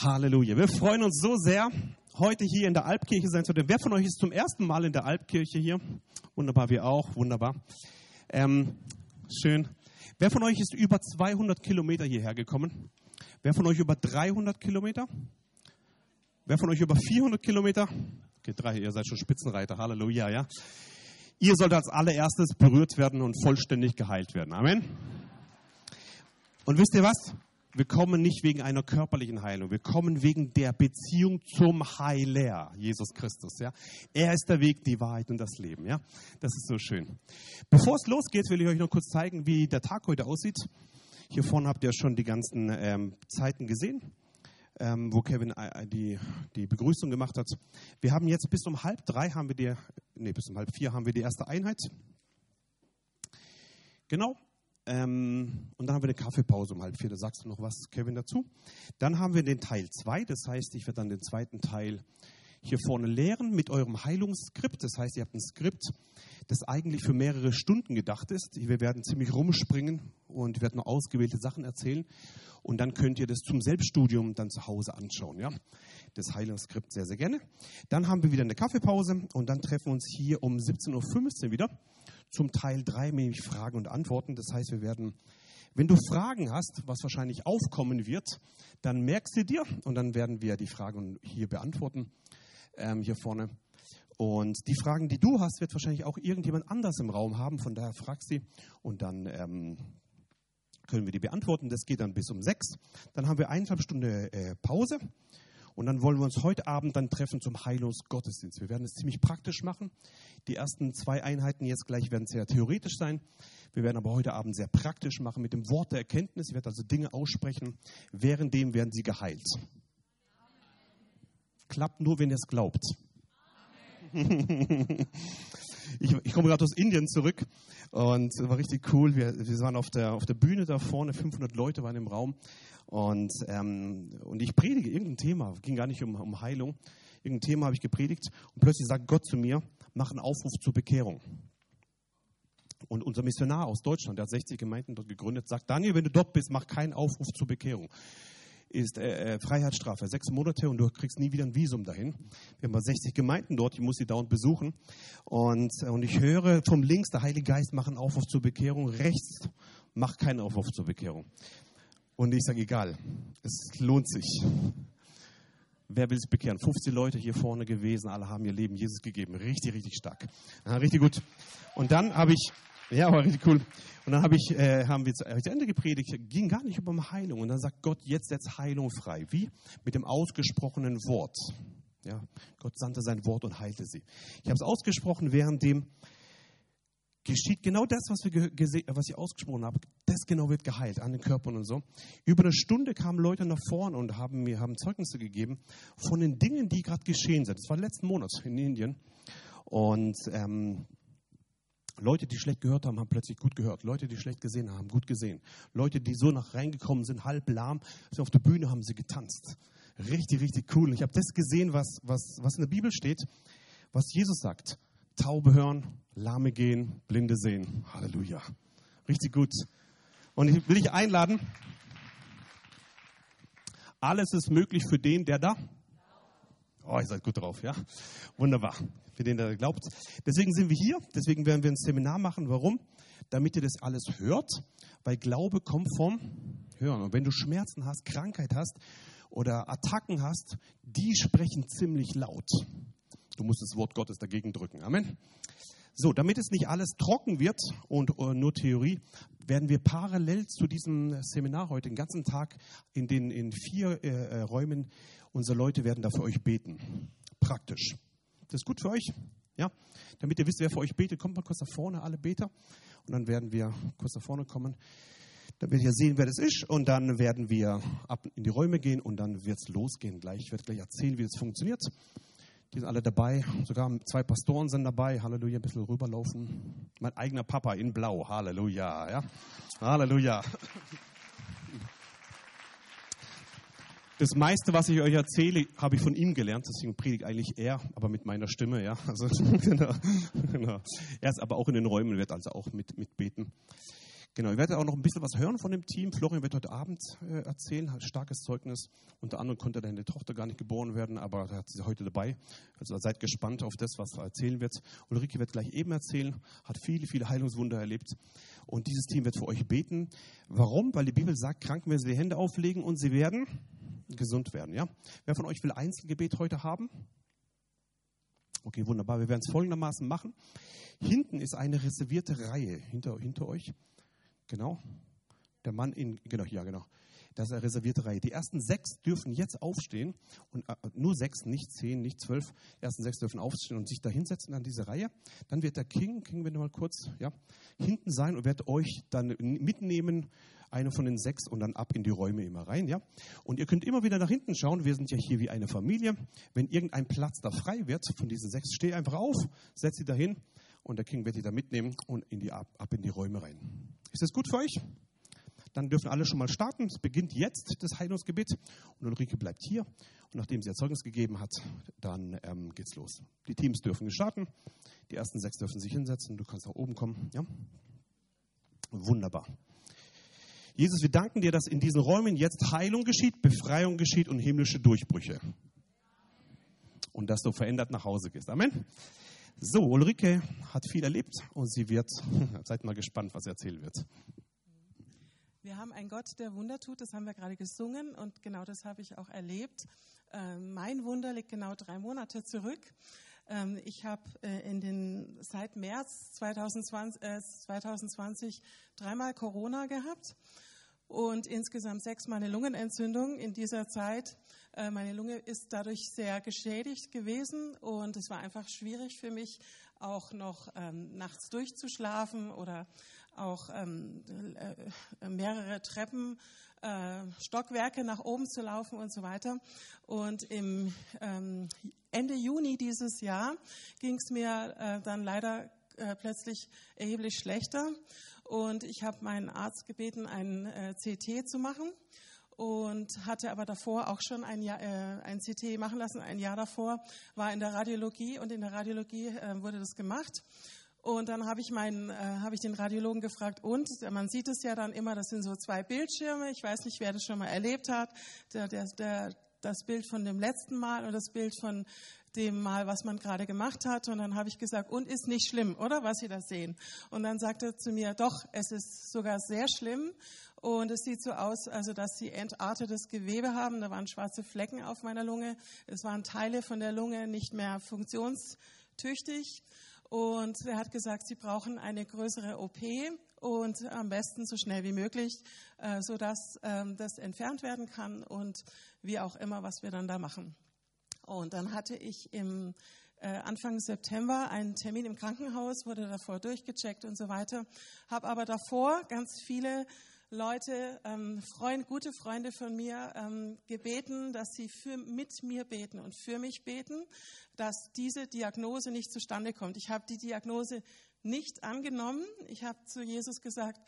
Halleluja. Wir freuen uns so sehr, heute hier in der Alpkirche sein zu dürfen. Wer von euch ist zum ersten Mal in der Alpkirche hier? Wunderbar, wir auch. Wunderbar. Ähm, schön. Wer von euch ist über 200 Kilometer hierher gekommen? Wer von euch über 300 Kilometer? Wer von euch über 400 Kilometer? Okay, drei, ihr seid schon Spitzenreiter. Halleluja, ja. Ihr sollt als allererstes berührt werden und vollständig geheilt werden. Amen. Und wisst ihr was? Wir kommen nicht wegen einer körperlichen Heilung, wir kommen wegen der Beziehung zum Heiler, Jesus Christus. Ja? Er ist der Weg, die Wahrheit und das Leben. Ja? Das ist so schön. Bevor es losgeht, will ich euch noch kurz zeigen, wie der Tag heute aussieht. Hier vorne habt ihr schon die ganzen ähm, Zeiten gesehen, ähm, wo Kevin äh, die, die Begrüßung gemacht hat. Wir haben jetzt bis um halb drei haben wir die, nee, bis um halb vier haben wir die erste Einheit. Genau, ähm, und dann haben wir eine Kaffeepause um halb vier. Da sagst du noch was, Kevin, dazu. Dann haben wir den Teil 2. Das heißt, ich werde dann den zweiten Teil hier vorne lehren mit eurem Heilungsskript. Das heißt, ihr habt ein Skript, das eigentlich für mehrere Stunden gedacht ist. Wir werden ziemlich rumspringen und werden nur ausgewählte Sachen erzählen. Und dann könnt ihr das zum Selbststudium dann zu Hause anschauen. Ja? Das Heilungsskript sehr, sehr gerne. Dann haben wir wieder eine Kaffeepause und dann treffen wir uns hier um 17.15 Uhr wieder zum Teil 3, nämlich Fragen und Antworten. Das heißt, wir werden, wenn du Fragen hast, was wahrscheinlich aufkommen wird, dann merkst du dir und dann werden wir die Fragen hier beantworten, ähm, hier vorne. Und die Fragen, die du hast, wird wahrscheinlich auch irgendjemand anders im Raum haben. Von daher frag sie und dann ähm, können wir die beantworten. Das geht dann bis um sechs. Dann haben wir eineinhalb Stunden äh, Pause. Und dann wollen wir uns heute Abend dann treffen zum Heilungsgottesdienst. Wir werden es ziemlich praktisch machen. Die ersten zwei Einheiten jetzt gleich werden sehr theoretisch sein. Wir werden aber heute Abend sehr praktisch machen mit dem Wort der Erkenntnis. Ich werde also Dinge aussprechen. Währenddem werden sie geheilt. Klappt nur, wenn ihr es glaubt. ich, ich komme gerade aus Indien zurück und es war richtig cool. Wir, wir waren auf der, auf der Bühne da vorne, 500 Leute waren im Raum und, ähm, und ich predige irgendein Thema, ging gar nicht um, um Heilung. Irgendein Thema habe ich gepredigt und plötzlich sagt Gott zu mir, mach einen Aufruf zur Bekehrung. Und unser Missionar aus Deutschland, der hat 60 Gemeinden dort gegründet, sagt, Daniel, wenn du dort bist, mach keinen Aufruf zur Bekehrung. Ist äh, äh Freiheitsstrafe, sechs Monate und du kriegst nie wieder ein Visum dahin. Wir haben mal 60 Gemeinden dort, ich muss sie dauernd besuchen. Und, äh, und ich höre vom links, der Heilige Geist macht einen Aufruf zur Bekehrung, rechts, mach keinen Aufruf zur Bekehrung. Und ich sage, egal, es lohnt sich. Wer will sich bekehren? 50 Leute hier vorne gewesen, alle haben ihr Leben Jesus gegeben. Richtig, richtig stark. Ja, richtig gut. Und dann habe ich, ja, war richtig cool. Und dann habe ich, äh, haben wir zu, zu Ende gepredigt, ging gar nicht um Heilung. Und dann sagt Gott, jetzt setzt Heilung frei. Wie? Mit dem ausgesprochenen Wort. Ja, Gott sandte sein Wort und heilte sie. Ich habe es ausgesprochen, während dem geschieht genau das, was, wir was ich ausgesprochen habe. Das genau wird geheilt an den Körpern und so. Über eine Stunde kamen Leute nach vorne und haben mir haben Zeugnisse gegeben von den Dingen, die gerade geschehen sind. Das war letzten Monat in Indien. Und ähm, Leute, die schlecht gehört haben, haben plötzlich gut gehört. Leute, die schlecht gesehen haben, gut gesehen. Leute, die so nach reingekommen sind, halb lahm, sind auf der Bühne haben sie getanzt. Richtig, richtig cool. Ich habe das gesehen, was, was, was in der Bibel steht, was Jesus sagt. Taube hören, Lahme gehen, Blinde sehen. Halleluja. Richtig gut. Und ich will dich einladen. Alles ist möglich für den, der da. Oh, ihr seid gut drauf, ja? Wunderbar. Für den, der glaubt. Deswegen sind wir hier. Deswegen werden wir ein Seminar machen. Warum? Damit ihr das alles hört. Weil Glaube kommt vom Hören. Und wenn du Schmerzen hast, Krankheit hast oder Attacken hast, die sprechen ziemlich laut. Du musst das Wort Gottes dagegen drücken. Amen. So, damit es nicht alles trocken wird und uh, nur Theorie, werden wir parallel zu diesem Seminar heute den ganzen Tag in den in vier äh, äh, Räumen unsere Leute werden da für euch beten. Praktisch. Das ist gut für euch? Ja? Damit ihr wisst, wer für euch betet, kommt mal kurz nach vorne, alle Beter. Und dann werden wir kurz nach vorne kommen. Dann werdet ihr sehen, wer das ist. Und dann werden wir ab in die Räume gehen und dann wird es losgehen gleich. Ich werde gleich erzählen, wie das funktioniert. Die sind alle dabei. Sogar zwei Pastoren sind dabei. Halleluja, ein bisschen rüberlaufen. Mein eigener Papa in Blau. Halleluja. Ja? Halleluja. Das meiste, was ich euch erzähle, habe ich von ihm gelernt. Deswegen predigt eigentlich er, aber mit meiner Stimme. Ja? Also, genau, genau. Er ist aber auch in den Räumen, wird also auch mit, mitbeten. Genau, ihr werdet auch noch ein bisschen was hören von dem Team. Florian wird heute Abend äh, erzählen, hat starkes Zeugnis. Unter anderem konnte deine Tochter gar nicht geboren werden, aber er hat sie heute dabei. Also seid gespannt auf das, was er erzählen wird. Ulrike wird gleich eben erzählen, hat viele, viele Heilungswunder erlebt. Und dieses Team wird für euch beten. Warum? Weil die Bibel sagt, Kranken werden sie die Hände auflegen und sie werden gesund werden. Ja? Wer von euch will Einzelgebet heute haben? Okay, wunderbar. Wir werden es folgendermaßen machen. Hinten ist eine reservierte Reihe hinter, hinter euch. Genau. Der Mann in, genau, ja, genau. Das ist eine reservierte Reihe. Die ersten sechs dürfen jetzt aufstehen und äh, nur sechs, nicht zehn, nicht zwölf. Die ersten sechs dürfen aufstehen und sich da hinsetzen an diese Reihe. Dann wird der King, King, wenn du mal kurz, ja, hinten sein und wird euch dann mitnehmen, eine von den sechs und dann ab in die Räume immer rein, ja. Und ihr könnt immer wieder nach hinten schauen. Wir sind ja hier wie eine Familie. Wenn irgendein Platz da frei wird von diesen sechs, steh einfach auf, setz sie dahin und der King wird die da mitnehmen und in die, ab, ab in die Räume rein. Ist das gut für euch? Dann dürfen alle schon mal starten. Es beginnt jetzt das Heilungsgebet und Ulrike bleibt hier. Und nachdem sie Erzeugnis gegeben hat, dann ähm, geht's los. Die Teams dürfen starten. Die ersten sechs dürfen sich hinsetzen. Du kannst nach oben kommen. Ja? Wunderbar. Jesus, wir danken dir, dass in diesen Räumen jetzt Heilung geschieht, Befreiung geschieht und himmlische Durchbrüche. Und dass du verändert nach Hause gehst. Amen. So, Ulrike hat viel erlebt und sie wird, seid mal gespannt, was sie erzählen wird. Wir haben einen Gott, der Wunder tut, das haben wir gerade gesungen und genau das habe ich auch erlebt. Ähm, mein Wunder liegt genau drei Monate zurück. Ähm, ich habe äh, in den seit März 2020, äh, 2020 dreimal Corona gehabt und insgesamt sechsmal eine Lungenentzündung in dieser Zeit. Äh, meine Lunge ist dadurch sehr geschädigt gewesen und es war einfach schwierig für mich, auch noch ähm, nachts durchzuschlafen oder auch ähm, äh, mehrere Treppen, äh, Stockwerke nach oben zu laufen und so weiter. Und im ähm, Ende Juni dieses Jahr ging es mir äh, dann leider äh, plötzlich erheblich schlechter. Und ich habe meinen Arzt gebeten, ein äh, CT zu machen und hatte aber davor auch schon ein, Jahr, äh, ein CT machen lassen. Ein Jahr davor war in der Radiologie und in der Radiologie äh, wurde das gemacht. Und dann habe ich, äh, hab ich den Radiologen gefragt, und man sieht es ja dann immer, das sind so zwei Bildschirme. Ich weiß nicht, wer das schon mal erlebt hat. Der, der, der, das Bild von dem letzten Mal und das Bild von dem Mal, was man gerade gemacht hat. Und dann habe ich gesagt, und ist nicht schlimm, oder was Sie da sehen? Und dann sagte er zu mir, doch, es ist sogar sehr schlimm. Und es sieht so aus, also dass sie entartetes Gewebe haben. Da waren schwarze Flecken auf meiner Lunge. Es waren Teile von der Lunge nicht mehr funktionstüchtig. Und er hat gesagt, sie brauchen eine größere OP und am besten so schnell wie möglich, äh, sodass ähm, das entfernt werden kann und wie auch immer, was wir dann da machen. Und dann hatte ich im äh, Anfang September einen Termin im Krankenhaus, wurde davor durchgecheckt und so weiter, habe aber davor ganz viele Leute, ähm, Freund, gute Freunde von mir ähm, gebeten, dass sie für, mit mir beten und für mich beten, dass diese Diagnose nicht zustande kommt. Ich habe die Diagnose nicht angenommen. Ich habe zu Jesus gesagt,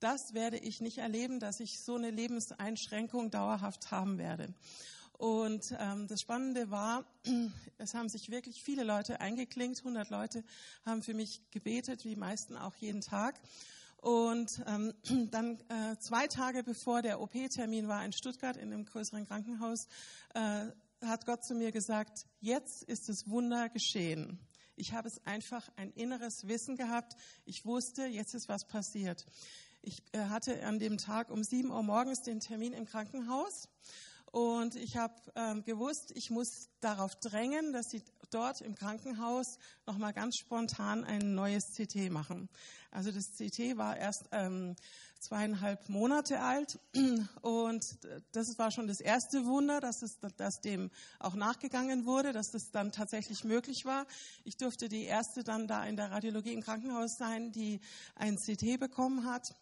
das werde ich nicht erleben, dass ich so eine Lebenseinschränkung dauerhaft haben werde. Und ähm, das Spannende war, es haben sich wirklich viele Leute eingeklinkt. 100 Leute haben für mich gebetet, wie meisten auch jeden Tag. Und ähm, dann äh, zwei Tage bevor der OP-Termin war in Stuttgart in einem größeren Krankenhaus, äh, hat Gott zu mir gesagt, jetzt ist das Wunder geschehen. Ich habe es einfach ein inneres Wissen gehabt. Ich wusste, jetzt ist was passiert. Ich äh, hatte an dem Tag um 7 Uhr morgens den Termin im Krankenhaus und ich habe ähm, gewusst, ich muss darauf drängen, dass sie dort im Krankenhaus nochmal ganz spontan ein neues CT machen. Also das CT war erst ähm, zweieinhalb Monate alt und das war schon das erste Wunder, dass, es, dass dem auch nachgegangen wurde, dass das dann tatsächlich möglich war. Ich durfte die erste dann da in der Radiologie im Krankenhaus sein, die ein CT bekommen hat.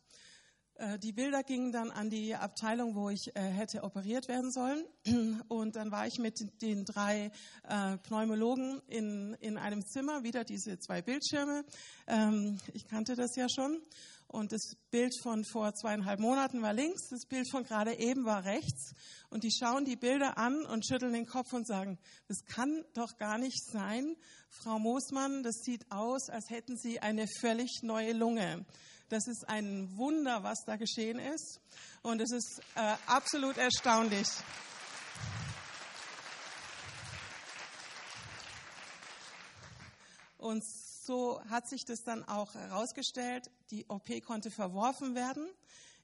Äh, die Bilder gingen dann an die Abteilung, wo ich äh, hätte operiert werden sollen. Und dann war ich mit den drei äh, Pneumologen in, in einem Zimmer, wieder diese zwei Bildschirme. Ähm, ich kannte das ja schon. Und das Bild von vor zweieinhalb Monaten war links, das Bild von gerade eben war rechts. Und die schauen die Bilder an und schütteln den Kopf und sagen, das kann doch gar nicht sein. Frau Moosmann, das sieht aus, als hätten Sie eine völlig neue Lunge Das ist ein Wunder, was da geschehen ist. Und es ist äh, absolut erstaunlich. Und so hat sich das dann auch herausgestellt. Die OP konnte verworfen werden.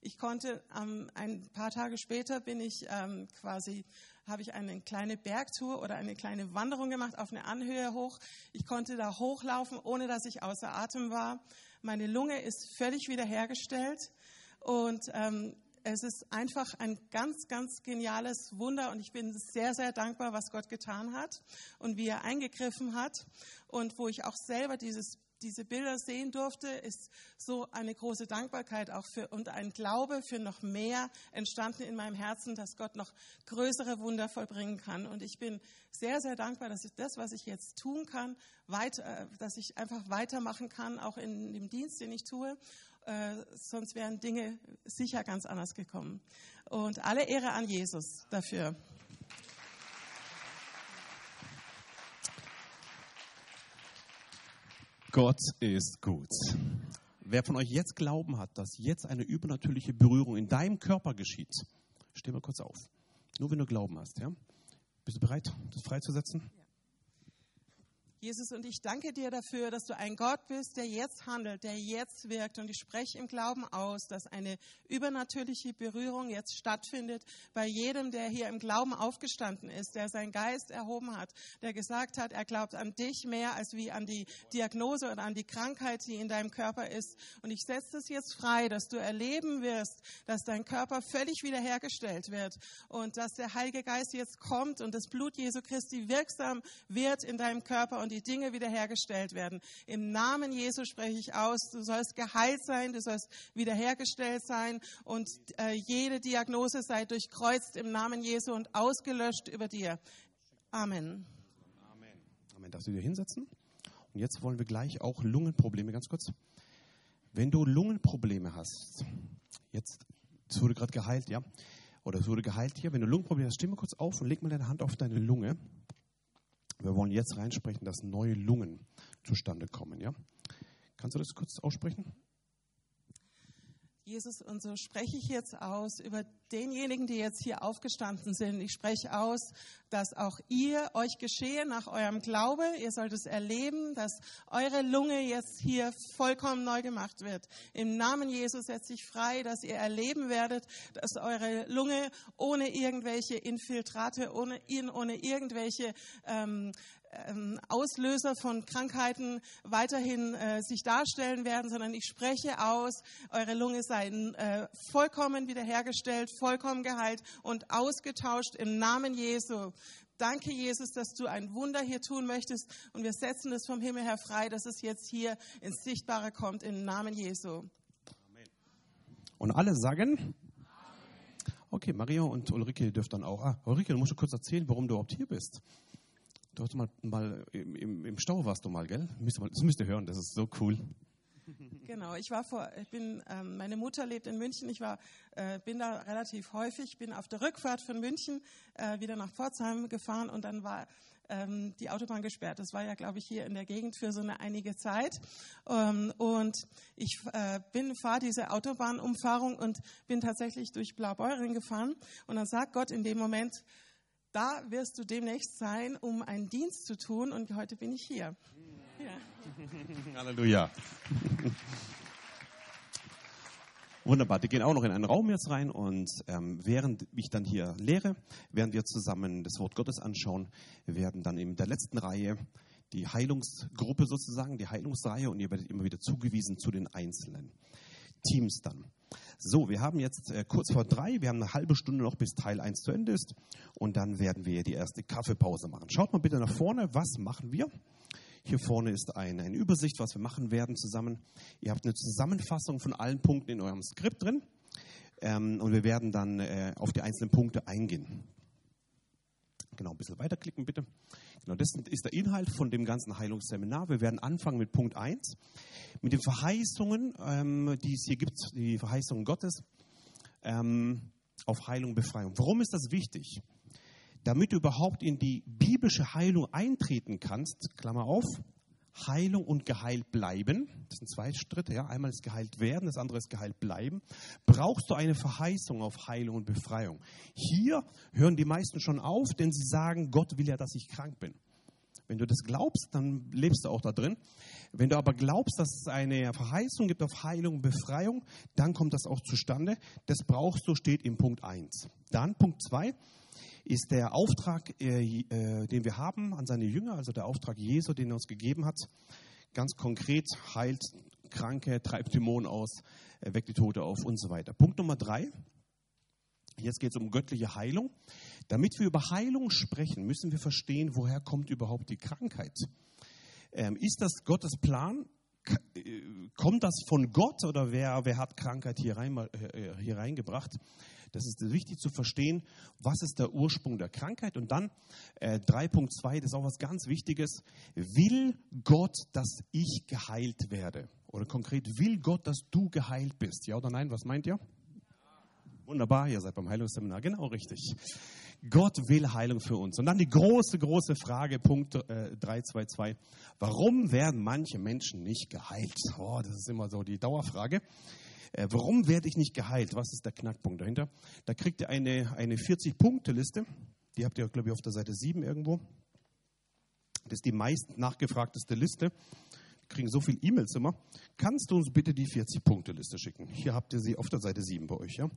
Ich konnte ähm, ein paar Tage später bin ich ähm, quasi habe ich eine kleine Bergtour oder eine kleine Wanderung gemacht auf eine Anhöhe hoch. Ich konnte da hochlaufen, ohne dass ich außer Atem war. Meine Lunge ist völlig wiederhergestellt und ähm, es ist einfach ein ganz, ganz geniales Wunder und ich bin sehr, sehr dankbar, was Gott getan hat und wie er eingegriffen hat und wo ich auch selber dieses diese Bilder sehen durfte, ist so eine große Dankbarkeit auch für und ein Glaube für noch mehr entstanden in meinem Herzen, dass Gott noch größere Wunder vollbringen kann. Und ich bin sehr, sehr dankbar, dass ich das, was ich jetzt tun kann, weiter, äh, dass ich einfach weitermachen kann, auch in dem Dienst, den ich tue. Äh, sonst wären Dinge sicher ganz anders gekommen. Und alle Ehre an Jesus dafür. Gott ist gut. Wer von euch jetzt Glauben hat, dass jetzt eine übernatürliche Berührung in deinem Körper geschieht, steh mal kurz auf. Nur wenn du Glauben hast, ja? Bist du bereit, das freizusetzen? Jesus, und ich danke dir dafür, dass du ein Gott bist, der jetzt handelt, der jetzt wirkt. Und ich spreche im Glauben aus, dass eine übernatürliche Berührung jetzt stattfindet bei jedem, der hier im Glauben aufgestanden ist, der seinen Geist erhoben hat, der gesagt hat, er glaubt an dich mehr als wie an die Diagnose oder an die Krankheit, die in deinem Körper ist. Und ich setze es jetzt frei, dass du erleben wirst, dass dein Körper völlig wiederhergestellt wird und dass der Heilige Geist jetzt kommt und das Blut Jesu Christi wirksam wird in deinem Körper und die Dinge wiederhergestellt werden. Im Namen Jesu spreche ich aus, du sollst geheilt sein, du sollst wiederhergestellt sein und äh, jede Diagnose sei durchkreuzt im Namen Jesu und ausgelöscht über dir. Amen. Amen. Amen. Darfst du dir hinsetzen? Und jetzt wollen wir gleich auch Lungenprobleme, ganz kurz. Wenn du Lungenprobleme hast, jetzt, wurde gerade geheilt, ja? Oder es wurde geheilt hier. Wenn du Lungenprobleme hast, mal kurz auf und leg mal deine Hand auf deine Lunge. Wir wollen jetzt reinsprechen, dass neue Lungen zustande kommen. Ja? Kannst du das kurz aussprechen? Jesus, und so spreche ich jetzt aus über denjenigen, die jetzt hier aufgestanden sind. Ich spreche aus, dass auch ihr euch geschehe nach eurem Glaube. Ihr sollt es erleben, dass eure Lunge jetzt hier vollkommen neu gemacht wird. Im Namen Jesus setze ich frei, dass ihr erleben werdet, dass eure Lunge ohne irgendwelche Infiltrate, ohne, ohne irgendwelche ähm, ähm, Auslöser von Krankheiten weiterhin äh, sich darstellen werden, sondern ich spreche aus, eure Lunge sei äh, vollkommen wiederhergestellt, vollkommen geheilt und ausgetauscht im Namen Jesu. Danke, Jesus, dass du ein Wunder hier tun möchtest und wir setzen es vom Himmel her frei, dass es jetzt hier ins Sichtbare kommt im Namen Jesu. Amen. Und alle sagen? Okay, Maria und Ulrike dürft dann auch. Ah, Ulrike, du musst kurz erzählen, warum du überhaupt hier bist. Du hast mal, mal im, im, Stau warst du mal, gell? Das müsst ihr hören, das ist so cool. Genau, ich war vor, ich bin, ähm, meine Mutter lebt in München. Ich war, äh, bin da relativ häufig. Bin auf der Rückfahrt von München äh, wieder nach Pforzheim gefahren und dann war ähm, die Autobahn gesperrt. Das war ja, glaube ich, hier in der Gegend für so eine einige Zeit. Ähm, und ich äh, fahre diese Autobahnumfahrung und bin tatsächlich durch Blaubeuren gefahren. Und dann sagt Gott in dem Moment, da wirst du demnächst sein, um einen Dienst zu tun. Und heute bin ich hier. Ja. Halleluja. Wunderbar, wir gehen auch noch in einen Raum jetzt rein und ähm, während ich dann hier lehre, während wir zusammen das Wort Gottes anschauen, werden dann in der letzten Reihe die Heilungsgruppe sozusagen, die Heilungsreihe und ihr werdet immer wieder zugewiesen zu den einzelnen Teams dann. So, wir haben jetzt äh, kurz vor drei, wir haben eine halbe Stunde noch, bis Teil 1 zu Ende ist. Und dann werden wir die erste Kaffeepause machen. Schaut mal bitte nach vorne, was machen wir? Hier vorne ist eine, eine Übersicht, was wir machen werden zusammen. Ihr habt eine Zusammenfassung von allen Punkten in eurem Skript drin. Ähm, und wir werden dann äh, auf die einzelnen Punkte eingehen. Genau, ein bisschen weiterklicken bitte. Genau, das ist der Inhalt von dem ganzen Heilungsseminar. Wir werden anfangen mit Punkt 1, mit den Verheißungen, ähm, die es hier gibt, die Verheißungen Gottes ähm, auf Heilung, Befreiung. Warum ist das wichtig? Damit du überhaupt in die biblische Heilung eintreten kannst, Klammer auf, Heilung und geheilt bleiben, das sind zwei Schritte, ja, einmal ist geheilt werden, das andere ist geheilt bleiben, brauchst du eine Verheißung auf Heilung und Befreiung. Hier hören die meisten schon auf, denn sie sagen, Gott will ja, dass ich krank bin. Wenn du das glaubst, dann lebst du auch da drin. Wenn du aber glaubst, dass es eine Verheißung gibt auf Heilung und Befreiung, dann kommt das auch zustande. Das brauchst du, steht im Punkt 1. Dann Punkt 2 ist der Auftrag, äh, äh, den wir haben an seine Jünger, also der Auftrag Jesu, den er uns gegeben hat. Ganz konkret heilt Kranke, treibt Dämonen aus, äh, weckt die Tote auf und so weiter. Punkt Nummer drei. Jetzt geht es um göttliche Heilung. Damit wir über Heilung sprechen, müssen wir verstehen, woher kommt überhaupt die Krankheit. Ähm, ist das Gottes Plan? Kommt das von Gott oder wer, wer hat Krankheit hier, rein, hier reingebracht? Das ist wichtig zu verstehen, was ist der Ursprung der Krankheit. Und dann äh, 3.2, das ist auch was ganz Wichtiges. Will Gott, dass ich geheilt werde? Oder konkret, will Gott, dass du geheilt bist? Ja oder nein? Was meint ihr? Wunderbar, ihr seid beim Heilungsseminar. Genau richtig. Gott will Heilung für uns. Und dann die große, große Frage, Punkt äh, 322. Warum werden manche Menschen nicht geheilt? Oh, das ist immer so die Dauerfrage. Äh, warum werde ich nicht geheilt? Was ist der Knackpunkt dahinter? Da kriegt ihr eine, eine 40-Punkte-Liste. Die habt ihr, glaube ich, auf der Seite 7 irgendwo. Das ist die meist nachgefragteste Liste. Wir kriegen so viele E-Mails immer. Kannst du uns bitte die 40-Punkte-Liste schicken? Hier habt ihr sie auf der Seite 7 bei euch. Ja?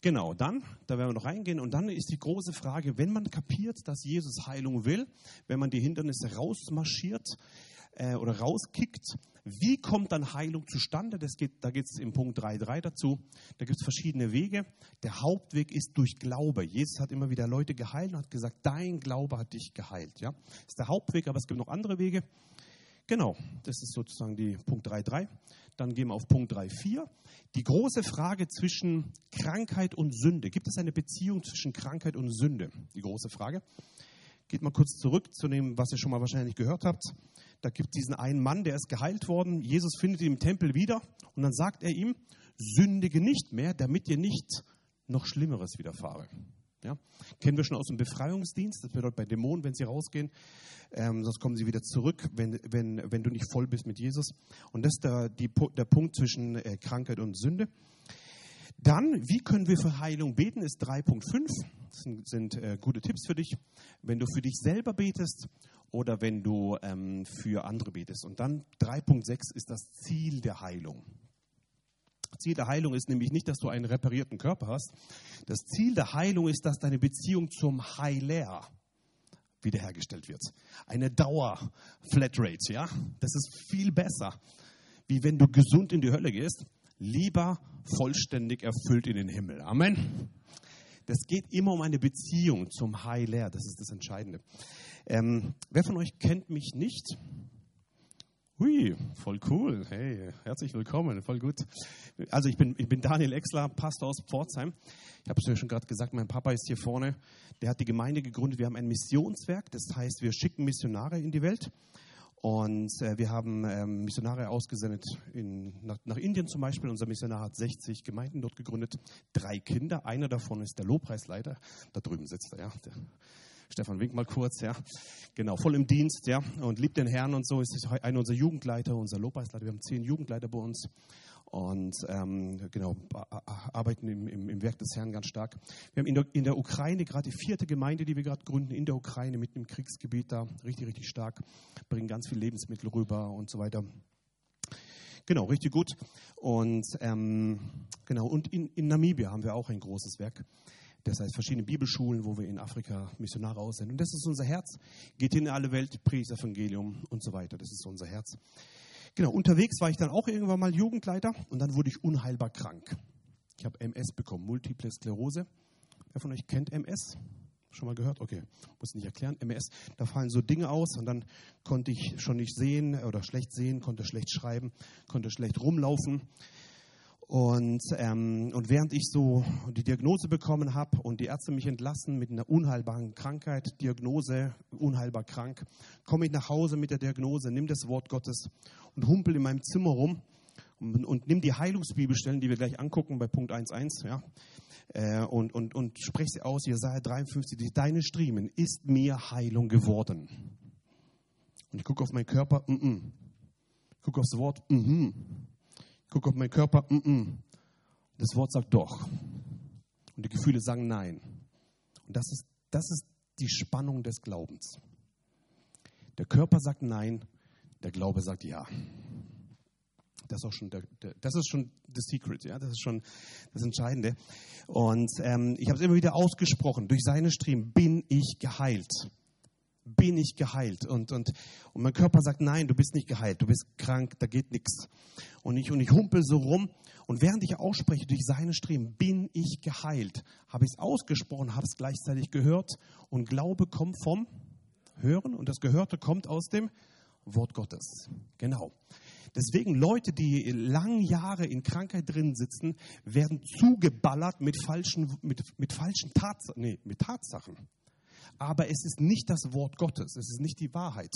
Genau, dann, da werden wir noch reingehen. Und dann ist die große Frage, wenn man kapiert, dass Jesus Heilung will, wenn man die Hindernisse rausmarschiert, äh, oder rauskickt. Wie kommt dann Heilung zustande? Das geht, da geht es im Punkt 3.3 dazu. Da gibt es verschiedene Wege. Der Hauptweg ist durch Glaube. Jesus hat immer wieder Leute geheilt und hat gesagt, dein Glaube hat dich geheilt. Ja? Das ist der Hauptweg, aber es gibt noch andere Wege. Genau, das ist sozusagen die Punkt 3.3. Dann gehen wir auf Punkt 3.4. Die große Frage zwischen Krankheit und Sünde. Gibt es eine Beziehung zwischen Krankheit und Sünde? Die große Frage. Geht mal kurz zurück zu dem, was ihr schon mal wahrscheinlich gehört habt. Da gibt es diesen einen Mann, der ist geheilt worden. Jesus findet ihn im Tempel wieder und dann sagt er ihm, sündige nicht mehr, damit dir nicht noch Schlimmeres widerfahre. Ja? Kennen wir schon aus dem Befreiungsdienst, das bedeutet bei Dämonen, wenn sie rausgehen, ähm, sonst kommen sie wieder zurück, wenn, wenn, wenn du nicht voll bist mit Jesus. Und das ist der, die, der Punkt zwischen äh, Krankheit und Sünde. Dann, wie können wir für Heilung beten, ist 3.5. Das sind, sind äh, gute Tipps für dich. Wenn du für dich selber betest oder wenn du ähm, für andere betest. Und dann 3.6 ist das Ziel der Heilung. Ziel der Heilung ist nämlich nicht, dass du einen reparierten Körper hast. Das Ziel der Heilung ist, dass deine Beziehung zum Heiler wiederhergestellt wird. Eine Dauer-Flatrate, ja? Das ist viel besser, wie wenn du gesund in die Hölle gehst lieber vollständig erfüllt in den Himmel. Amen. Das geht immer um eine Beziehung zum Heiler. Das ist das Entscheidende. Ähm, wer von euch kennt mich nicht? Hui, voll cool. Hey, herzlich willkommen, voll gut. Also ich bin, ich bin Daniel Exler, Pastor aus Pforzheim. Ich habe es ja schon gerade gesagt, mein Papa ist hier vorne. Der hat die Gemeinde gegründet. Wir haben ein Missionswerk, das heißt, wir schicken Missionare in die Welt. Und äh, wir haben ähm, Missionare ausgesendet in, nach, nach, Indien zum Beispiel. Unser Missionar hat 60 Gemeinden dort gegründet, drei Kinder. Einer davon ist der Lobpreisleiter. Da drüben sitzt er, ja. Der Stefan Wink mal kurz, ja. Genau, voll im Dienst, ja. Und liebt den Herrn und so ist einer unserer Jugendleiter, unser Lobpreisleiter. Wir haben zehn Jugendleiter bei uns und ähm, genau, arbeiten im, im, im, Werk des Herrn ganz stark. Wir haben in der, in der Ukraine gerade die vierte Gemeinde, die wir gerade gründen, in der Ukraine, mitten im Kriegsgebiet da, richtig, richtig stark, bringen ganz viel Lebensmittel rüber und so weiter. Genau, richtig gut. Und ähm, genau, und in, in Namibia haben wir auch ein großes Werk. Das heißt verschiedene Bibelschulen, wo wir in Afrika Missionare aussenden. Und das ist unser Herz. Geht in alle Welt, predigt das Evangelium und so weiter. Das ist unser Herz. Genau, unterwegs war ich dann auch irgendwann mal Jugendleiter und dann wurde ich unheilbar krank. Ich habe MS bekommen, Multiple Sklerose. Wer von euch kennt MS? Schon mal gehört? Okay, muss nicht erklären. MS, da fallen so Dinge aus und dann konnte ich schon nicht sehen oder schlecht sehen, konnte schlecht schreiben, konnte schlecht rumlaufen. Und, ähm, und während ich so die Diagnose bekommen habe und die Ärzte mich entlassen mit einer unheilbaren Krankheit, Diagnose, unheilbar krank, komme ich nach Hause mit der Diagnose, nimm das Wort Gottes und humpel in meinem Zimmer rum und, und nimm die Heilungsbibelstellen, die wir gleich angucken bei Punkt 1.1, ja, äh, und, und, und sprech sie aus, Jesaja 53, deine Striemen ist mir Heilung geworden. Und ich gucke auf meinen Körper, mm -mm. ich gucke aufs Wort, mm -hmm. ich gucke auf meinen Körper, mm -mm. das Wort sagt doch. Und die Gefühle sagen nein. Und das ist, das ist die Spannung des Glaubens. Der Körper sagt nein, der Glaube sagt ja. Das ist schon der, der, das ist schon the secret, ja, das ist schon das Entscheidende. Und ähm, ich habe es immer wieder ausgesprochen: Durch seine Striemen bin ich geheilt, bin ich geheilt. Und und und mein Körper sagt: Nein, du bist nicht geheilt, du bist krank, da geht nichts. Und ich und ich humpel so rum. Und während ich ausspreche, durch seine Striemen bin ich geheilt, habe ich es ausgesprochen, habe es gleichzeitig gehört. Und Glaube kommt vom Hören und das Gehörte kommt aus dem Wort Gottes. Genau. Deswegen Leute, die lange Jahre in Krankheit drin sitzen, werden zugeballert mit falschen, mit, mit falschen Tats nee, mit Tatsachen. Aber es ist nicht das Wort Gottes, es ist nicht die Wahrheit.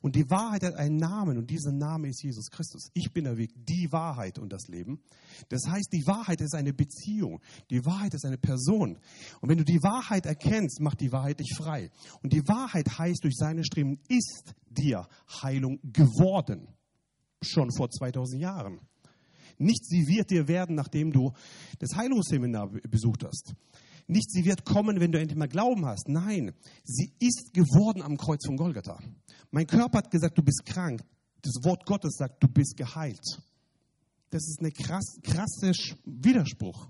Und die Wahrheit hat einen Namen und dieser Name ist Jesus Christus. Ich bin der Weg, die Wahrheit und das Leben. Das heißt, die Wahrheit ist eine Beziehung, die Wahrheit ist eine Person. Und wenn du die Wahrheit erkennst, macht die Wahrheit dich frei. Und die Wahrheit heißt, durch seine Streben ist dir Heilung geworden schon vor 2000 Jahren. Nicht sie wird dir werden, nachdem du das Heilungsseminar besucht hast. Nicht sie wird kommen, wenn du endlich mal Glauben hast. Nein, sie ist geworden am Kreuz von Golgatha. Mein Körper hat gesagt, du bist krank. Das Wort Gottes sagt, du bist geheilt. Das ist ein krass, krasser Widerspruch.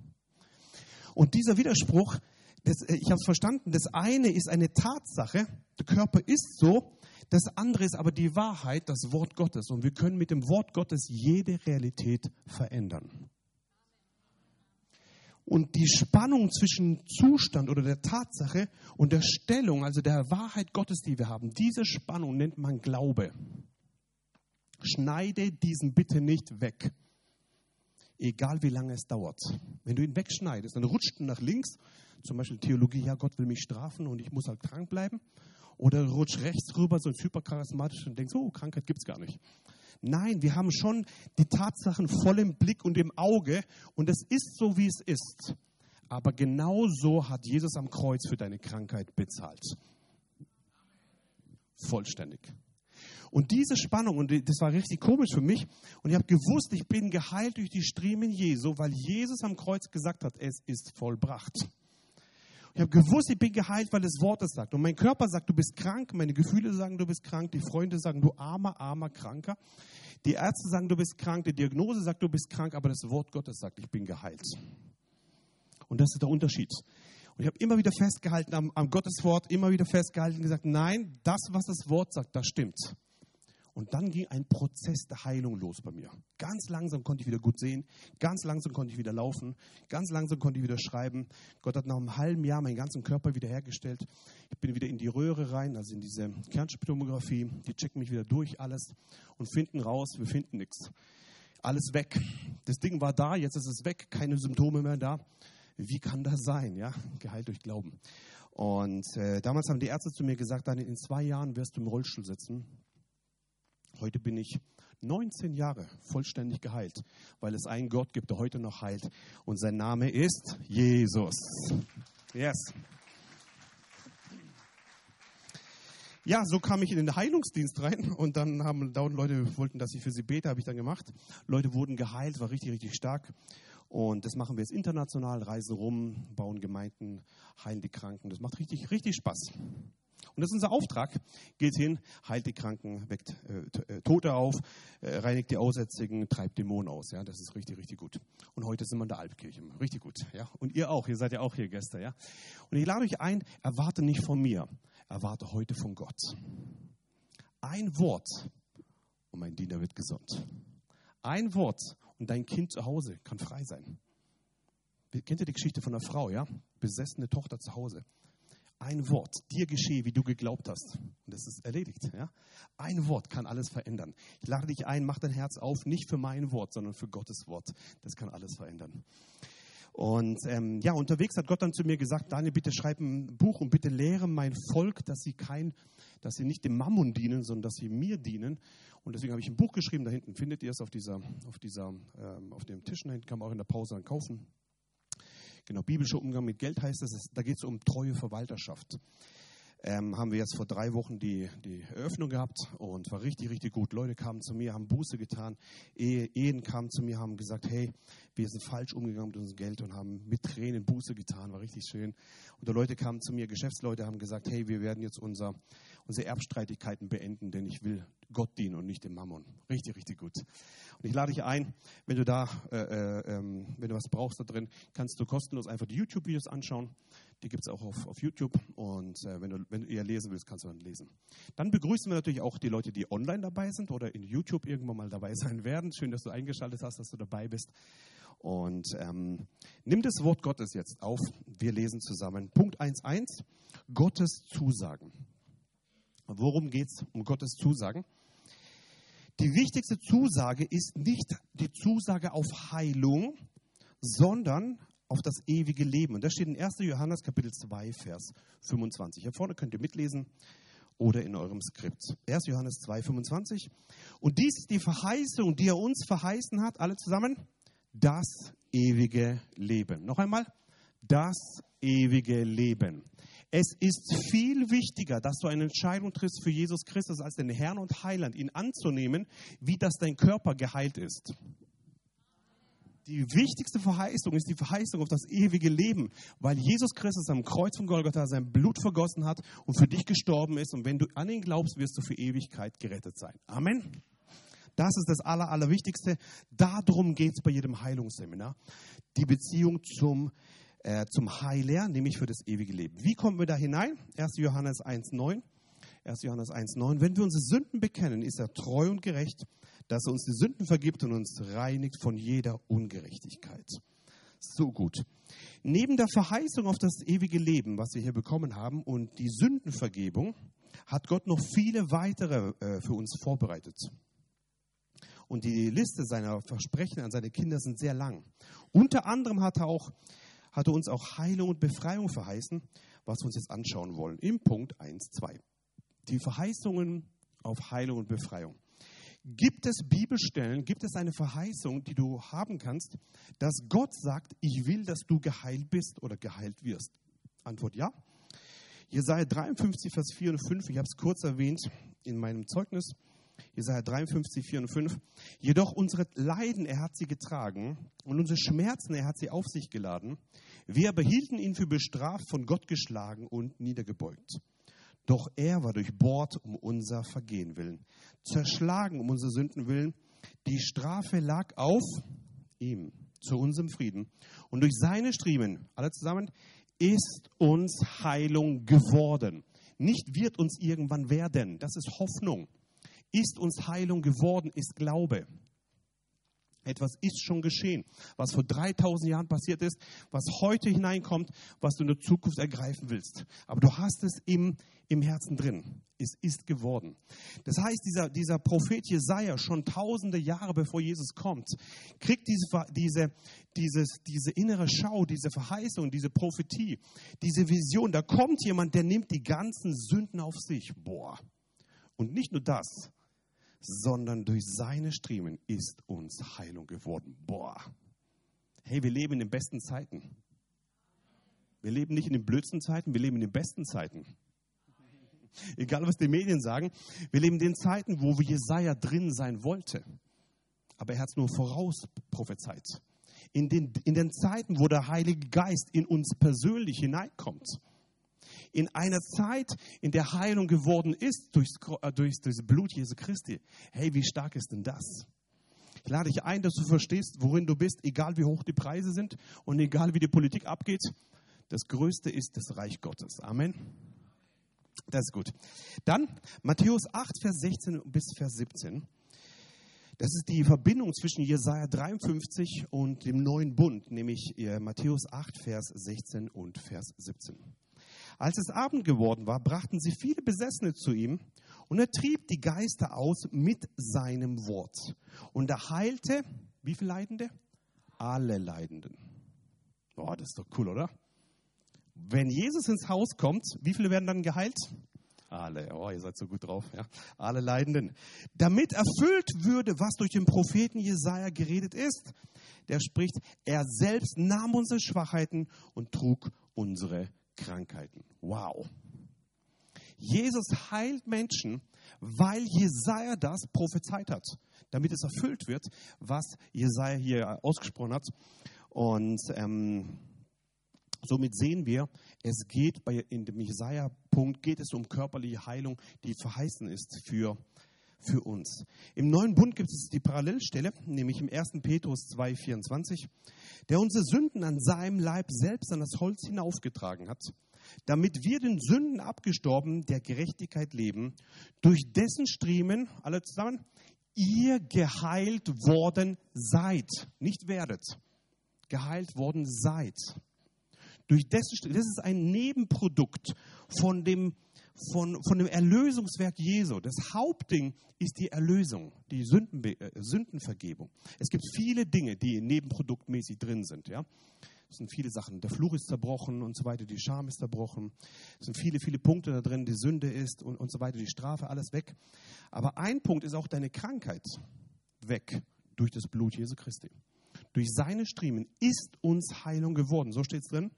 Und dieser Widerspruch, das, äh, ich habe es verstanden, das eine ist eine Tatsache, der Körper ist so, das andere ist aber die Wahrheit, das Wort Gottes. Und wir können mit dem Wort Gottes jede Realität verändern. Und die Spannung zwischen Zustand oder der Tatsache und der Stellung, also der Wahrheit Gottes, die wir haben, diese Spannung nennt man Glaube. Schneide diesen bitte nicht weg. Egal wie lange es dauert. Wenn du ihn wegschneidest, dann rutscht du nach links, zum Beispiel Theologie, ja, Gott will mich strafen und ich muss halt krank bleiben. Oder rutscht rechts rüber, so hypercharismatisch und denkst, oh, Krankheit gibt es gar nicht. Nein, wir haben schon die Tatsachen voll im Blick und im Auge und es ist so, wie es ist. Aber genau so hat Jesus am Kreuz für deine Krankheit bezahlt. Vollständig. Und diese Spannung, und das war richtig komisch für mich, und ich habe gewusst, ich bin geheilt durch die Striemen Jesu, weil Jesus am Kreuz gesagt hat, es ist vollbracht. Ich habe gewusst, ich bin geheilt, weil das Wort es sagt. Und mein Körper sagt, du bist krank. Meine Gefühle sagen, du bist krank. Die Freunde sagen, du armer, armer, kranker. Die Ärzte sagen, du bist krank. Die Diagnose sagt, du bist krank. Aber das Wort Gottes sagt, ich bin geheilt. Und das ist der Unterschied. Und ich habe immer wieder festgehalten am, am Gotteswort, immer wieder festgehalten und gesagt, nein, das, was das Wort sagt, das stimmt. Und dann ging ein Prozess der Heilung los bei mir. Ganz langsam konnte ich wieder gut sehen, ganz langsam konnte ich wieder laufen, ganz langsam konnte ich wieder schreiben. Gott hat nach einem halben Jahr meinen ganzen Körper wiederhergestellt. Ich bin wieder in die Röhre rein, also in diese Kernspitomographie. Die checken mich wieder durch alles und finden raus, wir finden nichts. Alles weg. Das Ding war da, jetzt ist es weg, keine Symptome mehr da. Wie kann das sein? Ja, geheilt durch Glauben. Und äh, damals haben die Ärzte zu mir gesagt, dann in zwei Jahren wirst du im Rollstuhl sitzen Heute bin ich 19 Jahre vollständig geheilt, weil es einen Gott gibt, der heute noch heilt. Und sein Name ist Jesus. Yes. Ja, so kam ich in den Heilungsdienst rein und dann haben dauernd Leute wollten, dass ich für sie bete, habe ich dann gemacht. Leute wurden geheilt, war richtig, richtig stark. Und das machen wir jetzt international, reisen rum, bauen Gemeinden, heilen die Kranken. Das macht richtig, richtig Spaß. Und das ist unser Auftrag. Geht hin, heilt die Kranken, weckt äh, äh, Tote auf, äh, reinigt die Aussätzigen, treibt Dämonen aus. Ja, das ist richtig, richtig gut. Und heute sind wir in der Alpkirche. Richtig gut. Ja, und ihr auch. Ihr seid ja auch hier Gäste. Ja. Und ich lade euch ein, erwarte nicht von mir, erwarte heute von Gott. Ein Wort und mein Diener wird gesund. Ein Wort und dein Kind zu Hause kann frei sein. Kennt ihr die Geschichte von einer Frau, ja? Besessene Tochter zu Hause. Ein Wort, dir geschehe, wie du geglaubt hast. Und das ist erledigt. Ja? Ein Wort kann alles verändern. Ich lade dich ein, mach dein Herz auf, nicht für mein Wort, sondern für Gottes Wort. Das kann alles verändern. Und ähm, ja, unterwegs hat Gott dann zu mir gesagt, Daniel, bitte schreib ein Buch und bitte lehre mein Volk, dass sie kein, dass sie nicht dem Mammon dienen, sondern dass sie mir dienen. Und deswegen habe ich ein Buch geschrieben, da hinten findet ihr es auf dieser, auf dieser, ähm, auf dem Tisch, da hinten kann man auch in der Pause dann kaufen. Genau, biblischer Umgang mit Geld heißt es, da geht es um treue Verwalterschaft. ähm, haben wir jetzt vor drei Wochen die, die Eröffnung gehabt und war richtig, richtig gut. Leute kamen zu mir, haben Buße getan. Ehe, Ehen kamen zu mir, haben gesagt, hey, wir sind falsch umgegangen mit unserem Geld und haben mit Tränen Buße getan, war richtig schön. Und die Leute kamen zu mir, Geschäftsleute haben gesagt, hey, wir werden jetzt unser, unsere Erbstreitigkeiten beenden, denn ich will Gott dienen und nicht dem Mammon. Richtig, richtig gut. Und ich lade dich ein, wenn du da, äh, äh, ähm, wenn du was brauchst da drin, kannst du kostenlos einfach die YouTube-Videos anschauen. Die gibt es auch auf, auf YouTube. Und äh, wenn, du, wenn du eher lesen willst, kannst du dann lesen. Dann begrüßen wir natürlich auch die Leute, die online dabei sind oder in YouTube irgendwann mal dabei sein werden. Schön, dass du eingeschaltet hast, dass du dabei bist. Und ähm, nimm das Wort Gottes jetzt auf. Wir lesen zusammen. Punkt 1.1. Gottes Zusagen. Worum geht es um Gottes Zusagen? Die wichtigste Zusage ist nicht die Zusage auf Heilung, sondern auf das ewige Leben. Und das steht in 1. Johannes Kapitel 2, Vers 25. Hier vorne könnt ihr mitlesen oder in eurem Skript. 1. Johannes 2, 25. Und dies ist die Verheißung, die er uns verheißen hat, alle zusammen, das ewige Leben. Noch einmal, das ewige Leben. Es ist viel wichtiger, dass du eine Entscheidung triffst für Jesus Christus als den Herrn und Heiland, ihn anzunehmen, wie dass dein Körper geheilt ist. Die wichtigste Verheißung ist die Verheißung auf das ewige Leben, weil Jesus Christus am Kreuz von Golgatha sein Blut vergossen hat und für dich gestorben ist. Und wenn du an ihn glaubst, wirst du für Ewigkeit gerettet sein. Amen. Das ist das Aller, Allerwichtigste. Darum geht es bei jedem Heilungsseminar. Die Beziehung zum äh, zum Heiler, nämlich für das ewige Leben. Wie kommen wir da hinein? 1. Johannes 1,9. 1. Johannes 1,9. Wenn wir unsere Sünden bekennen, ist er treu und gerecht, dass er uns die Sünden vergibt und uns reinigt von jeder Ungerechtigkeit. So gut. Neben der Verheißung auf das ewige Leben, was wir hier bekommen haben, und die Sündenvergebung, hat Gott noch viele weitere äh, für uns vorbereitet. Und die Liste seiner Versprechen an seine Kinder sind sehr lang. Unter anderem hat er auch hat er uns auch Heilung und Befreiung verheißen, was wir uns jetzt anschauen wollen. Im Punkt 1, 2. Die Verheißungen auf Heilung und Befreiung. Gibt es Bibelstellen, gibt es eine Verheißung, die du haben kannst, dass Gott sagt, ich will, dass du geheilt bist oder geheilt wirst? Antwort ja. Jesaja 53, Vers 4 und 5, ich habe es kurz erwähnt in meinem Zeugnis. Jesaja 53, 4 und 5. Jedoch unsere Leiden, er hat sie getragen und unsere Schmerzen, er hat sie auf sich geladen. Wir behielten ihn für bestraft, von Gott geschlagen und niedergebeugt. Doch er war durchbohrt um unser Vergehen willen, zerschlagen um unsere Sünden willen. Die Strafe lag auf ihm zu unserem Frieden. Und durch seine Striemen, alle zusammen, ist uns Heilung geworden. Nicht wird uns irgendwann werden. Das ist Hoffnung ist uns Heilung geworden, ist Glaube. Etwas ist schon geschehen, was vor 3000 Jahren passiert ist, was heute hineinkommt, was du in der Zukunft ergreifen willst. Aber du hast es im, im Herzen drin. Es ist geworden. Das heißt, dieser, dieser Prophet Jesaja, schon tausende Jahre bevor Jesus kommt, kriegt diese, diese, dieses, diese innere Schau, diese Verheißung, diese Prophetie, diese Vision. Da kommt jemand, der nimmt die ganzen Sünden auf sich. Boah. Und nicht nur das, sondern durch seine Striemen ist uns Heilung geworden. Boah. Hey, wir leben in den besten Zeiten. Wir leben nicht in den blödsten Zeiten, wir leben in den besten Zeiten. Egal, was die Medien sagen, wir leben in den Zeiten, wo Jesaja drin sein wollte. Aber er hat es nur voraus prophezeit. In den, in den Zeiten, wo der Heilige Geist in uns persönlich hineinkommt in einer Zeit, in der Heilung geworden ist durchs, äh, durch das Blut Jesu Christi. Hey, wie stark ist denn das? Ich lade dich ein, dass du verstehst, worin du bist, egal wie hoch die Preise sind und egal wie die Politik abgeht. Das Größte ist das Reich Gottes. Amen. Das ist gut. Dann Matthäus 8, Vers 16 bis Vers 17. Das ist die Verbindung zwischen Jesaja 53 und dem neuen Bund, nämlich äh, Matthäus 8, Vers 16 und Vers 17. Als es Abend geworden war, brachten sie viele Besessene zu ihm und er trieb die Geister aus mit seinem Wort. Und er heilte, wie viele Leidende? Alle Leidenden. Boah, das ist doch cool, oder? Wenn Jesus ins Haus kommt, wie viele werden dann geheilt? Alle, oh, ihr seid so gut drauf, ja. Alle Leidenden. Damit erfüllt würde, was durch den Propheten Jesaja geredet ist. Der spricht, er selbst nahm unsere Schwachheiten und trug unsere Krankheiten. Wow. Jesus heilt Menschen, weil Jesaja das prophezeit hat, damit es erfüllt wird, was Jesaja hier ausgesprochen hat. Und ähm, somit sehen wir, es geht bei, in dem Jesaja-Punkt geht es um körperliche Heilung, die verheißen ist für für uns. Im neuen Bund gibt es die Parallelstelle, nämlich im 1. Petrus 2,24, der unsere Sünden an seinem Leib selbst an das Holz hinaufgetragen hat, damit wir den Sünden abgestorben der Gerechtigkeit leben, durch dessen Striemen, alle zusammen, ihr geheilt worden seid, nicht werdet, geheilt worden seid. Durch dessen, das ist ein Nebenprodukt von dem von, von dem Erlösungswerk Jesu. Das Hauptding ist die Erlösung, die Sündenbe äh, Sündenvergebung. Es gibt viele Dinge, die nebenproduktmäßig drin sind. Ja? Es sind viele Sachen. Der Fluch ist zerbrochen und so weiter, die Scham ist zerbrochen. Es sind viele, viele Punkte da drin, die Sünde ist und, und so weiter, die Strafe, alles weg. Aber ein Punkt ist auch deine Krankheit weg durch das Blut Jesu Christi. Durch seine Striemen ist uns Heilung geworden. So steht es drin.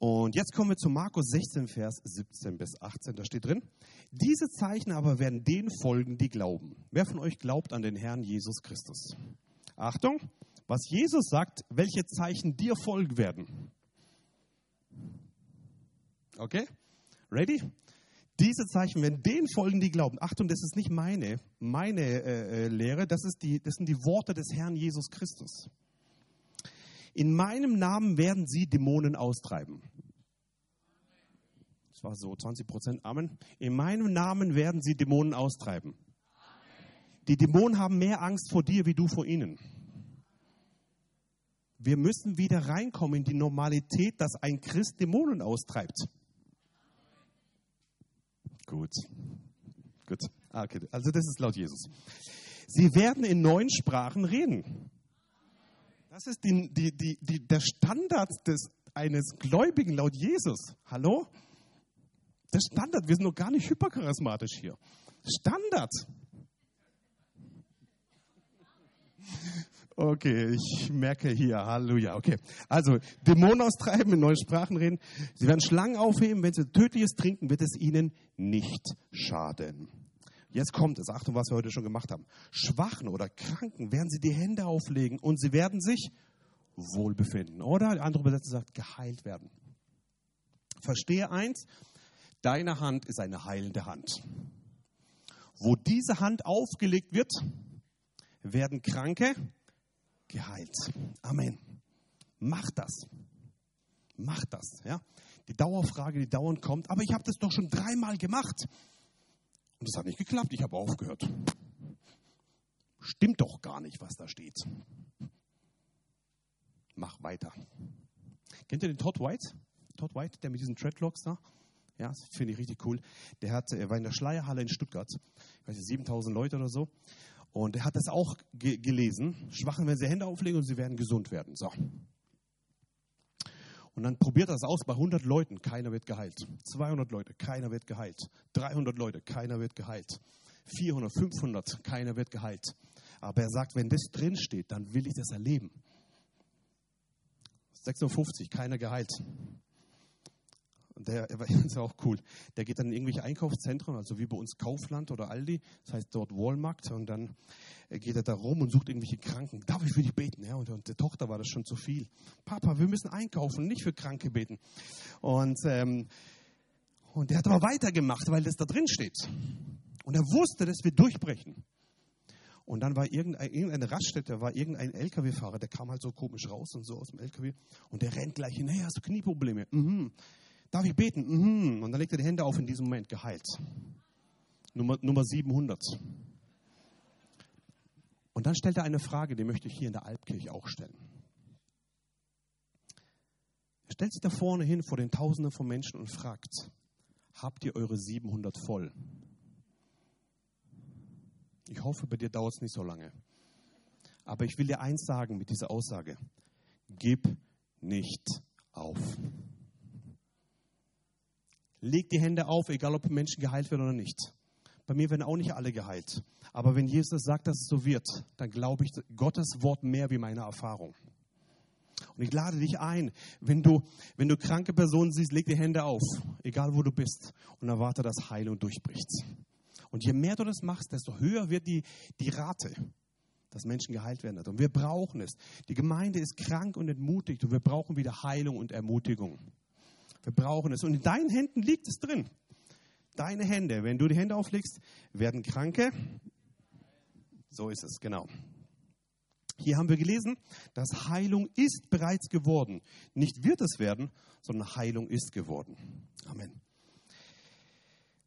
Und jetzt kommen wir zu Markus 16, Vers 17 bis 18. Da steht drin, diese Zeichen aber werden denen folgen, die glauben. Wer von euch glaubt an den Herrn Jesus Christus? Achtung, was Jesus sagt, welche Zeichen dir folgen werden. Okay? Ready? Diese Zeichen werden denen folgen, die glauben. Achtung, das ist nicht meine, meine äh, äh Lehre, das, ist die, das sind die Worte des Herrn Jesus Christus. In meinem Namen werden sie Dämonen austreiben. Das war so 20 Prozent Amen. In meinem Namen werden sie Dämonen austreiben. Die Dämonen haben mehr Angst vor dir wie du vor ihnen. Wir müssen wieder reinkommen in die Normalität, dass ein Christ Dämonen austreibt. Gut. Gut. Ah, okay. Also das ist laut Jesus. Sie werden in neuen Sprachen reden. Das ist die, die, die, der Standard des, eines Gläubigen laut Jesus. Hallo? Der Standard. Wir sind noch gar nicht hypercharismatisch hier. Standard. Okay, ich merke hier, Halleluja. Okay, also Dämonen austreiben, in neuen Sprachen reden. Sie werden Schlangen aufheben, wenn sie tödliches trinken, wird es ihnen nicht schaden. Jetzt kommt es, Achtung, was wir heute schon gemacht haben. Schwachen oder Kranken werden sie die Hände auflegen und sie werden sich wohlbefinden. Oder andere Übersetzung sagt, geheilt werden. Verstehe eins, deine Hand ist eine heilende Hand. Wo diese Hand aufgelegt wird, werden Kranke geheilt. Amen. Mach das. Mach das. Ja? Die Dauerfrage, die dauernd kommt, aber ich habe das doch schon dreimal gemacht. Und das hat nicht geklappt, ich habe aufgehört. Stimmt doch gar nicht, was da steht. Mach weiter. Kennt ihr den Todd White? Todd White, der mit diesen Dreadlocks da? Ja, finde ich richtig cool. Der hat, er war in der Schleierhalle in Stuttgart, ich weiß nicht, 7000 Leute oder so. Und er hat das auch ge gelesen. Schwachen, wenn sie Hände auflegen und sie werden gesund werden. So. Und dann probiert das aus bei 100 Leuten, keiner wird geheilt. 200 Leute, keiner wird geheilt. 300 Leute, keiner wird geheilt. 400, 500, keiner wird geheilt. Aber er sagt, wenn das drinsteht, dann will ich das erleben. 650, keiner geheilt. Und der, der ist auch cool. Der geht dann in irgendwelche Einkaufszentren, also wie bei uns Kaufland oder Aldi, das heißt dort Walmart, und dann geht er da rum und sucht irgendwelche Kranken. Darf ich für dich beten? Ja, und, und der Tochter war das schon zu viel. Papa, wir müssen einkaufen, nicht für Kranke beten. Und, ähm, und der hat aber weitergemacht, weil das da drin steht. Und er wusste, dass wir durchbrechen. Und dann war irgendein, irgendeine Raststätte, war irgendein LKW-Fahrer, der kam halt so komisch raus und so aus dem LKW. Und der rennt gleich hin, hey, hast du Knieprobleme? Mhm. Darf ich beten? Mhm. Und dann legt er die Hände auf, in diesem Moment geheilt. Nummer, Nummer 700. Und dann stellt er eine Frage, die möchte ich hier in der Alpkirche auch stellen. Er stellt sich da vorne hin vor den Tausenden von Menschen und fragt, habt ihr eure 700 voll? Ich hoffe, bei dir dauert es nicht so lange. Aber ich will dir eins sagen mit dieser Aussage. Gib nicht auf. Leg die Hände auf, egal ob Menschen geheilt werden oder nicht. Bei mir werden auch nicht alle geheilt. Aber wenn Jesus sagt, dass es so wird, dann glaube ich Gottes Wort mehr wie meine Erfahrung. Und ich lade dich ein, wenn du, wenn du kranke Personen siehst, leg die Hände auf, egal wo du bist, und erwarte, dass Heilung durchbricht. Und je mehr du das machst, desto höher wird die, die Rate, dass Menschen geheilt werden. Und wir brauchen es. Die Gemeinde ist krank und entmutigt und wir brauchen wieder Heilung und Ermutigung. Wir brauchen es. Und in deinen Händen liegt es drin. Deine Hände, wenn du die Hände auflegst, werden Kranke. So ist es, genau. Hier haben wir gelesen, dass Heilung ist bereits geworden. Nicht wird es werden, sondern Heilung ist geworden. Amen.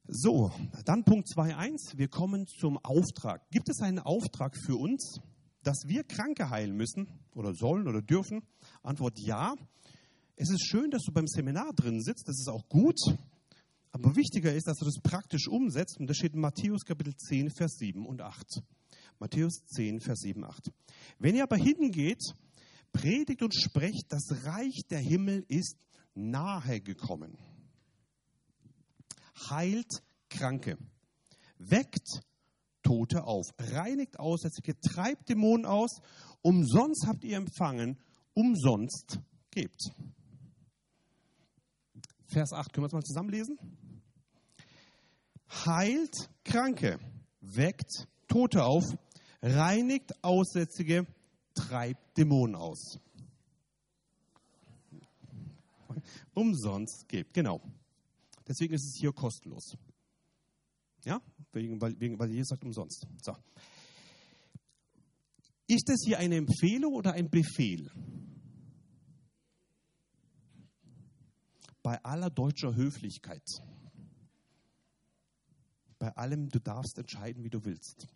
So, dann Punkt 2.1. Wir kommen zum Auftrag. Gibt es einen Auftrag für uns, dass wir Kranke heilen müssen oder sollen oder dürfen? Antwort ja. Es ist schön, dass du beim Seminar drin sitzt, das ist auch gut. Aber wichtiger ist, dass du das praktisch umsetzt. Und das steht in Matthäus Kapitel 10, Vers 7 und 8. Matthäus 10, Vers 7, 8. Wenn ihr aber hingeht, predigt und sprecht, das Reich der Himmel ist nahe gekommen. Heilt Kranke, weckt Tote auf, reinigt Aussätzige, treibt Dämonen aus. Umsonst habt ihr empfangen, umsonst gebt. Vers 8, können wir es mal zusammenlesen? Heilt Kranke, weckt Tote auf, reinigt Aussätzige, treibt Dämonen aus. Umsonst gebt, genau. Deswegen ist es hier kostenlos. Ja, wegen, weil, wegen, weil Jesus sagt umsonst. So. Ist das hier eine Empfehlung oder ein Befehl? Bei aller deutscher Höflichkeit. Bei allem, du darfst entscheiden, wie du willst.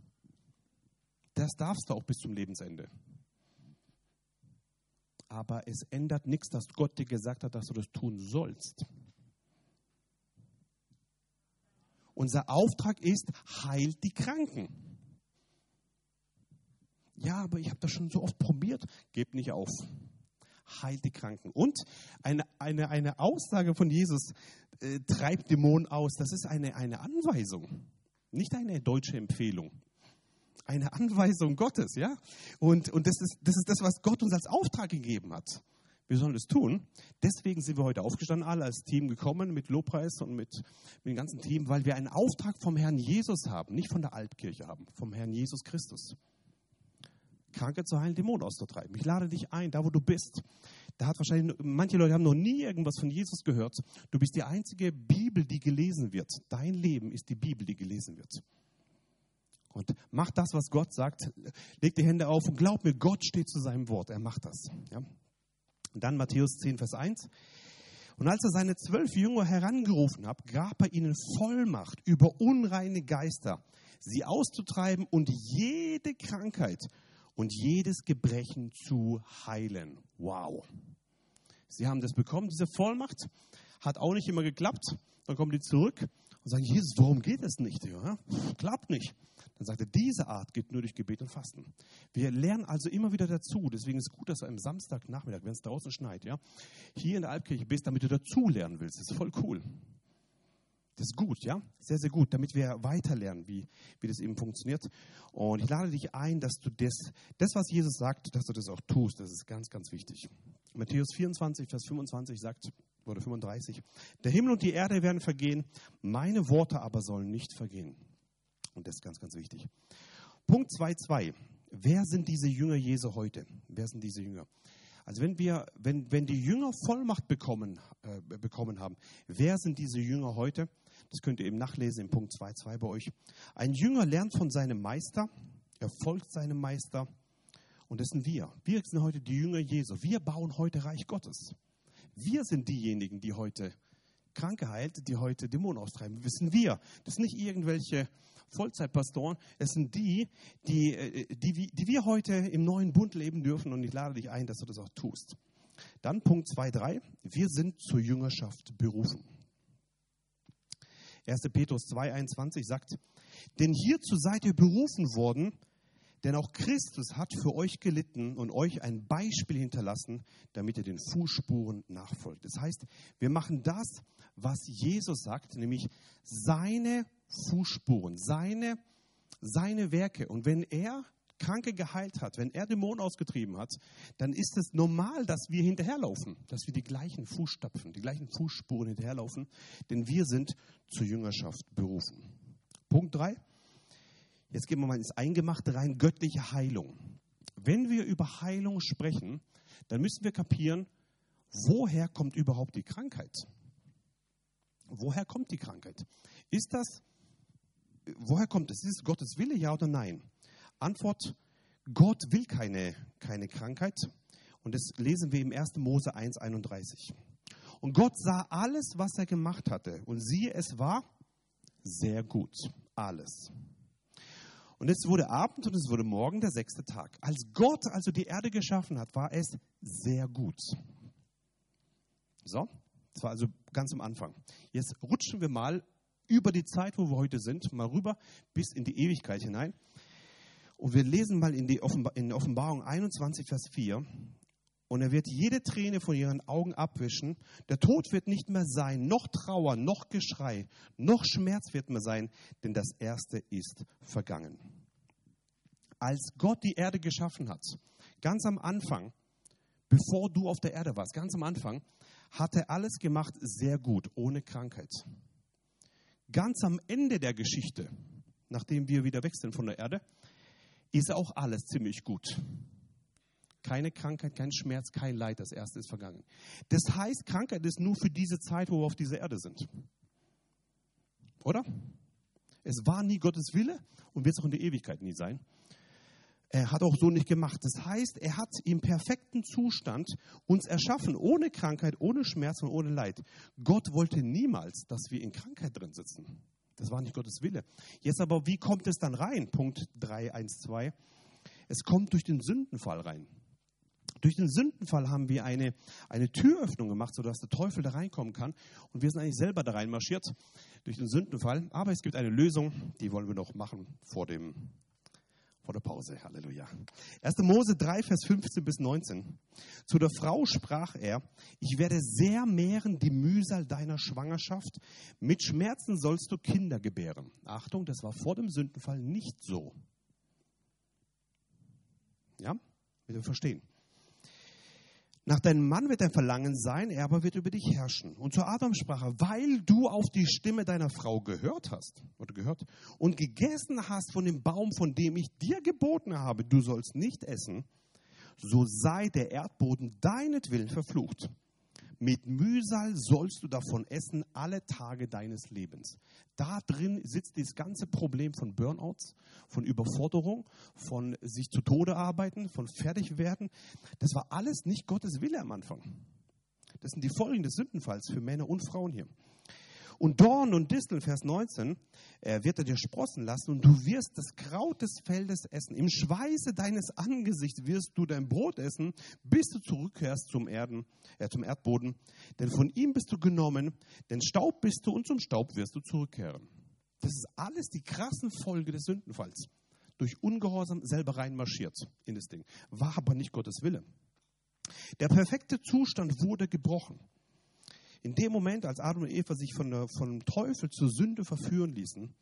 Das darfst du auch bis zum Lebensende. Aber es ändert nichts, dass Gott dir gesagt hat, dass du das tun sollst. Unser Auftrag ist, heilt die Kranken. Ja, aber ich habe das schon so oft probiert. Gebt nicht auf. Heilt die Kranken. Und eine, eine, eine Aussage von Jesus, äh, treibt Dämonen aus, das ist eine, eine Anweisung, nicht eine deutsche Empfehlung eine Anweisung Gottes, ja? Und, und das, ist, das ist das, was Gott uns als Auftrag gegeben hat. Wir sollen das tun. Deswegen sind wir heute aufgestanden, alle als Team gekommen mit Lobpreis und mit, mit dem ganzen Team, weil wir einen Auftrag vom Herrn Jesus haben, nicht von der Altkirche haben, vom Herrn Jesus Christus. Kranke zu heilen, Dämonen auszutreiben. Ich lade dich ein, da wo du bist. Da hat wahrscheinlich, manche Leute haben noch nie irgendwas von Jesus gehört. Du bist die einzige Bibel, die gelesen wird. Dein Leben ist die Bibel, die gelesen wird. Und mach das, was Gott sagt. Leg die Hände auf und glaub mir, Gott steht zu seinem Wort. Er macht das. Ja? Und dann Matthäus 10, Vers 1. Und als er seine zwölf Jünger herangerufen hat, gab er ihnen Vollmacht über unreine Geister, sie auszutreiben und jede Krankheit und jedes Gebrechen zu heilen. Wow. Sie haben das bekommen, diese Vollmacht. Hat auch nicht immer geklappt. Dann kommen die zurück und sagen, Jesus, warum geht es nicht? Ja? Klappt nicht. Dann sagt er, diese Art geht nur durch Gebet und Fasten. Wir lernen also immer wieder dazu. Deswegen ist es gut, dass du am Samstagnachmittag, wenn es draußen schneit, ja, hier in der Alpkirche bist, damit du dazu lernen willst. Das ist voll cool. Das ist gut, ja? Sehr, sehr gut, damit wir weiterlernen, wie, wie das eben funktioniert. Und ich lade dich ein, dass du das, das, was Jesus sagt, dass du das auch tust. Das ist ganz, ganz wichtig. Matthäus 24, Vers 25 sagt, oder 35, der Himmel und die Erde werden vergehen, meine Worte aber sollen nicht vergehen. Und das ist ganz, ganz wichtig. Punkt 2.2. Wer sind diese Jünger Jesu heute? Wer sind diese Jünger? Also wenn wir, wenn, wenn die Jünger Vollmacht bekommen, äh, bekommen haben, wer sind diese Jünger heute? Das könnt ihr eben nachlesen in Punkt 2.2 bei euch. Ein Jünger lernt von seinem Meister, er folgt seinem Meister. Und das sind wir. Wir sind heute die Jünger Jesu. Wir bauen heute Reich Gottes. Wir sind diejenigen, die heute Kranke heilt, die heute Dämonen austreiben. Das sind wir. Das sind nicht irgendwelche Vollzeitpastoren. Es sind die, die, äh, die, die wir heute im neuen Bund leben dürfen und ich lade dich ein, dass du das auch tust. Dann Punkt 2.3. Wir sind zur Jüngerschaft berufen. 1. Petrus 2.21 sagt, denn hierzu seid ihr berufen worden, denn auch Christus hat für euch gelitten und euch ein Beispiel hinterlassen, damit ihr den Fußspuren nachfolgt. Das heißt, wir machen das, was Jesus sagt, nämlich seine Fußspuren, seine, seine Werke. Und wenn er Kranke geheilt hat, wenn er Dämonen ausgetrieben hat, dann ist es normal, dass wir hinterherlaufen, dass wir die gleichen Fußstapfen, die gleichen Fußspuren hinterherlaufen, denn wir sind zur Jüngerschaft berufen. Punkt 3. Jetzt gehen wir mal ins Eingemachte rein, göttliche Heilung. Wenn wir über Heilung sprechen, dann müssen wir kapieren, woher kommt überhaupt die Krankheit? Woher kommt die Krankheit? Ist das, woher kommt es? Ist es Gottes Wille, ja oder nein? Antwort, Gott will keine, keine Krankheit. Und das lesen wir im 1. Mose 1, 31. Und Gott sah alles, was er gemacht hatte. Und siehe, es war sehr gut. Alles. Und es wurde Abend und es wurde Morgen der sechste Tag. Als Gott also die Erde geschaffen hat, war es sehr gut. So, das war also ganz am Anfang. Jetzt rutschen wir mal über die Zeit, wo wir heute sind, mal rüber bis in die Ewigkeit hinein. Und wir lesen mal in die in Offenbarung 21, Vers 4. Und er wird jede Träne von ihren Augen abwischen. Der Tod wird nicht mehr sein, noch Trauer, noch Geschrei, noch Schmerz wird mehr sein, denn das Erste ist vergangen. Als Gott die Erde geschaffen hat, ganz am Anfang, bevor du auf der Erde warst, ganz am Anfang, hat er alles gemacht sehr gut, ohne Krankheit. Ganz am Ende der Geschichte, nachdem wir wieder wechseln von der Erde, ist auch alles ziemlich gut. Keine Krankheit, kein Schmerz, kein Leid, das erste ist vergangen. Das heißt, Krankheit ist nur für diese Zeit, wo wir auf dieser Erde sind. Oder? Es war nie Gottes Wille und wird es auch in der Ewigkeit nie sein. Er hat auch so nicht gemacht. Das heißt, er hat im perfekten Zustand uns erschaffen, ohne Krankheit, ohne Schmerz und ohne Leid. Gott wollte niemals, dass wir in Krankheit drin sitzen. Das war nicht Gottes Wille. Jetzt aber, wie kommt es dann rein? Punkt 3, 1, 2. Es kommt durch den Sündenfall rein. Durch den Sündenfall haben wir eine, eine Türöffnung gemacht, sodass der Teufel da reinkommen kann. Und wir sind eigentlich selber da reinmarschiert durch den Sündenfall. Aber es gibt eine Lösung, die wollen wir noch machen vor, dem, vor der Pause. Halleluja. 1. Mose 3, Vers 15 bis 19. Zu der Frau sprach er, ich werde sehr mehren die Mühsal deiner Schwangerschaft. Mit Schmerzen sollst du Kinder gebären. Achtung, das war vor dem Sündenfall nicht so. Ja, wir verstehen. Nach deinem Mann wird dein Verlangen sein, er aber wird über dich herrschen. Und zu Adam sprach er, weil du auf die Stimme deiner Frau gehört hast oder gehört und gegessen hast von dem Baum, von dem ich dir geboten habe, du sollst nicht essen, so sei der Erdboden deinetwillen verflucht. Mit Mühsal sollst du davon essen alle Tage deines Lebens. Da drin sitzt das ganze Problem von Burnouts, von Überforderung, von sich zu Tode arbeiten, von fertig werden. Das war alles nicht Gottes Wille am Anfang. Das sind die Folgen des Sündenfalls für Männer und Frauen hier. Und Dorn und Disteln, Vers 19, äh, wird er dir sprossen lassen und du wirst das Kraut des Feldes essen. Im Schweiße deines Angesichts wirst du dein Brot essen, bis du zurückkehrst zum, Erden, äh, zum Erdboden. Denn von ihm bist du genommen, denn Staub bist du und zum Staub wirst du zurückkehren. Das ist alles die krassen Folge des Sündenfalls. Durch Ungehorsam selber reinmarschiert in das Ding. War aber nicht Gottes Wille. Der perfekte Zustand wurde gebrochen. In dem Moment, als Adam und Eva sich von der, vom Teufel zur Sünde verführen ließen,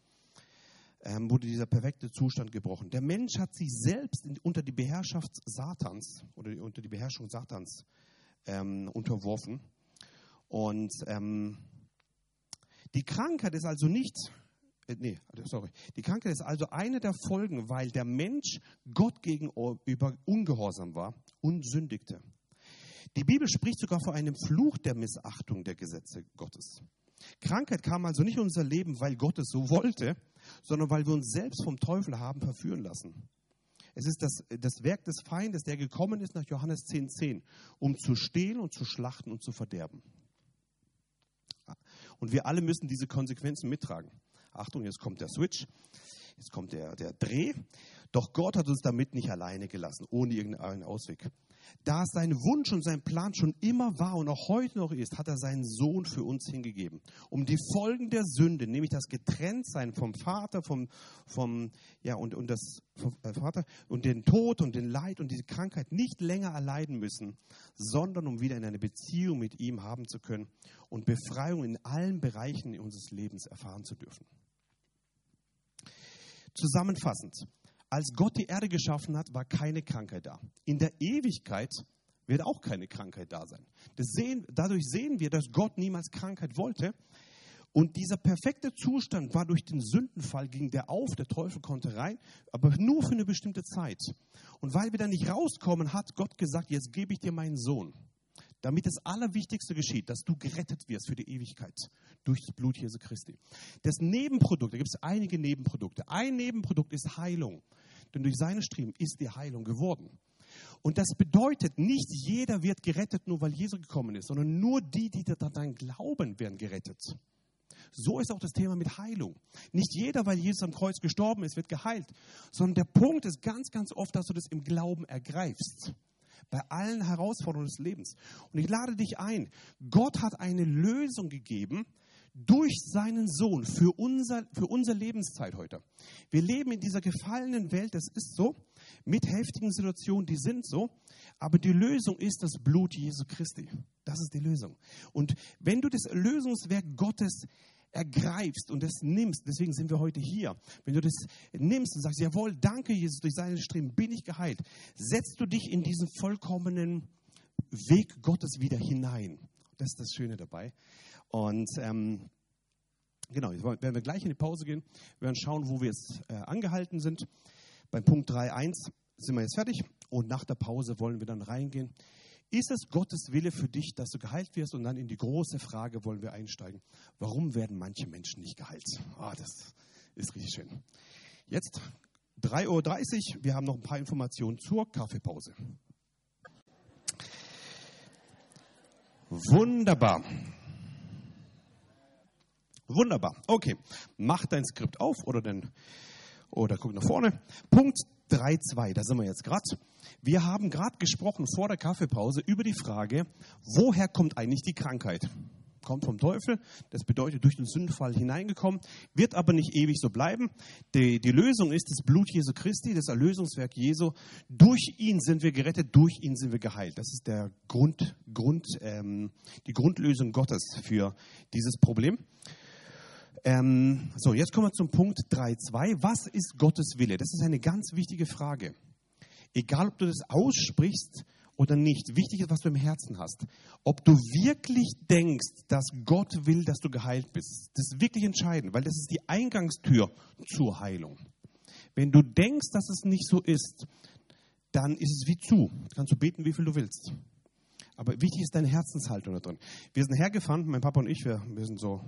ähm, wurde dieser perfekte Zustand gebrochen. Der Mensch hat sich selbst in, unter die Beherrschaft Satans oder unter die Beherrschung Satans ähm, unterworfen. Und ähm, die Krankheit ist also nicht, äh, nee, sorry, die Krankheit ist also eine der Folgen, weil der Mensch Gott gegenüber ungehorsam war und sündigte. Die Bibel spricht sogar von einem Fluch der Missachtung der Gesetze Gottes. Krankheit kam also nicht in unser Leben, weil Gott es so wollte, sondern weil wir uns selbst vom Teufel haben verführen lassen. Es ist das, das Werk des Feindes, der gekommen ist nach Johannes 10,10, 10, um zu stehlen und zu schlachten und zu verderben. Und wir alle müssen diese Konsequenzen mittragen. Achtung, jetzt kommt der Switch, jetzt kommt der, der Dreh. Doch Gott hat uns damit nicht alleine gelassen, ohne irgendeinen Ausweg. Da sein Wunsch und sein Plan schon immer war und auch heute noch ist, hat er seinen Sohn für uns hingegeben, um die Folgen der Sünde, nämlich das Getrenntsein vom Vater, vom, vom ja und, und das vom äh, Vater und den Tod und den Leid und diese Krankheit nicht länger erleiden müssen, sondern um wieder in eine Beziehung mit ihm haben zu können und Befreiung in allen Bereichen unseres Lebens erfahren zu dürfen. Zusammenfassend, als Gott die Erde geschaffen hat, war keine Krankheit da. In der Ewigkeit wird auch keine Krankheit da sein. Sehen, dadurch sehen wir, dass Gott niemals Krankheit wollte. Und dieser perfekte Zustand war durch den Sündenfall, ging der auf, der Teufel konnte rein, aber nur für eine bestimmte Zeit. Und weil wir da nicht rauskommen, hat Gott gesagt, jetzt gebe ich dir meinen Sohn, damit das Allerwichtigste geschieht, dass du gerettet wirst für die Ewigkeit durch das Blut Jesu Christi. Das Nebenprodukt, da gibt es einige Nebenprodukte. Ein Nebenprodukt ist Heilung, denn durch seine Striemen ist die Heilung geworden. Und das bedeutet, nicht jeder wird gerettet, nur weil Jesus gekommen ist, sondern nur die, die daran glauben, werden gerettet. So ist auch das Thema mit Heilung. Nicht jeder, weil Jesus am Kreuz gestorben ist, wird geheilt, sondern der Punkt ist ganz, ganz oft, dass du das im Glauben ergreifst. Bei allen Herausforderungen des Lebens. Und ich lade dich ein. Gott hat eine Lösung gegeben, durch seinen Sohn für, unser, für unsere Lebenszeit heute. Wir leben in dieser gefallenen Welt, das ist so, mit heftigen Situationen, die sind so, aber die Lösung ist das Blut Jesu Christi. Das ist die Lösung. Und wenn du das Lösungswerk Gottes ergreifst und das nimmst, deswegen sind wir heute hier, wenn du das nimmst und sagst, jawohl, danke Jesus, durch seine Streben bin ich geheilt, setzt du dich in diesen vollkommenen Weg Gottes wieder hinein. Das ist das Schöne dabei. Und ähm, genau, jetzt werden wir gleich in die Pause gehen. Wir werden schauen, wo wir jetzt äh, angehalten sind. Beim Punkt 3.1 sind wir jetzt fertig und nach der Pause wollen wir dann reingehen. Ist es Gottes Wille für dich, dass du geheilt wirst? Und dann in die große Frage wollen wir einsteigen. Warum werden manche Menschen nicht geheilt? Ah, das ist richtig schön. Jetzt 3.30 Uhr. Wir haben noch ein paar Informationen zur Kaffeepause. Wunderbar. Wunderbar. Okay, mach dein Skript auf oder, den, oder guck nach vorne. Punkt 3.2, da sind wir jetzt gerade. Wir haben gerade gesprochen vor der Kaffeepause über die Frage, woher kommt eigentlich die Krankheit? Kommt vom Teufel, das bedeutet durch den Sündenfall hineingekommen, wird aber nicht ewig so bleiben. Die, die Lösung ist das Blut Jesu Christi, das Erlösungswerk Jesu. Durch ihn sind wir gerettet, durch ihn sind wir geheilt. Das ist der Grund, Grund, ähm, die Grundlösung Gottes für dieses Problem. Ähm, so, jetzt kommen wir zum Punkt 3.2. Was ist Gottes Wille? Das ist eine ganz wichtige Frage. Egal, ob du das aussprichst oder nicht, wichtig ist, was du im Herzen hast. Ob du wirklich denkst, dass Gott will, dass du geheilt bist. Das ist wirklich entscheidend, weil das ist die Eingangstür zur Heilung. Wenn du denkst, dass es nicht so ist, dann ist es wie zu. Kannst du beten, wie viel du willst. Aber wichtig ist deine Herzenshaltung da drin. Wir sind hergefahren, mein Papa und ich, wir, wir sind so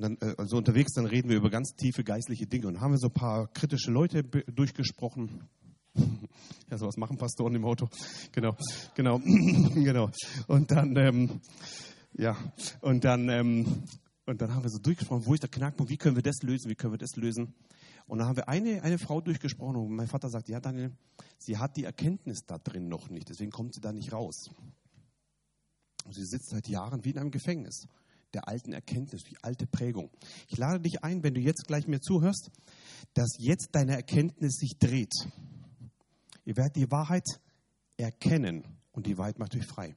dann äh, unterwegs, dann reden wir über ganz tiefe geistliche Dinge und haben wir so ein paar kritische Leute durchgesprochen. Ja, sowas machen Pastoren im Auto. Genau, genau, genau. Und dann, ähm, ja, und dann, ähm, und dann haben wir so durchgesprochen, wo ist der Knackpunkt, wie können wir das lösen, wie können wir das lösen. Und dann haben wir eine, eine Frau durchgesprochen und mein Vater sagt, ja Daniel, sie hat die Erkenntnis da drin noch nicht, deswegen kommt sie da nicht raus. Und sie sitzt seit Jahren wie in einem Gefängnis der alten Erkenntnis, die alte Prägung. Ich lade dich ein, wenn du jetzt gleich mir zuhörst, dass jetzt deine Erkenntnis sich dreht. Ihr werdet die Wahrheit erkennen und die Wahrheit macht euch frei.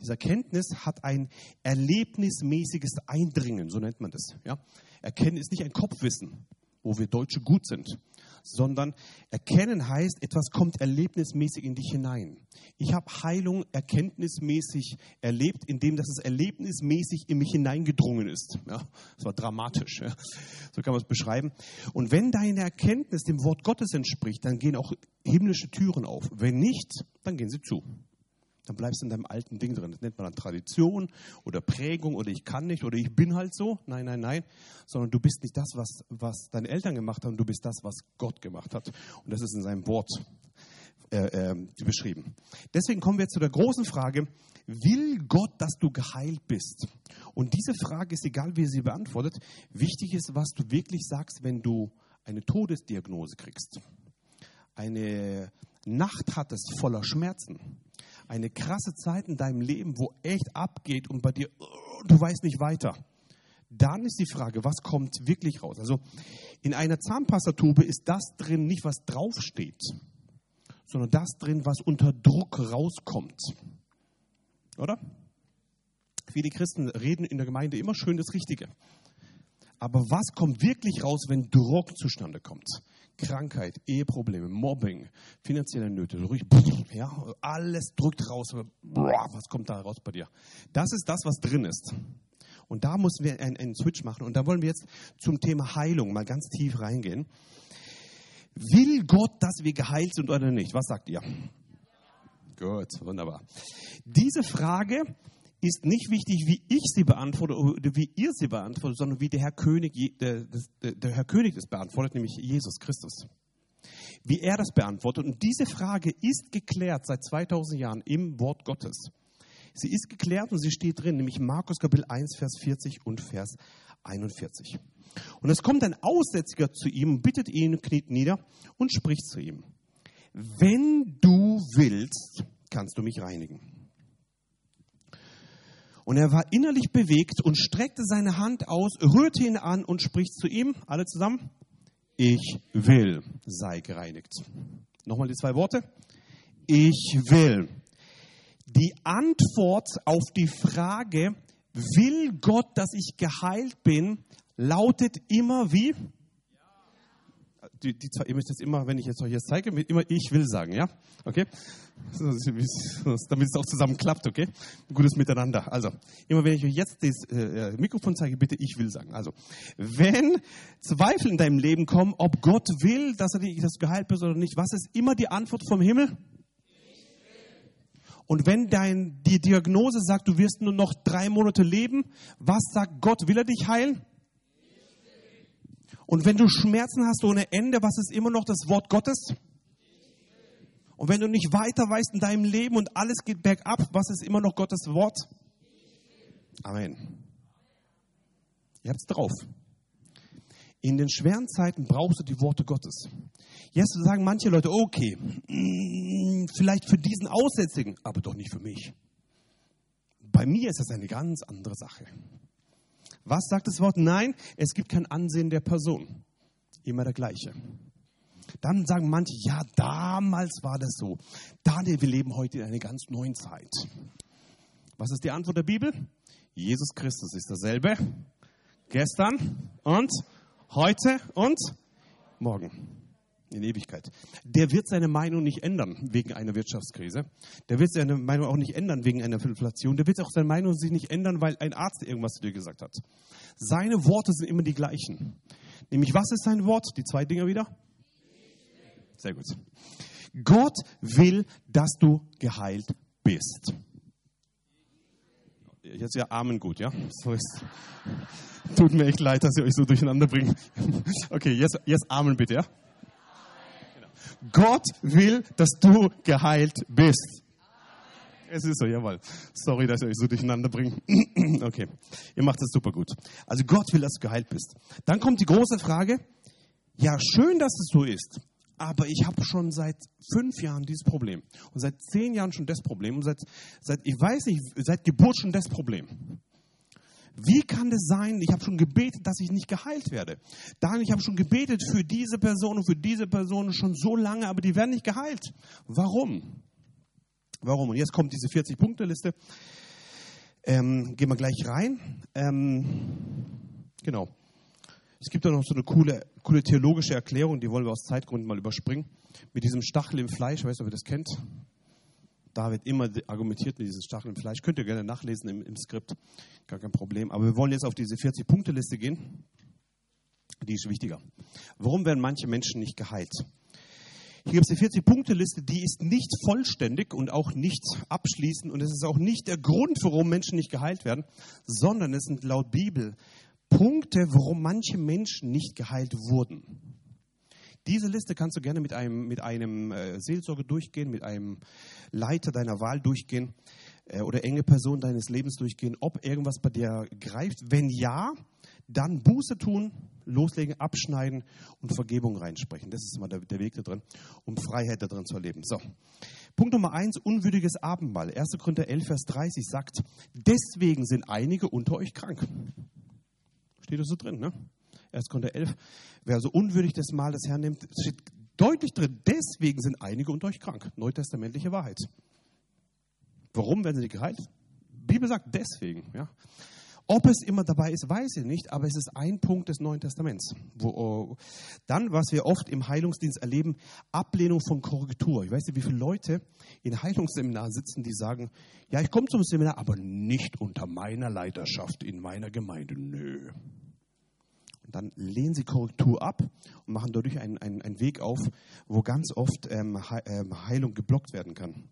Diese Erkenntnis hat ein erlebnismäßiges Eindringen, so nennt man das. Ja? Erkennen ist nicht ein Kopfwissen, wo wir Deutsche gut sind, sondern erkennen heißt, etwas kommt erlebnismäßig in dich hinein. Ich habe Heilung erkenntnismäßig erlebt, indem das es erlebnismäßig in mich hineingedrungen ist. Ja, das war dramatisch. Ja. So kann man es beschreiben. Und wenn deine Erkenntnis dem Wort Gottes entspricht, dann gehen auch himmlische Türen auf. Wenn nicht, dann gehen sie zu dann bleibst du in deinem alten Ding drin. Das nennt man dann Tradition oder Prägung oder ich kann nicht oder ich bin halt so. Nein, nein, nein. Sondern du bist nicht das, was, was deine Eltern gemacht haben, du bist das, was Gott gemacht hat. Und das ist in seinem Wort äh, äh, beschrieben. Deswegen kommen wir jetzt zu der großen Frage, will Gott, dass du geheilt bist? Und diese Frage ist egal, wie sie beantwortet. Wichtig ist, was du wirklich sagst, wenn du eine Todesdiagnose kriegst. Eine Nacht hattest voller Schmerzen eine krasse Zeit in deinem Leben, wo echt abgeht und bei dir, du weißt nicht weiter. Dann ist die Frage, was kommt wirklich raus? Also in einer Zahnpastatube ist das drin nicht, was draufsteht, sondern das drin, was unter Druck rauskommt. Oder? Viele Christen reden in der Gemeinde immer schön das Richtige. Aber was kommt wirklich raus, wenn Druck zustande kommt? Krankheit, Eheprobleme, Mobbing, finanzielle Nöte, ruhig, ja, alles drückt raus. Was kommt da raus bei dir? Das ist das, was drin ist. Und da müssen wir einen, einen Switch machen. Und da wollen wir jetzt zum Thema Heilung mal ganz tief reingehen. Will Gott, dass wir geheilt sind oder nicht? Was sagt ihr? Gut, wunderbar. Diese Frage ist nicht wichtig, wie ich sie beantworte oder wie ihr sie beantwortet, sondern wie der Herr König, der, der, Herr König das beantwortet, nämlich Jesus Christus. Wie er das beantwortet. Und diese Frage ist geklärt seit 2000 Jahren im Wort Gottes. Sie ist geklärt und sie steht drin, nämlich Markus Kapitel 1, Vers 40 und Vers 41. Und es kommt ein Aussätziger zu ihm, bittet ihn, kniet nieder und spricht zu ihm. Wenn du willst, kannst du mich reinigen. Und er war innerlich bewegt und streckte seine Hand aus, rührte ihn an und spricht zu ihm, alle zusammen, ich will, sei gereinigt. Nochmal die zwei Worte. Ich will. Die Antwort auf die Frage, will Gott, dass ich geheilt bin, lautet immer wie? Die, die ihr müsst jetzt immer, wenn ich jetzt euch jetzt zeige, immer ich will sagen, ja? Okay? Damit es auch zusammen klappt, okay? Gutes Miteinander. Also, immer wenn ich euch jetzt das äh, Mikrofon zeige, bitte ich will sagen. Also, wenn Zweifel in deinem Leben kommen, ob Gott will, dass er dich geheilt bist oder nicht, was ist immer die Antwort vom Himmel? Und wenn dein, die Diagnose sagt, du wirst nur noch drei Monate leben, was sagt Gott? Will er dich heilen? Und wenn du Schmerzen hast ohne Ende, was ist immer noch das Wort Gottes? Und wenn du nicht weiter weißt in deinem Leben und alles geht bergab, was ist immer noch Gottes Wort? Amen. Ihr habt es drauf. In den schweren Zeiten brauchst du die Worte Gottes. Jetzt sagen manche Leute, okay, mm, vielleicht für diesen Aussätzigen, aber doch nicht für mich. Bei mir ist das eine ganz andere Sache. Was sagt das Wort? Nein, es gibt kein Ansehen der Person. Immer der gleiche. Dann sagen manche, ja, damals war das so. Daniel, wir leben heute in einer ganz neuen Zeit. Was ist die Antwort der Bibel? Jesus Christus ist dasselbe. Gestern und heute und morgen in Ewigkeit. Der wird seine Meinung nicht ändern wegen einer Wirtschaftskrise. Der wird seine Meinung auch nicht ändern wegen einer Inflation. Der wird auch seine Meinung sich nicht ändern, weil ein Arzt irgendwas zu dir gesagt hat. Seine Worte sind immer die gleichen. Nämlich, was ist sein Wort? Die zwei Dinger wieder? Sehr gut. Gott will, dass du geheilt bist. Jetzt ja Amen gut, ja? So ist. Tut mir echt leid, dass ihr euch so durcheinander bringt. Okay, jetzt, jetzt Amen bitte, ja? Gott will, dass du geheilt bist. Es ist so, jawohl. Sorry, dass ich euch so durcheinander bringe. okay, ihr macht das super gut. Also Gott will, dass du geheilt bist. Dann kommt die große Frage, ja, schön, dass es so ist, aber ich habe schon seit fünf Jahren dieses Problem und seit zehn Jahren schon das Problem und seit, seit ich weiß nicht, seit Geburt schon das Problem. Wie kann es sein, ich habe schon gebetet, dass ich nicht geheilt werde? Daniel, ich habe schon gebetet für diese Person und für diese Person schon so lange, aber die werden nicht geheilt. Warum? Warum? Und jetzt kommt diese 40-Punkte-Liste. Ähm, gehen wir gleich rein. Ähm, genau. Es gibt da noch so eine coole, coole theologische Erklärung, die wollen wir aus Zeitgründen mal überspringen. Mit diesem Stachel im Fleisch, weißt du, ob ihr das kennt? Da wird immer argumentiert mit diesem Stachel im Fleisch. Könnt ihr gerne nachlesen im, im Skript, gar kein Problem. Aber wir wollen jetzt auf diese 40-Punkte-Liste gehen. Die ist wichtiger. Warum werden manche Menschen nicht geheilt? Hier gibt es die 40-Punkte-Liste, die ist nicht vollständig und auch nicht abschließend und es ist auch nicht der Grund, warum Menschen nicht geheilt werden, sondern es sind laut Bibel Punkte, warum manche Menschen nicht geheilt wurden. Diese Liste kannst du gerne mit einem, mit einem äh, Seelsorger durchgehen, mit einem Leiter deiner Wahl durchgehen äh, oder enge Person deines Lebens durchgehen, ob irgendwas bei dir greift. Wenn ja, dann Buße tun, loslegen, abschneiden und Vergebung reinsprechen. Das ist immer der, der Weg da drin, um Freiheit da drin zu erleben. So. Punkt Nummer eins, unwürdiges Abendmahl. 1. Korinther 11, Vers 30 sagt, deswegen sind einige unter euch krank. Steht das so drin, ne? 1. Korinther 11. Wer also unwürdig das Mahl des Herrn nimmt, steht deutlich drin, deswegen sind einige unter euch krank. Neutestamentliche Wahrheit. Warum werden sie geheilt? Die Bibel sagt deswegen. Ja. Ob es immer dabei ist, weiß ich nicht, aber es ist ein Punkt des Neuen Testaments. Wo, oh, dann, was wir oft im Heilungsdienst erleben, Ablehnung von Korrektur. Ich weiß nicht, wie viele Leute in Heilungsseminaren sitzen, die sagen, ja, ich komme zum Seminar, aber nicht unter meiner Leiterschaft in meiner Gemeinde. Nö. Und dann lehnen sie Korrektur ab und machen dadurch einen, einen, einen Weg auf, wo ganz oft ähm, ähm, Heilung geblockt werden kann.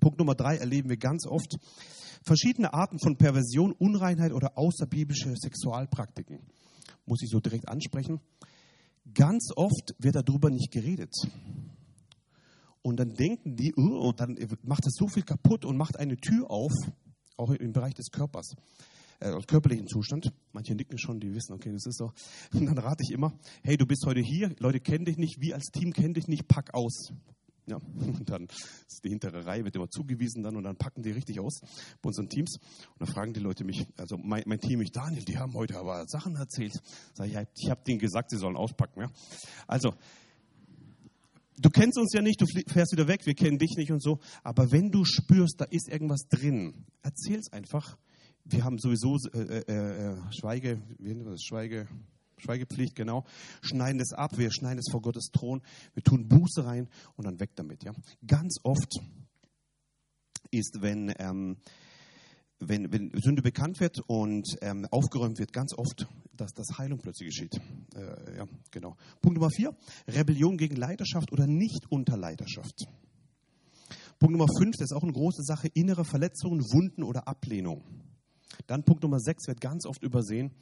Punkt Nummer drei erleben wir ganz oft verschiedene Arten von Perversion, Unreinheit oder außerbiblische Sexualpraktiken. Muss ich so direkt ansprechen. Ganz oft wird darüber nicht geredet. Und dann denken die, oh, dann macht das so viel kaputt und macht eine Tür auf, auch im Bereich des Körpers äh, körperlichen Zustand. Manche nicken schon, die wissen, okay, das ist so. Und dann rate ich immer, hey, du bist heute hier, Leute kennen dich nicht, wir als Team kennen dich nicht, pack aus. Ja, und dann ist die hintere Reihe wird immer zugewiesen dann und dann packen die richtig aus bei unseren Teams. Und dann fragen die Leute mich, also mein, mein Team, mich, Daniel, die haben heute aber Sachen erzählt. Sag ich, ich habe denen gesagt, sie sollen auspacken. Ja? Also, du kennst uns ja nicht, du fährst wieder weg, wir kennen dich nicht und so. Aber wenn du spürst, da ist irgendwas drin, erzähl's einfach wir haben sowieso äh, äh, äh, Schweige, wie nennt man das? Schweige, Schweigepflicht, genau. Schneiden es ab, wir schneiden es vor Gottes Thron, wir tun Buße rein und dann weg damit. Ja? Ganz oft ist, wenn, ähm, wenn, wenn Sünde bekannt wird und ähm, aufgeräumt wird, ganz oft, dass das Heilung plötzlich geschieht. Äh, ja, genau. Punkt Nummer vier, Rebellion gegen Leiterschaft oder nicht unter Leiterschaft. Punkt Nummer fünf, das ist auch eine große Sache, innere Verletzungen, Wunden oder Ablehnung. Dann Punkt Nummer 6 wird ganz oft übersehen.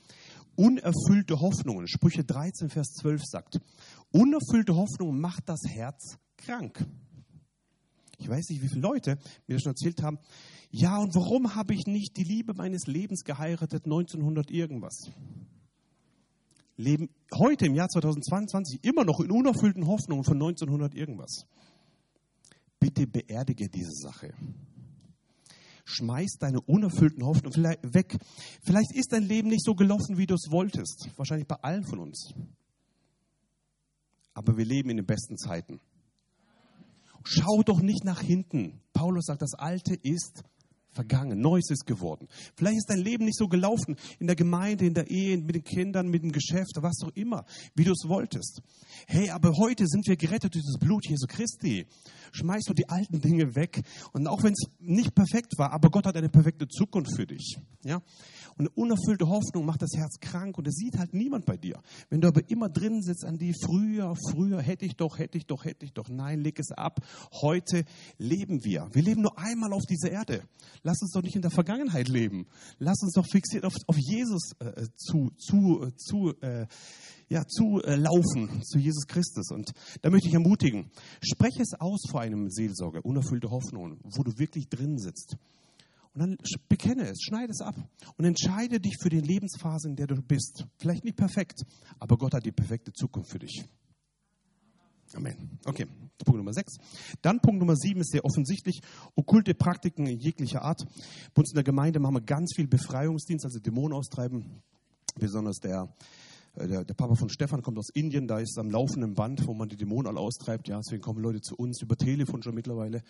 Unerfüllte Hoffnungen. Sprüche 13, Vers 12 sagt, unerfüllte Hoffnungen macht das Herz krank. Ich weiß nicht, wie viele Leute mir das schon erzählt haben. Ja, und warum habe ich nicht die Liebe meines Lebens geheiratet 1900 irgendwas? Leben heute im Jahr 2022 immer noch in unerfüllten Hoffnungen von 1900 irgendwas. Bitte beerdige diese Sache. Schmeiß deine unerfüllten Hoffnungen weg. Vielleicht ist dein Leben nicht so gelaufen, wie du es wolltest. Wahrscheinlich bei allen von uns. Aber wir leben in den besten Zeiten. Schau doch nicht nach hinten. Paulus sagt, das Alte ist vergangen, Neues ist geworden. Vielleicht ist dein Leben nicht so gelaufen in der Gemeinde, in der Ehe, mit den Kindern, mit dem Geschäft, was auch immer, wie du es wolltest. Hey, aber heute sind wir gerettet durch das Blut Jesu Christi. Schmeiß du die alten Dinge weg. Und auch wenn es nicht perfekt war, aber Gott hat eine perfekte Zukunft für dich. Ja? Und eine unerfüllte Hoffnung macht das Herz krank und es sieht halt niemand bei dir. Wenn du aber immer drin sitzt an die früher, früher, hätte ich doch, hätte ich doch, hätte ich doch. Nein, leg es ab. Heute leben wir. Wir leben nur einmal auf dieser Erde. Lass uns doch nicht in der Vergangenheit leben. Lass uns doch fixiert auf, auf Jesus äh, zu, zu, äh, zu, äh, ja, zu äh, laufen, zu Jesus Christus. Und da möchte ich ermutigen, spreche es aus vor einem Seelsorger, unerfüllte Hoffnungen, wo du wirklich drin sitzt. Und dann bekenne es, schneide es ab und entscheide dich für die Lebensphase, in der du bist. Vielleicht nicht perfekt, aber Gott hat die perfekte Zukunft für dich. Amen. Okay, Punkt Nummer 6. Dann Punkt Nummer 7 ist sehr offensichtlich, okkulte Praktiken jeglicher Art. Bei uns in der Gemeinde machen wir ganz viel Befreiungsdienst, also Dämonen austreiben. Besonders der, äh, der, der, Papa von Stefan kommt aus Indien, da ist am laufenden Band, wo man die Dämonen alle austreibt. Ja, deswegen kommen Leute zu uns über Telefon schon mittlerweile.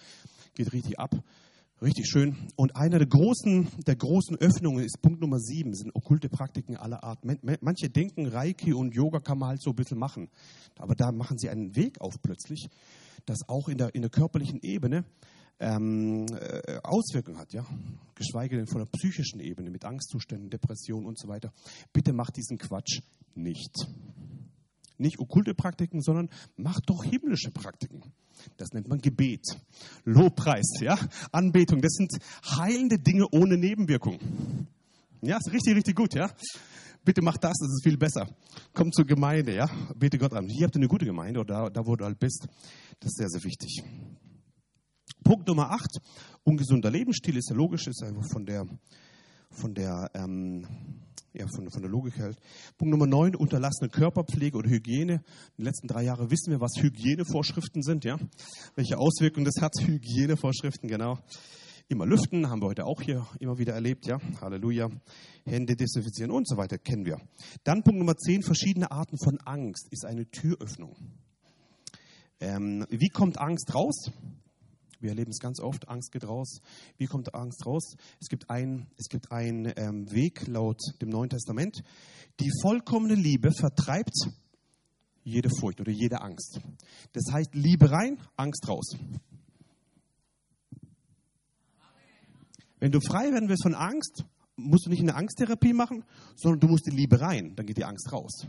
Geht richtig ab. Richtig schön. Und einer der großen, der großen Öffnungen ist Punkt Nummer sieben, sind okkulte Praktiken aller Art. Manche denken, Reiki und Yoga kann man halt so ein bisschen machen. Aber da machen sie einen Weg auf plötzlich, das auch in der, in der körperlichen Ebene ähm, äh, Auswirkungen hat, ja. Geschweige denn von der psychischen Ebene mit Angstzuständen, Depressionen und so weiter. Bitte macht diesen Quatsch nicht nicht okkulte Praktiken, sondern mach doch himmlische Praktiken. Das nennt man Gebet, Lobpreis, ja, Anbetung. Das sind heilende Dinge ohne Nebenwirkung. Ja, ist richtig, richtig gut, ja. Bitte mach das, das ist viel besser. Komm zur Gemeinde, ja. Bete Gott an. Hier habt ihr eine gute Gemeinde oder da, da wo du halt bist. Das ist sehr, sehr wichtig. Punkt Nummer 8. Ungesunder Lebensstil ist ja logisch, ist einfach von der, von der, ähm, ja, von, von der Logik halt. Punkt Nummer 9, unterlassene Körperpflege oder Hygiene. In den letzten drei Jahren wissen wir, was Hygienevorschriften sind, ja. Welche Auswirkungen das hat, Hygienevorschriften, genau. Immer lüften, haben wir heute auch hier immer wieder erlebt, ja. Halleluja. Hände desinfizieren und so weiter, kennen wir. Dann Punkt Nummer 10, verschiedene Arten von Angst ist eine Türöffnung. Ähm, wie kommt Angst raus? Wir erleben es ganz oft, Angst geht raus. Wie kommt Angst raus? Es gibt einen ein ähm, Weg laut dem Neuen Testament. Die vollkommene Liebe vertreibt jede Furcht oder jede Angst. Das heißt, Liebe rein, Angst raus. Wenn du frei werden willst von Angst, musst du nicht eine Angsttherapie machen, sondern du musst die Liebe rein, dann geht die Angst raus.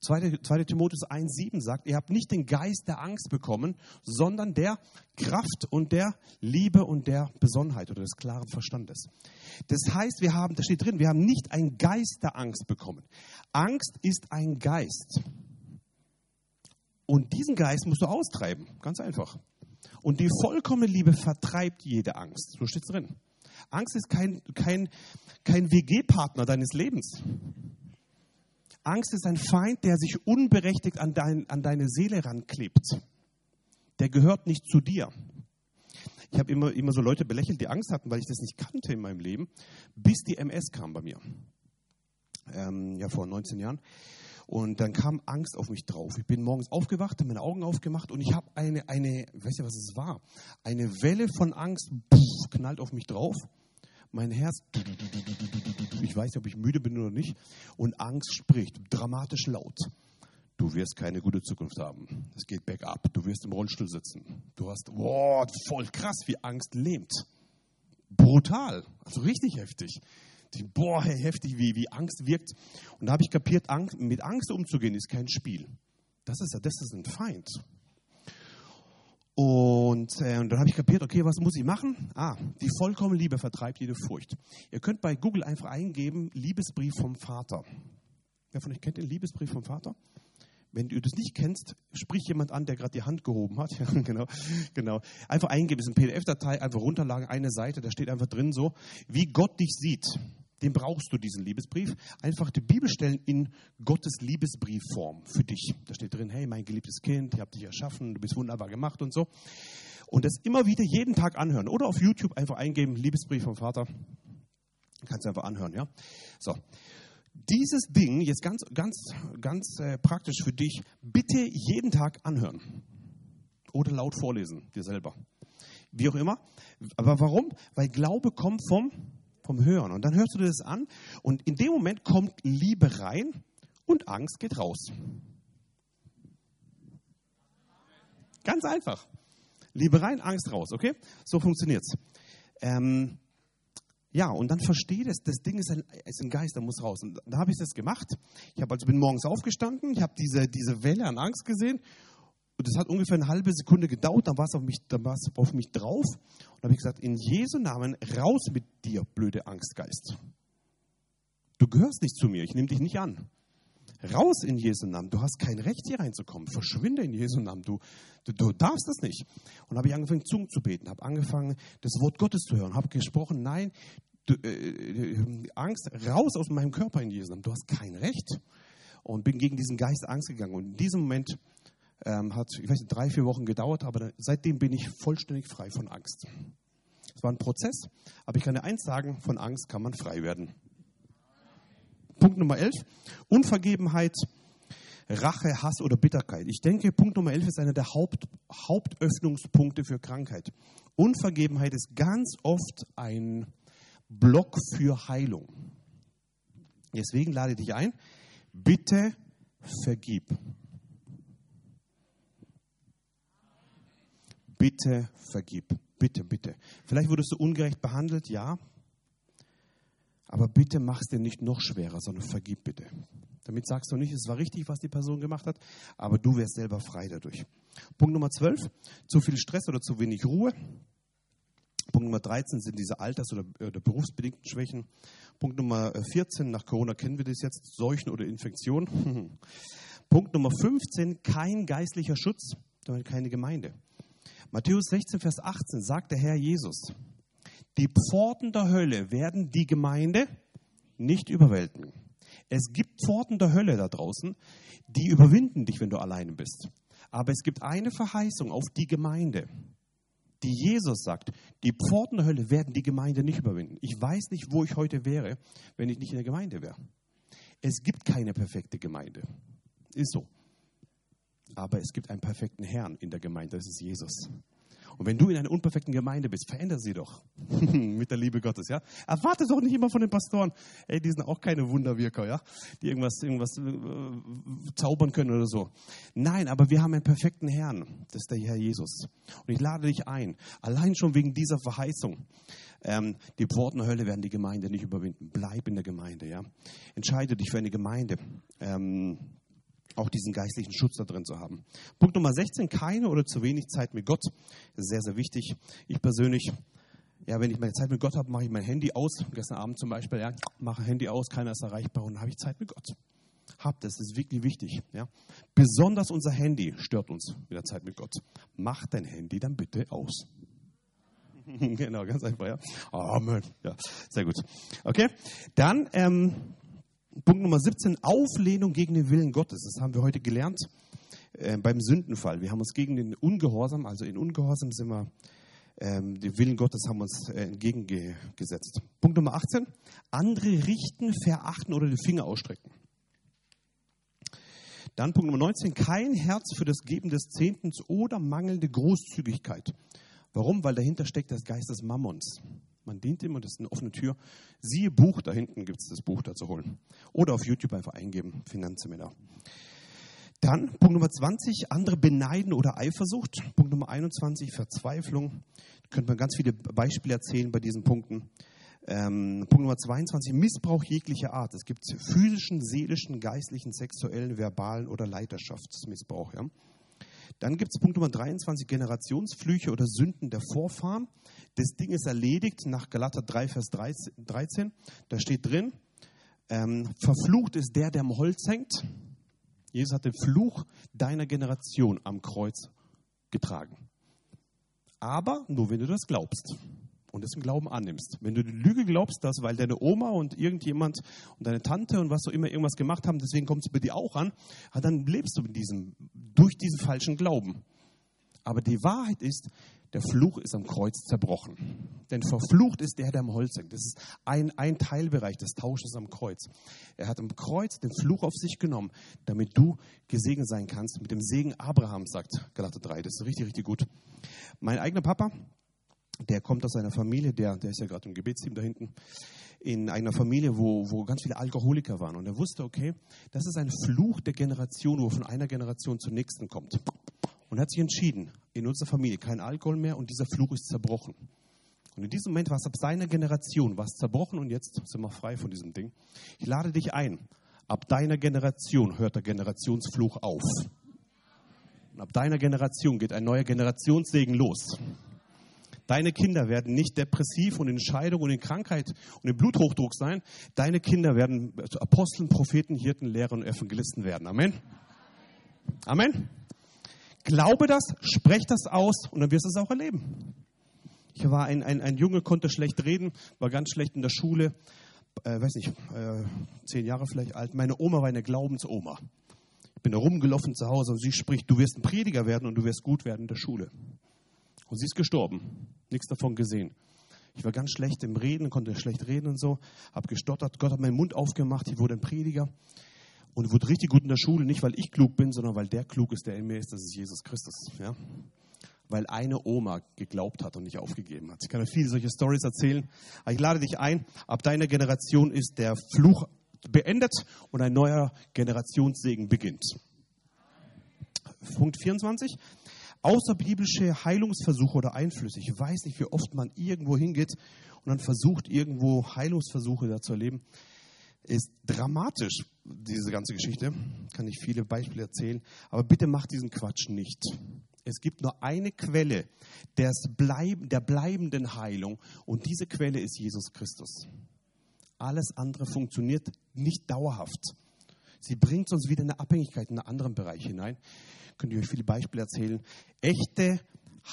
2. 2. Timotheus 1,7 sagt, ihr habt nicht den Geist der Angst bekommen, sondern der Kraft und der Liebe und der Besonnenheit oder des klaren Verstandes. Das heißt, wir haben, da steht drin, wir haben nicht einen Geist der Angst bekommen. Angst ist ein Geist. Und diesen Geist musst du austreiben, ganz einfach. Und die vollkommene Liebe vertreibt jede Angst. So steht es drin. Angst ist kein, kein, kein WG-Partner deines Lebens. Angst ist ein Feind, der sich unberechtigt an, dein, an deine Seele ranklebt. Der gehört nicht zu dir. Ich habe immer, immer so Leute belächelt, die Angst hatten, weil ich das nicht kannte in meinem Leben, bis die MS kam bei mir. Ähm, ja, vor 19 Jahren. Und dann kam Angst auf mich drauf. Ich bin morgens aufgewacht, habe meine Augen aufgemacht und ich habe eine, eine, weißt du, was es war? Eine Welle von Angst pff, knallt auf mich drauf. Mein Herz, ich weiß nicht, ob ich müde bin oder nicht. Und Angst spricht dramatisch laut. Du wirst keine gute Zukunft haben. Es geht bergab. Du wirst im Rollstuhl sitzen. Du hast, wow, voll krass, wie Angst lähmt. Brutal. Also richtig heftig boah, heftig, wie, wie Angst wirkt. Und da habe ich kapiert, Angst, mit Angst umzugehen ist kein Spiel. Das ist, das ist ein Feind. Und, äh, und dann habe ich kapiert, okay, was muss ich machen? Ah, die vollkommene Liebe vertreibt jede Furcht. Ihr könnt bei Google einfach eingeben, Liebesbrief vom Vater. Wer von euch kennt den Liebesbrief vom Vater? Wenn du das nicht kennst, sprich jemand an, der gerade die Hand gehoben hat. Genau, genau. Einfach eingeben, das ist eine PDF-Datei, einfach runterladen, eine Seite, da steht einfach drin so, wie Gott dich sieht. Den brauchst du, diesen Liebesbrief. Einfach die Bibelstellen in Gottes Liebesbriefform für dich. Da steht drin, hey, mein geliebtes Kind, ich habe dich erschaffen, du bist wunderbar gemacht und so. Und das immer wieder jeden Tag anhören. Oder auf YouTube einfach eingeben, Liebesbrief vom Vater. Kannst du einfach anhören, ja. So dieses Ding jetzt ganz, ganz, ganz äh, praktisch für dich, bitte jeden Tag anhören oder laut vorlesen, dir selber. Wie auch immer. Aber warum? Weil Glaube kommt vom, vom Hören. Und dann hörst du dir das an und in dem Moment kommt Liebe rein und Angst geht raus. Ganz einfach. Liebe rein, Angst raus, okay? So funktioniert's. Ähm, ja, und dann verstehe das, das Ding ist ein, ist ein Geist, der muss raus. Und da habe ich das gemacht. Ich habe also bin morgens aufgestanden, ich habe diese, diese Welle an Angst gesehen und das hat ungefähr eine halbe Sekunde gedauert, dann war es auf mich, dann war es auf mich drauf und habe ich gesagt, in Jesu Namen raus mit dir, blöde Angstgeist. Du gehörst nicht zu mir, ich nehme dich nicht an. Raus in Jesu Namen. Du hast kein Recht, hier reinzukommen. Verschwinde in Jesu Namen. Du, du, du darfst das nicht. Und habe ich angefangen, Zungen zu beten, habe angefangen, das Wort Gottes zu hören, habe gesprochen, nein, du, äh, äh, Angst, raus aus meinem Körper in Jesu Namen. Du hast kein Recht. Und bin gegen diesen Geist Angst gegangen. Und in diesem Moment ähm, hat, ich weiß nicht, drei, vier Wochen gedauert, aber seitdem bin ich vollständig frei von Angst. Es war ein Prozess, aber ich kann dir eins sagen, von Angst kann man frei werden. Punkt Nummer 11, Unvergebenheit, Rache, Hass oder Bitterkeit. Ich denke, Punkt Nummer 11 ist einer der Haupt, Hauptöffnungspunkte für Krankheit. Unvergebenheit ist ganz oft ein Block für Heilung. Deswegen lade ich dich ein, bitte vergib. Bitte vergib. Bitte, bitte. Vielleicht wurdest du ungerecht behandelt, ja. Aber bitte mach es dir nicht noch schwerer, sondern vergib bitte. Damit sagst du nicht, es war richtig, was die Person gemacht hat, aber du wärst selber frei dadurch. Punkt Nummer 12, zu viel Stress oder zu wenig Ruhe. Punkt Nummer 13 sind diese alters- oder, oder berufsbedingten Schwächen. Punkt Nummer 14, nach Corona kennen wir das jetzt, Seuchen oder Infektion. Punkt Nummer 15, kein geistlicher Schutz, damit keine Gemeinde. Matthäus 16, Vers 18 sagt der Herr Jesus, die Pforten der Hölle werden die Gemeinde nicht überwältigen. Es gibt Pforten der Hölle da draußen, die überwinden dich, wenn du alleine bist. Aber es gibt eine Verheißung auf die Gemeinde, die Jesus sagt, die Pforten der Hölle werden die Gemeinde nicht überwinden. Ich weiß nicht, wo ich heute wäre, wenn ich nicht in der Gemeinde wäre. Es gibt keine perfekte Gemeinde. Ist so. Aber es gibt einen perfekten Herrn in der Gemeinde, das ist Jesus. Und wenn du in einer unperfekten Gemeinde bist, verändere sie doch mit der Liebe Gottes, ja. Erwarte doch nicht immer von den Pastoren, ey, die sind auch keine Wunderwirker, ja, die irgendwas, irgendwas äh, zaubern können oder so. Nein, aber wir haben einen perfekten Herrn, das ist der Herr Jesus. Und ich lade dich ein, allein schon wegen dieser Verheißung. Ähm, die Pforten der Hölle werden die Gemeinde nicht überwinden. Bleib in der Gemeinde, ja. Entscheide dich für eine Gemeinde. Ähm, auch diesen geistlichen Schutz da drin zu haben. Punkt Nummer 16, keine oder zu wenig Zeit mit Gott. Sehr, sehr wichtig. Ich persönlich, ja, wenn ich meine Zeit mit Gott habe, mache ich mein Handy aus. Gestern Abend zum Beispiel, ja, mache Handy aus, keiner ist erreichbar und dann habe ich Zeit mit Gott. Habt das, ist wirklich wichtig. Ja. Besonders unser Handy stört uns mit der Zeit mit Gott. Mach dein Handy dann bitte aus. genau, ganz einfach, ja. Amen. Ja, sehr gut. Okay, dann ähm, Punkt Nummer 17, Auflehnung gegen den Willen Gottes. Das haben wir heute gelernt äh, beim Sündenfall. Wir haben uns gegen den Ungehorsam, also in Ungehorsam sind wir, ähm, den Willen Gottes haben uns äh, entgegengesetzt. Punkt Nummer 18, andere richten, verachten oder die Finger ausstrecken. Dann Punkt Nummer 19, kein Herz für das Geben des Zehntens oder mangelnde Großzügigkeit. Warum? Weil dahinter steckt das Geist des Mammons. Man dient ihm und das ist eine offene Tür. Siehe Buch, da hinten gibt es das Buch da zu holen. Oder auf YouTube einfach eingeben, Finanzseminar. Dann Punkt Nummer 20, andere beneiden oder Eifersucht. Punkt Nummer 21, Verzweiflung. Da könnte man ganz viele Beispiele erzählen bei diesen Punkten. Ähm, Punkt Nummer 22, Missbrauch jeglicher Art. Es gibt physischen, seelischen, geistlichen, sexuellen, verbalen oder Leiterschaftsmissbrauch. Ja. Dann gibt es Punkt Nummer 23, Generationsflüche oder Sünden der Vorfahren. Das Ding ist erledigt nach Galater 3, Vers 13. Da steht drin, ähm, verflucht ist der, der am Holz hängt. Jesus hat den Fluch deiner Generation am Kreuz getragen. Aber nur wenn du das glaubst und es im Glauben annimmst. Wenn du die Lüge glaubst, dass weil deine Oma und irgendjemand und deine Tante und was so immer irgendwas gemacht haben, deswegen kommt es bei dir auch an, dann lebst du in diesem, durch diesen falschen Glauben. Aber die Wahrheit ist, der Fluch ist am Kreuz zerbrochen. Denn verflucht ist der, der am Holz hängt. Das ist ein, ein Teilbereich des Tausches am Kreuz. Er hat am Kreuz den Fluch auf sich genommen, damit du gesegnet sein kannst mit dem Segen Abrahams, sagt Galater 3. Das ist richtig, richtig gut. Mein eigener Papa, der kommt aus einer Familie, der, der ist ja gerade im Gebetsteam da hinten, in einer Familie, wo, wo ganz viele Alkoholiker waren. Und er wusste, okay, das ist ein Fluch der Generation, wo von einer Generation zur nächsten kommt. Und er hat sich entschieden, in unserer Familie kein Alkohol mehr und dieser Fluch ist zerbrochen. Und in diesem Moment war es ab seiner Generation was zerbrochen und jetzt sind wir frei von diesem Ding. Ich lade dich ein. Ab deiner Generation hört der Generationsfluch auf. Und ab deiner Generation geht ein neuer Generationssegen los. Deine Kinder werden nicht depressiv und in Scheidung und in Krankheit und in Bluthochdruck sein. Deine Kinder werden zu Aposteln, Propheten, Hirten, Lehrer und Evangelisten werden. Amen. Amen. Glaube das, sprech das aus und dann wirst du es auch erleben. Ich war ein, ein, ein Junge, konnte schlecht reden, war ganz schlecht in der Schule, äh, weiß nicht, äh, zehn Jahre vielleicht alt. Meine Oma war eine Glaubensoma. Ich bin da rumgelaufen zu Hause und sie spricht, du wirst ein Prediger werden und du wirst gut werden in der Schule. Und sie ist gestorben. Nichts davon gesehen. Ich war ganz schlecht im Reden, konnte schlecht reden und so, habe gestottert. Gott hat meinen Mund aufgemacht, ich wurde ein Prediger und wurde richtig gut in der Schule, nicht weil ich klug bin, sondern weil der klug ist, der in mir ist, das ist Jesus Christus. Ja? Weil eine Oma geglaubt hat und nicht aufgegeben hat. Ich kann euch viele solche Stories erzählen, aber ich lade dich ein, ab deiner Generation ist der Fluch beendet und ein neuer Generationssegen beginnt. Punkt 24 außerbiblische Heilungsversuche oder Einflüsse. Ich weiß nicht, wie oft man irgendwo hingeht und dann versucht, irgendwo Heilungsversuche da zu erleben. Ist dramatisch, diese ganze Geschichte. Kann ich viele Beispiele erzählen. Aber bitte macht diesen Quatsch nicht. Es gibt nur eine Quelle des Bleib der bleibenden Heilung und diese Quelle ist Jesus Christus. Alles andere funktioniert nicht dauerhaft. Sie bringt uns wieder in eine Abhängigkeit in einen anderen Bereich hinein könnte ich euch viele Beispiele erzählen. Echte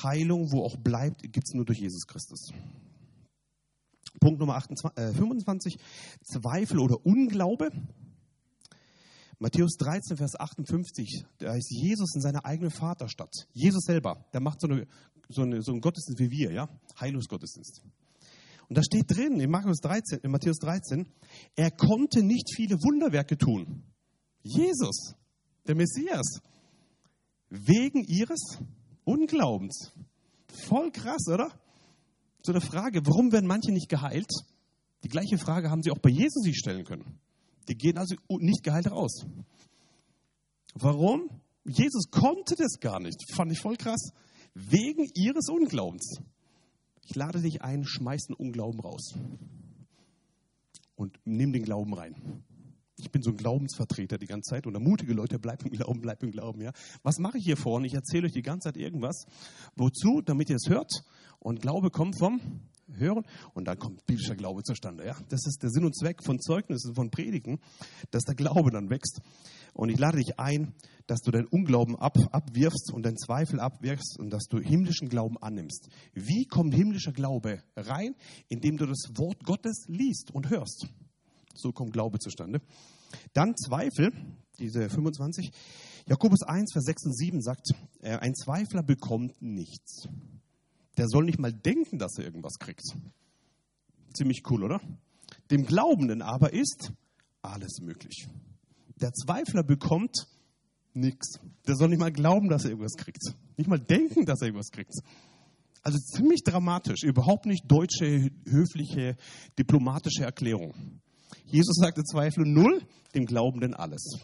Heilung, wo auch bleibt, gibt es nur durch Jesus Christus. Punkt Nummer 28, äh, 25, Zweifel oder Unglaube. Matthäus 13, Vers 58, da ist Jesus in seiner eigenen Vaterstadt. Jesus selber, der macht so, eine, so, eine, so einen Gottesdienst wie wir, ja? Heilungsgottesdienst. Und da steht drin in Matthäus 13, in Matthäus 13, er konnte nicht viele Wunderwerke tun. Jesus, der Messias wegen ihres Unglaubens. Voll krass, oder? So eine Frage, warum werden manche nicht geheilt? Die gleiche Frage haben sie auch bei Jesus sich stellen können. Die gehen also nicht geheilt raus. Warum? Jesus konnte das gar nicht. Fand ich voll krass. Wegen ihres Unglaubens. Ich lade dich ein, schmeiß den Unglauben raus. Und nimm den Glauben rein. Ich bin so ein Glaubensvertreter die ganze Zeit und ermutige Leute, bleib im Glauben, bleib im Glauben. Ja? Was mache ich hier vorne? Ich erzähle euch die ganze Zeit irgendwas. Wozu? Damit ihr es hört. Und Glaube kommt vom Hören und dann kommt biblischer Glaube zustande. Ja? Das ist der Sinn und Zweck von Zeugnissen, von Predigen, dass der Glaube dann wächst. Und ich lade dich ein, dass du deinen Unglauben ab, abwirfst und deinen Zweifel abwirfst und dass du himmlischen Glauben annimmst. Wie kommt himmlischer Glaube rein? Indem du das Wort Gottes liest und hörst. So kommt Glaube zustande. Dann Zweifel, diese 25. Jakobus 1, Vers 6 und 7 sagt, äh, ein Zweifler bekommt nichts. Der soll nicht mal denken, dass er irgendwas kriegt. Ziemlich cool, oder? Dem Glaubenden aber ist alles möglich. Der Zweifler bekommt nichts. Der soll nicht mal glauben, dass er irgendwas kriegt. Nicht mal denken, dass er irgendwas kriegt. Also ziemlich dramatisch, überhaupt nicht deutsche, höfliche, diplomatische Erklärung. Jesus sagte Zweifel null, dem Glaubenden alles.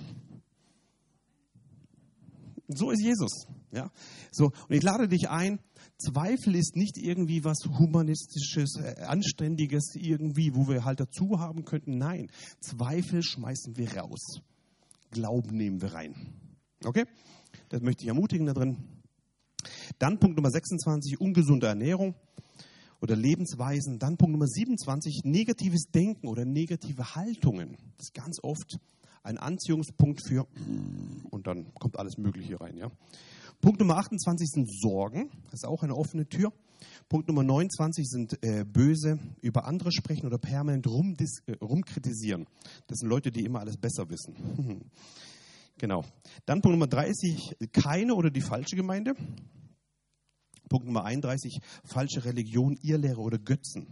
So ist Jesus. Ja? So, und ich lade dich ein, Zweifel ist nicht irgendwie was humanistisches, äh, anständiges irgendwie, wo wir halt dazu haben könnten. Nein, Zweifel schmeißen wir raus. Glauben nehmen wir rein. Okay? Das möchte ich ermutigen da drin. Dann Punkt Nummer 26, ungesunde Ernährung oder Lebensweisen. Dann Punkt Nummer 27, negatives Denken oder negative Haltungen. Das ist ganz oft ein Anziehungspunkt für und dann kommt alles Mögliche rein. Ja. Punkt Nummer 28 sind Sorgen. Das ist auch eine offene Tür. Punkt Nummer 29 sind äh, böse über andere sprechen oder permanent rumdis, äh, rumkritisieren. Das sind Leute, die immer alles besser wissen. genau. Dann Punkt Nummer 30, keine oder die falsche Gemeinde. Punkt Nummer 31, falsche Religion, Irrlehre oder Götzen.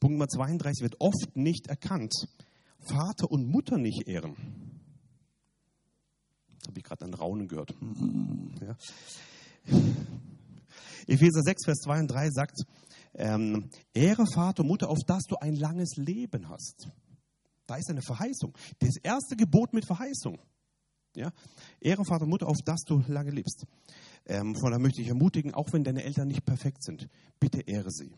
Punkt Nummer 32 wird oft nicht erkannt. Vater und Mutter nicht ehren. Das habe ich gerade ein Raunen gehört. Ja. Epheser 6, Vers 2 und 3 sagt, ähm, Ehre Vater und Mutter, auf dass du ein langes Leben hast. Da ist eine Verheißung. Das erste Gebot mit Verheißung. Ja? Ehre Vater und Mutter, auf dass du lange lebst. Ähm, von daher möchte ich ermutigen, auch wenn deine Eltern nicht perfekt sind, bitte ehre sie.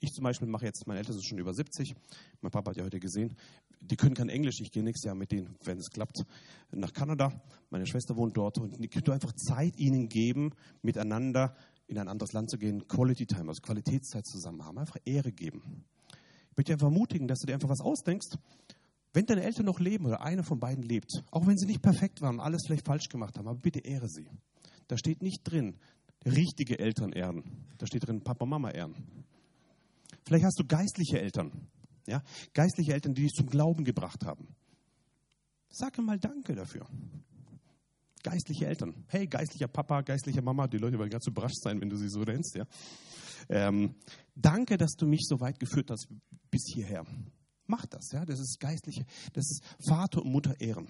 Ich zum Beispiel mache jetzt, meine Eltern sind schon über 70, mein Papa hat ja heute gesehen, die können kein Englisch, ich gehe nächstes Jahr mit denen, wenn es klappt, nach Kanada. Meine Schwester wohnt dort und ich könnte einfach Zeit ihnen geben, miteinander in ein anderes Land zu gehen, Quality Time, also Qualitätszeit zusammen haben, einfach Ehre geben. Ich möchte einfach ermutigen, dass du dir einfach was ausdenkst. Wenn deine Eltern noch leben oder einer von beiden lebt, auch wenn sie nicht perfekt waren alles vielleicht falsch gemacht haben, aber bitte ehre sie. Da steht nicht drin, richtige Eltern ehren. Da steht drin, Papa, Mama ehren. Vielleicht hast du geistliche Eltern. Ja? Geistliche Eltern, die dich zum Glauben gebracht haben. Sag mal Danke dafür. Geistliche Eltern. Hey, geistlicher Papa, geistliche Mama, die Leute werden ganz überrascht sein, wenn du sie so nennst. Ja? Ähm, danke, dass du mich so weit geführt hast bis hierher. Mach das, ja. Das ist geistliche, das ist Vater und Mutter ehren.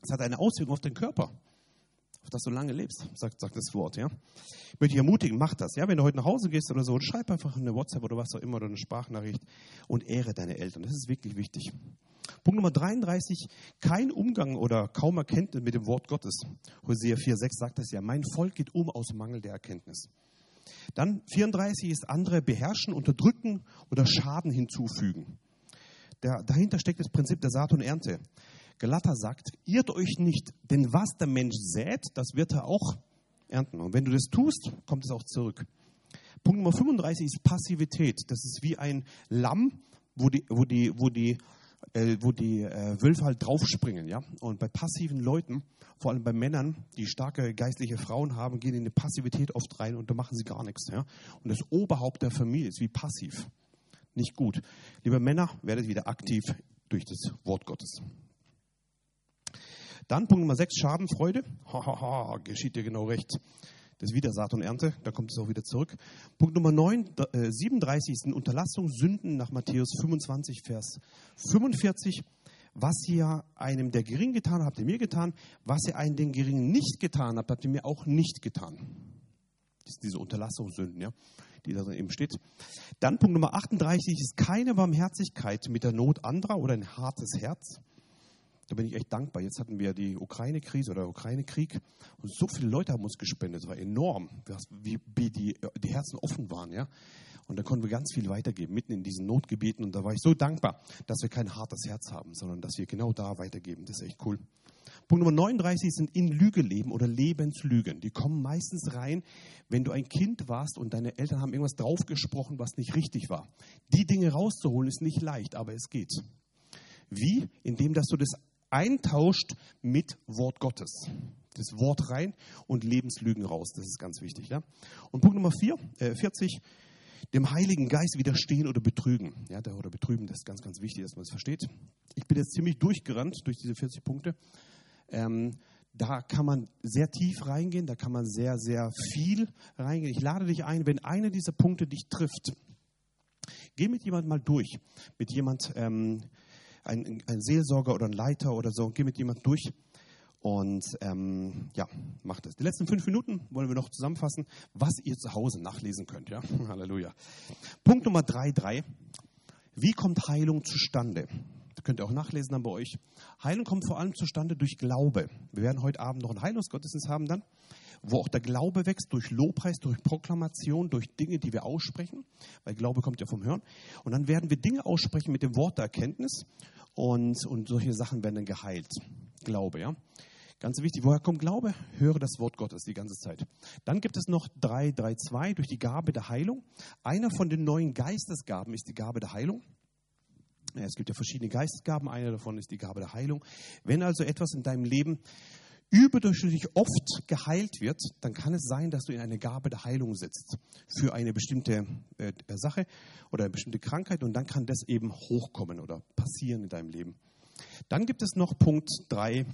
Das hat eine Auswirkung auf den Körper auf das du lange lebst, sagt, sagt das Wort. Ja? Ich möchte dich ermutigen, mach das. Ja? Wenn du heute nach Hause gehst oder so, schreib einfach eine WhatsApp oder was auch immer oder eine Sprachnachricht und ehre deine Eltern. Das ist wirklich wichtig. Punkt Nummer 33, kein Umgang oder kaum Erkenntnis mit dem Wort Gottes. Hosea 4,6 sagt das ja, mein Volk geht um aus Mangel der Erkenntnis. Dann 34 ist andere beherrschen, unterdrücken oder Schaden hinzufügen. Der, dahinter steckt das Prinzip der Saat und Ernte. Galater sagt, irrt euch nicht, denn was der Mensch sät, das wird er auch ernten. Und wenn du das tust, kommt es auch zurück. Punkt Nummer 35 ist Passivität. Das ist wie ein Lamm, wo die, wo die, wo die, äh, wo die äh, Wölfe halt draufspringen. Ja? Und bei passiven Leuten, vor allem bei Männern, die starke geistliche Frauen haben, gehen in eine Passivität oft rein und da machen sie gar nichts. Ja? Und das Oberhaupt der Familie ist wie passiv. Nicht gut. Liebe Männer, werdet wieder aktiv durch das Wort Gottes. Dann Punkt Nummer 6, Schadenfreude. Hahaha, geschieht dir genau recht. Das ist wieder Saat und Ernte, da kommt es auch wieder zurück. Punkt Nummer 9, äh, 37 sind Unterlassung, Sünden nach Matthäus 25, Vers 45. Was ihr einem der Geringen getan habt, habt ihr mir getan. Was ihr einem den Geringen nicht getan habt, habt ihr mir auch nicht getan. Das diese Unterlassungssünden, ja, die da drin eben steht. Dann Punkt Nummer 38 ist keine Barmherzigkeit mit der Not anderer oder ein hartes Herz. Da bin ich echt dankbar. Jetzt hatten wir die Ukraine-Krise oder Ukraine-Krieg und so viele Leute haben uns gespendet. Das war enorm, wie, wie die, die Herzen offen waren. Ja? Und da konnten wir ganz viel weitergeben, mitten in diesen Notgebieten. Und da war ich so dankbar, dass wir kein hartes Herz haben, sondern dass wir genau da weitergeben. Das ist echt cool. Punkt Nummer 39 sind in Lüge leben oder Lebenslügen. Die kommen meistens rein, wenn du ein Kind warst und deine Eltern haben irgendwas draufgesprochen, was nicht richtig war. Die Dinge rauszuholen ist nicht leicht, aber es geht. Wie? Indem, dass du das eintauscht mit Wort Gottes. Das Wort rein und Lebenslügen raus. Das ist ganz wichtig. Ja? Und Punkt Nummer 4, äh, 40, dem Heiligen Geist widerstehen oder betrügen. Ja, oder betrügen, das ist ganz, ganz wichtig, dass man es das versteht. Ich bin jetzt ziemlich durchgerannt durch diese 40 Punkte. Ähm, da kann man sehr tief reingehen, da kann man sehr, sehr viel reingehen. Ich lade dich ein, wenn einer dieser Punkte dich trifft, geh mit jemandem mal durch. Mit jemand, ähm, ein, ein Seelsorger oder ein Leiter oder so, geh mit jemandem durch und ähm, ja, macht es. Die letzten fünf Minuten wollen wir noch zusammenfassen, was ihr zu Hause nachlesen könnt. Ja? Halleluja. Punkt Nummer drei, drei. Wie kommt Heilung zustande? Könnt ihr auch nachlesen dann bei euch. Heilung kommt vor allem zustande durch Glaube. Wir werden heute Abend noch einen Heilungsgottesdienst haben dann, wo auch der Glaube wächst durch Lobpreis, durch Proklamation, durch Dinge, die wir aussprechen, weil Glaube kommt ja vom Hören. Und dann werden wir Dinge aussprechen mit dem Wort der Erkenntnis und, und solche Sachen werden dann geheilt. Glaube, ja. Ganz wichtig, woher kommt Glaube? Höre das Wort Gottes die ganze Zeit. Dann gibt es noch 3, 3, 2 durch die Gabe der Heilung. Einer von den neuen Geistesgaben ist die Gabe der Heilung. Es gibt ja verschiedene Geistesgaben, eine davon ist die Gabe der Heilung. Wenn also etwas in deinem Leben überdurchschnittlich oft geheilt wird, dann kann es sein, dass du in eine Gabe der Heilung sitzt für eine bestimmte äh, Sache oder eine bestimmte Krankheit und dann kann das eben hochkommen oder passieren in deinem Leben. Dann gibt es noch Punkt 3,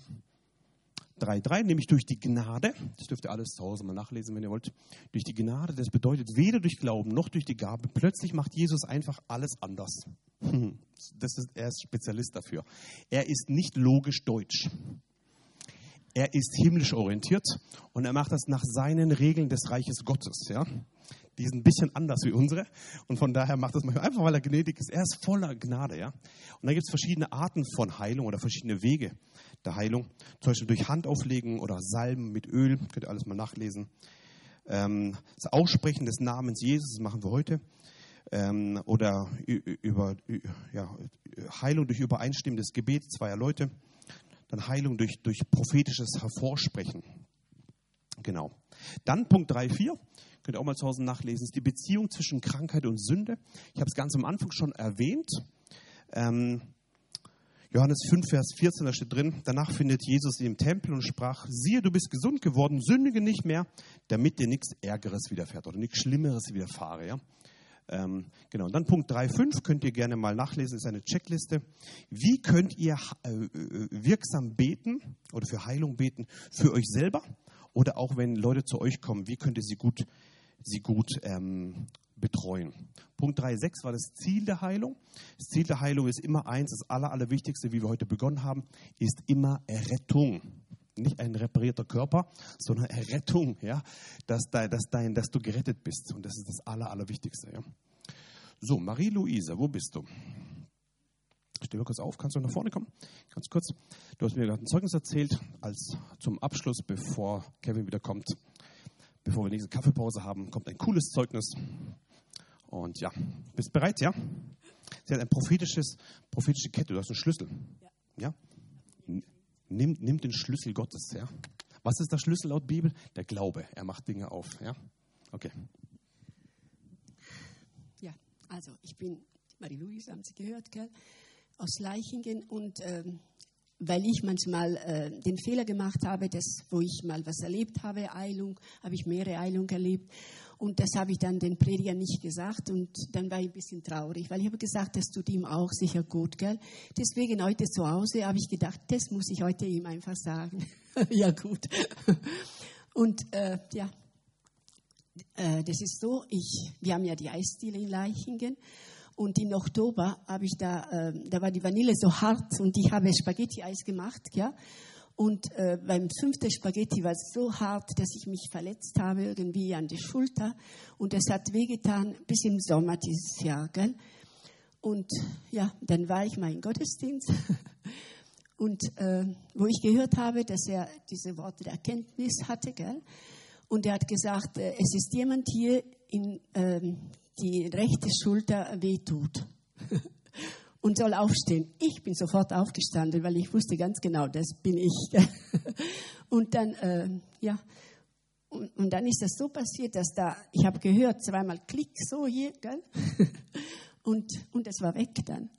3.3, nämlich durch die Gnade, das dürft ihr alles zu Hause mal nachlesen, wenn ihr wollt, durch die Gnade, das bedeutet weder durch Glauben noch durch die Gabe, plötzlich macht Jesus einfach alles anders. Das ist, er ist Spezialist dafür. Er ist nicht logisch deutsch. Er ist himmlisch orientiert und er macht das nach seinen Regeln des Reiches Gottes. Ja? Die sind ein bisschen anders wie unsere und von daher macht das manchmal einfach, weil er gnädig ist. Er ist voller Gnade. Ja? Und da gibt es verschiedene Arten von Heilung oder verschiedene Wege der Heilung. Zum Beispiel durch Handauflegen oder Salben mit Öl. Könnt ihr alles mal nachlesen. Ähm, das Aussprechen des Namens Jesus, machen wir heute. Ähm, oder über ja, Heilung durch übereinstimmendes Gebet zweier Leute. Dann Heilung durch, durch prophetisches Hervorsprechen. Genau. Dann Punkt 3, 4 könnt ihr auch mal zu Hause nachlesen, ist die Beziehung zwischen Krankheit und Sünde. Ich habe es ganz am Anfang schon erwähnt. Ähm, Johannes 5, Vers 14, da steht drin, danach findet Jesus ihn im Tempel und sprach, siehe, du bist gesund geworden, sündige nicht mehr, damit dir nichts Ärgeres widerfährt oder nichts Schlimmeres widerfahre. Ja? Ähm, genau, und dann Punkt 3.5 könnt ihr gerne mal nachlesen, ist eine Checkliste. Wie könnt ihr äh, äh, wirksam beten oder für Heilung beten für euch selber oder auch wenn Leute zu euch kommen, wie könnt ihr sie gut, sie gut ähm, betreuen. Punkt 3.6 war das Ziel der Heilung. Das Ziel der Heilung ist immer eins, das Aller, Allerwichtigste, wie wir heute begonnen haben, ist immer Errettung. Nicht ein reparierter Körper, sondern Errettung, ja? dass, dass, dein, dass du gerettet bist. Und das ist das Aller, Allerwichtigste. Ja? So, Marie-Louise, wo bist du? Steh mal kurz auf, kannst du nach vorne kommen? Ganz kurz. Du hast mir gerade ein Zeugnis erzählt, als zum Abschluss, bevor Kevin wieder kommt. Bevor wir nächste Kaffeepause haben, kommt ein cooles Zeugnis. Und ja, bist bereit, ja? Sie hat ein prophetisches, prophetische Kette, du hast einen Schlüssel. Ja? ja? Nimm, nimm den Schlüssel Gottes, ja? Was ist der Schlüssel laut Bibel? Der Glaube. Er macht Dinge auf, ja? Okay. Ja, also ich bin Marie-Louise, haben Sie gehört, gell? aus Leichingen und ähm, weil ich manchmal äh, den Fehler gemacht habe, dass, wo ich mal was erlebt habe, Eilung, habe ich mehrere Eilungen erlebt. Und das habe ich dann den Prediger nicht gesagt und dann war ich ein bisschen traurig, weil ich habe gesagt, das tut ihm auch sicher gut, gell? Deswegen heute zu Hause habe ich gedacht, das muss ich heute ihm einfach sagen. ja gut. Und äh, ja, äh, das ist so, ich, wir haben ja die Eisdiele in Leichingen und im Oktober habe ich da, äh, da war die Vanille so hart und ich habe Spaghetti-Eis gemacht, ja. Und äh, beim fünften Spaghetti war es so hart, dass ich mich verletzt habe, irgendwie an die Schulter. Und es hat wehgetan bis im Sommer dieses Jahr. Gell? Und ja, dann war ich mal im Gottesdienst. Und äh, wo ich gehört habe, dass er diese Worte der Erkenntnis hatte. Gell? Und er hat gesagt, äh, es ist jemand hier, in ähm, die rechte Schulter wehtut. und soll aufstehen. Ich bin sofort aufgestanden, weil ich wusste ganz genau, das bin ich. und dann, äh, ja, und, und, dann ist das so passiert, dass da, ich habe gehört, zweimal Klick, so hier, gell? und, und es war weg dann.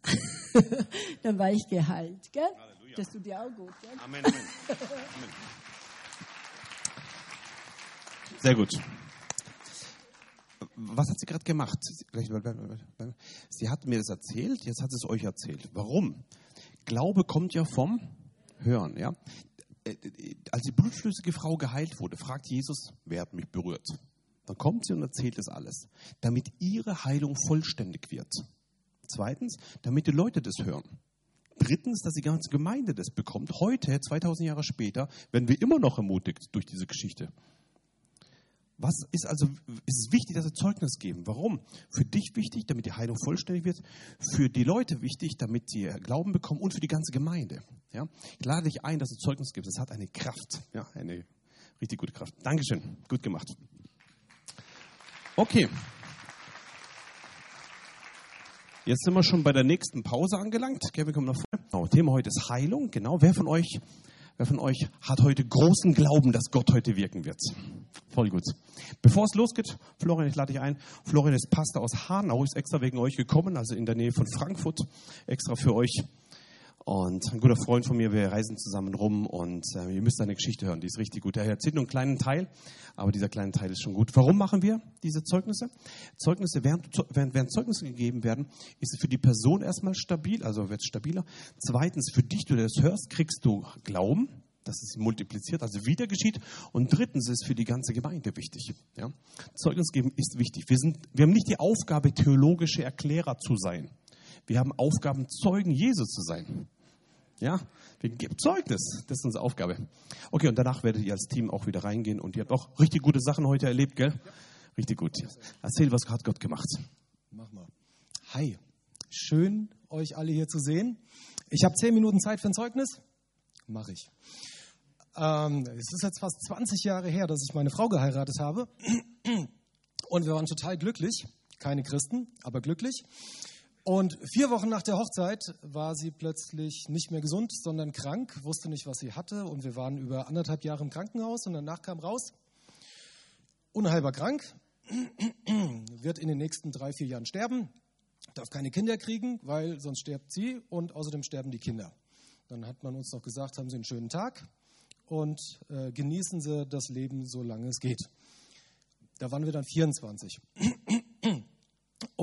dann war ich geheilt, gell? Halleluja. Das tut dir auch gut, gell? Amen, Amen. Amen. Sehr gut was hat sie gerade gemacht? Sie hat mir das erzählt, jetzt hat sie es euch erzählt. Warum? Glaube kommt ja vom Hören. Ja? Äh, äh, als die blutflüssige Frau geheilt wurde, fragt Jesus, wer hat mich berührt? Dann kommt sie und erzählt es alles, damit ihre Heilung vollständig wird. Zweitens, damit die Leute das hören. Drittens, dass die ganze Gemeinde das bekommt. Heute, 2000 Jahre später, werden wir immer noch ermutigt durch diese Geschichte. Was ist also, ist es wichtig, dass wir Zeugnis geben? Warum? Für dich wichtig, damit die Heilung vollständig wird. Für die Leute wichtig, damit sie Glauben bekommen und für die ganze Gemeinde. Ja? Ich lade dich ein, dass du Zeugnis gibst. Es hat eine Kraft. Ja, eine richtig gute Kraft. Dankeschön. Gut gemacht. Okay. Jetzt sind wir schon bei der nächsten Pause angelangt. Kevin kommt nach vorne. Genau, Thema heute ist Heilung. Genau. Wer von euch Wer von euch hat heute großen Glauben, dass Gott heute wirken wird? Voll gut. Bevor es losgeht, Florian, ich lade dich ein. Florian ist Pastor aus Hanau, ist extra wegen euch gekommen, also in der Nähe von Frankfurt, extra für euch. Und ein guter Freund von mir, wir reisen zusammen rum und äh, ihr müsst seine Geschichte hören, die ist richtig gut. Er erzählt nur einen kleinen Teil, aber dieser kleine Teil ist schon gut. Warum machen wir diese Zeugnisse? Zeugnisse, während, während, während Zeugnisse gegeben werden, ist es für die Person erstmal stabil, also wird es stabiler. Zweitens, für dich, du das hörst, kriegst du Glauben, dass es multipliziert, also wieder geschieht. Und drittens ist für die ganze Gemeinde wichtig. Ja? Zeugnis geben ist wichtig. Wir, sind, wir haben nicht die Aufgabe, theologische Erklärer zu sein. Wir haben Aufgaben, Zeugen Jesus zu sein. Ja, wir geben Zeugnis. Das ist unsere Aufgabe. Okay, und danach werdet ihr als Team auch wieder reingehen und ihr habt auch richtig gute Sachen heute erlebt, gell? Richtig gut. Erzähl, was hat Gott gemacht? Mach mal. Hi. Schön, euch alle hier zu sehen. Ich habe zehn Minuten Zeit für ein Zeugnis. Mache ich. Ähm, es ist jetzt fast 20 Jahre her, dass ich meine Frau geheiratet habe. Und wir waren total glücklich. Keine Christen, aber glücklich. Und vier Wochen nach der Hochzeit war sie plötzlich nicht mehr gesund, sondern krank, wusste nicht, was sie hatte. Und wir waren über anderthalb Jahre im Krankenhaus und danach kam raus, unheilbar krank, wird in den nächsten drei, vier Jahren sterben, darf keine Kinder kriegen, weil sonst stirbt sie und außerdem sterben die Kinder. Dann hat man uns noch gesagt, haben Sie einen schönen Tag und äh, genießen Sie das Leben, solange es geht. Da waren wir dann 24.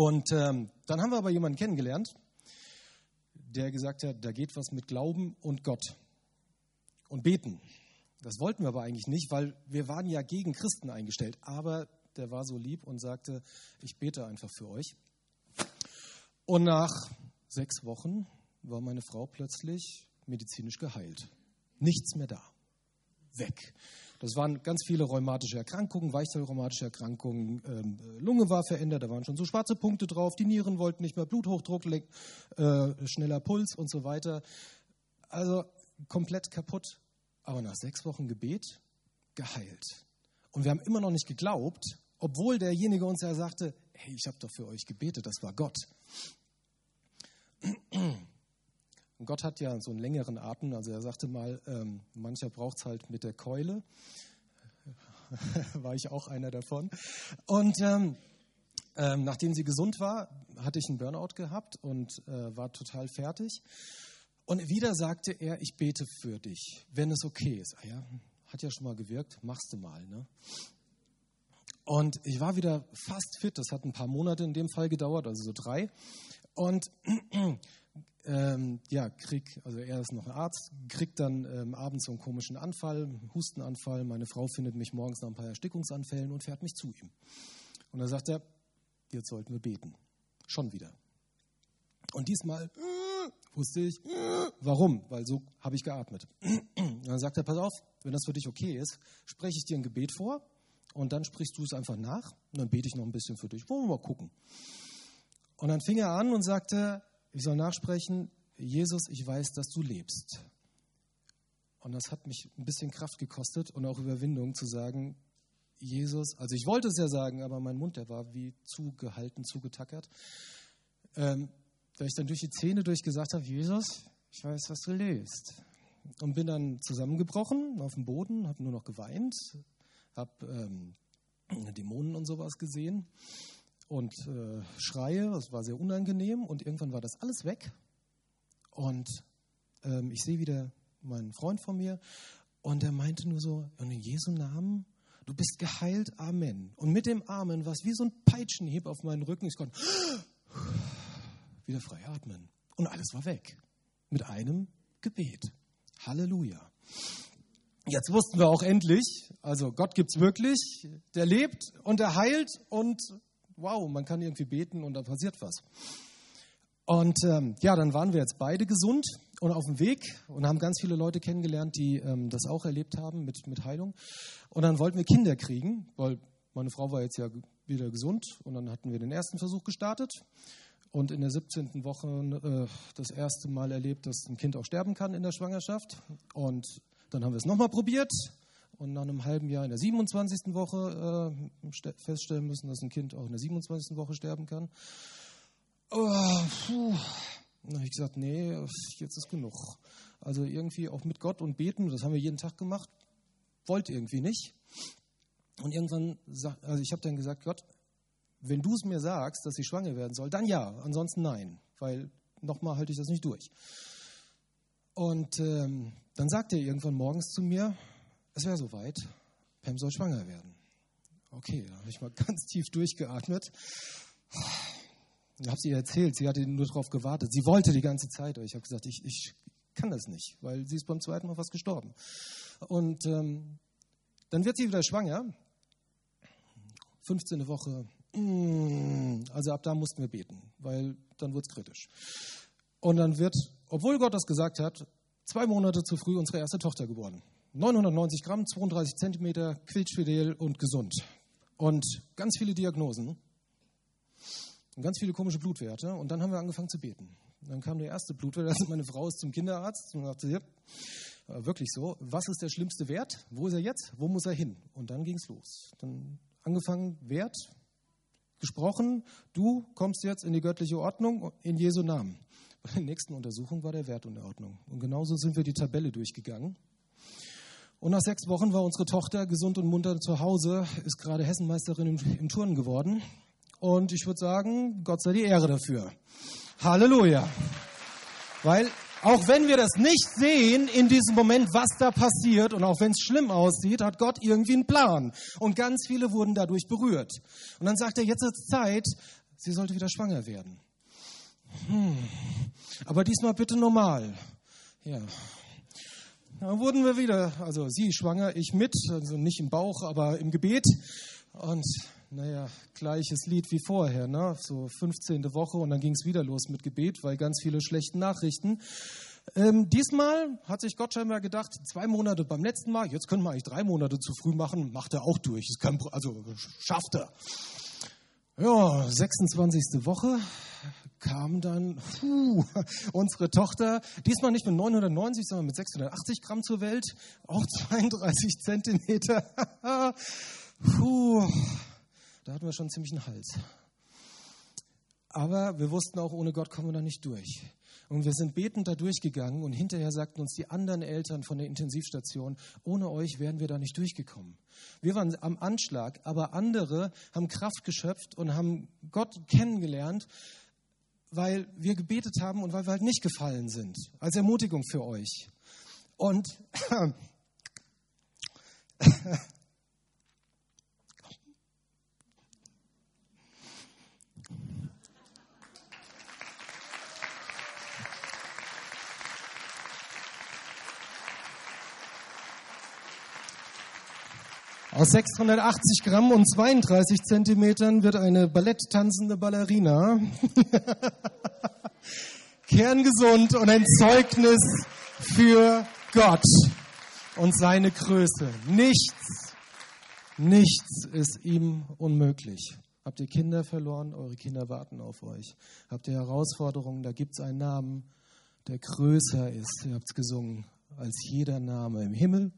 Und ähm, dann haben wir aber jemanden kennengelernt, der gesagt hat, da geht was mit Glauben und Gott und beten. Das wollten wir aber eigentlich nicht, weil wir waren ja gegen Christen eingestellt. Aber der war so lieb und sagte, ich bete einfach für euch. Und nach sechs Wochen war meine Frau plötzlich medizinisch geheilt. Nichts mehr da. Weg. Das waren ganz viele rheumatische Erkrankungen, Weichteilrheumatische Erkrankungen, ähm, Lunge war verändert, da waren schon so schwarze Punkte drauf, die Nieren wollten nicht mehr, Bluthochdruck, äh, schneller Puls und so weiter. Also komplett kaputt. Aber nach sechs Wochen Gebet geheilt. Und wir haben immer noch nicht geglaubt, obwohl derjenige uns ja sagte, hey, ich habe doch für euch gebetet, das war Gott. Und Gott hat ja so einen längeren Atem. Also er sagte mal, ähm, mancher braucht es halt mit der Keule. war ich auch einer davon. Und ähm, ähm, nachdem sie gesund war, hatte ich einen Burnout gehabt und äh, war total fertig. Und wieder sagte er, ich bete für dich, wenn es okay ist. Ah ja, hat ja schon mal gewirkt, machst du mal. Ne? Und ich war wieder fast fit. Das hat ein paar Monate in dem Fall gedauert, also so drei. Und ähm, ja, krieg, also er ist noch ein Arzt, kriegt dann ähm, abends so einen komischen Anfall, Hustenanfall. Meine Frau findet mich morgens nach ein paar Erstickungsanfällen und fährt mich zu ihm. Und dann sagt er, jetzt sollten wir beten. Schon wieder. Und diesmal äh, Wusste ich, warum? Weil so habe ich geatmet. Dann sagt er, pass auf, wenn das für dich okay ist, spreche ich dir ein Gebet vor und dann sprichst du es einfach nach und dann bete ich noch ein bisschen für dich. Wollen wir mal gucken. Und dann fing er an und sagte, ich soll nachsprechen, Jesus, ich weiß, dass du lebst. Und das hat mich ein bisschen Kraft gekostet und auch Überwindung zu sagen, Jesus, also ich wollte es ja sagen, aber mein Mund, der war wie zugehalten, zugetackert. Ähm, da ich dann durch die Zähne durchgesagt habe, Jesus, ich weiß, was du lebst. Und bin dann zusammengebrochen auf dem Boden, habe nur noch geweint, habe ähm, Dämonen und sowas gesehen und äh, Schreie, das war sehr unangenehm. Und irgendwann war das alles weg. Und ähm, ich sehe wieder meinen Freund von mir. Und er meinte nur so, in Jesu Namen, du bist geheilt, Amen. Und mit dem Amen war es wie so ein Peitschenhieb auf meinen Rücken, ich konnte wieder frei atmen. Und alles war weg. Mit einem Gebet. Halleluja. Jetzt wussten wir auch endlich, also Gott gibt es wirklich, der lebt und er heilt. Und wow, man kann irgendwie beten und da passiert was. Und ähm, ja, dann waren wir jetzt beide gesund und auf dem Weg und haben ganz viele Leute kennengelernt, die ähm, das auch erlebt haben mit, mit Heilung. Und dann wollten wir Kinder kriegen, weil meine Frau war jetzt ja wieder gesund und dann hatten wir den ersten Versuch gestartet und in der 17. Woche äh, das erste Mal erlebt, dass ein Kind auch sterben kann in der Schwangerschaft. Und dann haben wir es nochmal probiert und nach einem halben Jahr in der 27. Woche äh, feststellen müssen, dass ein Kind auch in der 27. Woche sterben kann. Oh, puh. Dann habe ich gesagt, nee, jetzt ist genug. Also irgendwie auch mit Gott und beten, das haben wir jeden Tag gemacht, wollte irgendwie nicht. Und irgendwann, also ich habe dann gesagt, Gott, wenn du es mir sagst, dass sie schwanger werden soll, dann ja, ansonsten nein, weil nochmal halte ich das nicht durch. Und ähm, dann sagt er irgendwann morgens zu mir, es wäre soweit, Pam soll schwanger werden. Okay, da habe ich mal ganz tief durchgeatmet. Ich habe sie ihr erzählt, sie hatte nur darauf gewartet. Sie wollte die ganze Zeit, aber ich habe gesagt, ich, ich kann das nicht, weil sie ist beim zweiten Mal fast gestorben. Und ähm, dann wird sie wieder schwanger. 15. Woche. Mm, also ab da mussten wir beten, weil dann wird es kritisch. Und dann wird, obwohl Gott das gesagt hat, zwei Monate zu früh unsere erste Tochter geboren. 990 Gramm, 32 Zentimeter, quietschfidel und gesund. Und ganz viele Diagnosen und ganz viele komische Blutwerte. Und dann haben wir angefangen zu beten. Dann kam der erste Blutwert, also meine Frau ist zum Kinderarzt und sagte, ja, wirklich so, was ist der schlimmste Wert? Wo ist er jetzt? Wo muss er hin? Und dann ging es los. Dann angefangen, Wert, gesprochen, du kommst jetzt in die göttliche Ordnung in Jesu Namen. Bei der nächsten Untersuchung war der Wert in Ordnung. Und genauso sind wir die Tabelle durchgegangen. Und nach sechs Wochen war unsere Tochter gesund und munter zu Hause, ist gerade Hessenmeisterin im, im Turnen geworden. Und ich würde sagen, Gott sei die Ehre dafür. Halleluja. Weil auch wenn wir das nicht sehen in diesem Moment, was da passiert und auch wenn es schlimm aussieht, hat Gott irgendwie einen Plan. Und ganz viele wurden dadurch berührt. Und dann sagt er, jetzt ist Zeit, sie sollte wieder schwanger werden. Hm. Aber diesmal bitte normal. Ja, dann wurden wir wieder, also sie schwanger, ich mit, also nicht im Bauch, aber im Gebet. Und naja, gleiches Lied wie vorher, ne? so 15. Woche und dann ging es wieder los mit Gebet, weil ganz viele schlechte Nachrichten. Ähm, diesmal hat sich Gott scheinbar gedacht, zwei Monate beim letzten Mal, jetzt können wir eigentlich drei Monate zu früh machen, macht er auch durch. Kein, also schafft er. Ja, 26. Woche, kam dann puh, unsere Tochter, diesmal nicht mit 990, sondern mit 680 Gramm zur Welt, auch 32 Zentimeter. puh, da hatten wir schon ziemlich einen Hals. Aber wir wussten auch, ohne Gott kommen wir da nicht durch. Und wir sind betend da durchgegangen und hinterher sagten uns die anderen Eltern von der Intensivstation, ohne euch wären wir da nicht durchgekommen. Wir waren am Anschlag, aber andere haben Kraft geschöpft und haben Gott kennengelernt weil wir gebetet haben und weil wir halt nicht gefallen sind. Als Ermutigung für euch. Und Aus 680 Gramm und 32 Zentimetern wird eine balletttanzende Ballerina. kerngesund und ein Zeugnis für Gott und seine Größe. Nichts, nichts ist ihm unmöglich. Habt ihr Kinder verloren? Eure Kinder warten auf euch. Habt ihr Herausforderungen? Da gibt es einen Namen, der größer ist. Ihr habt es gesungen, als jeder Name im Himmel,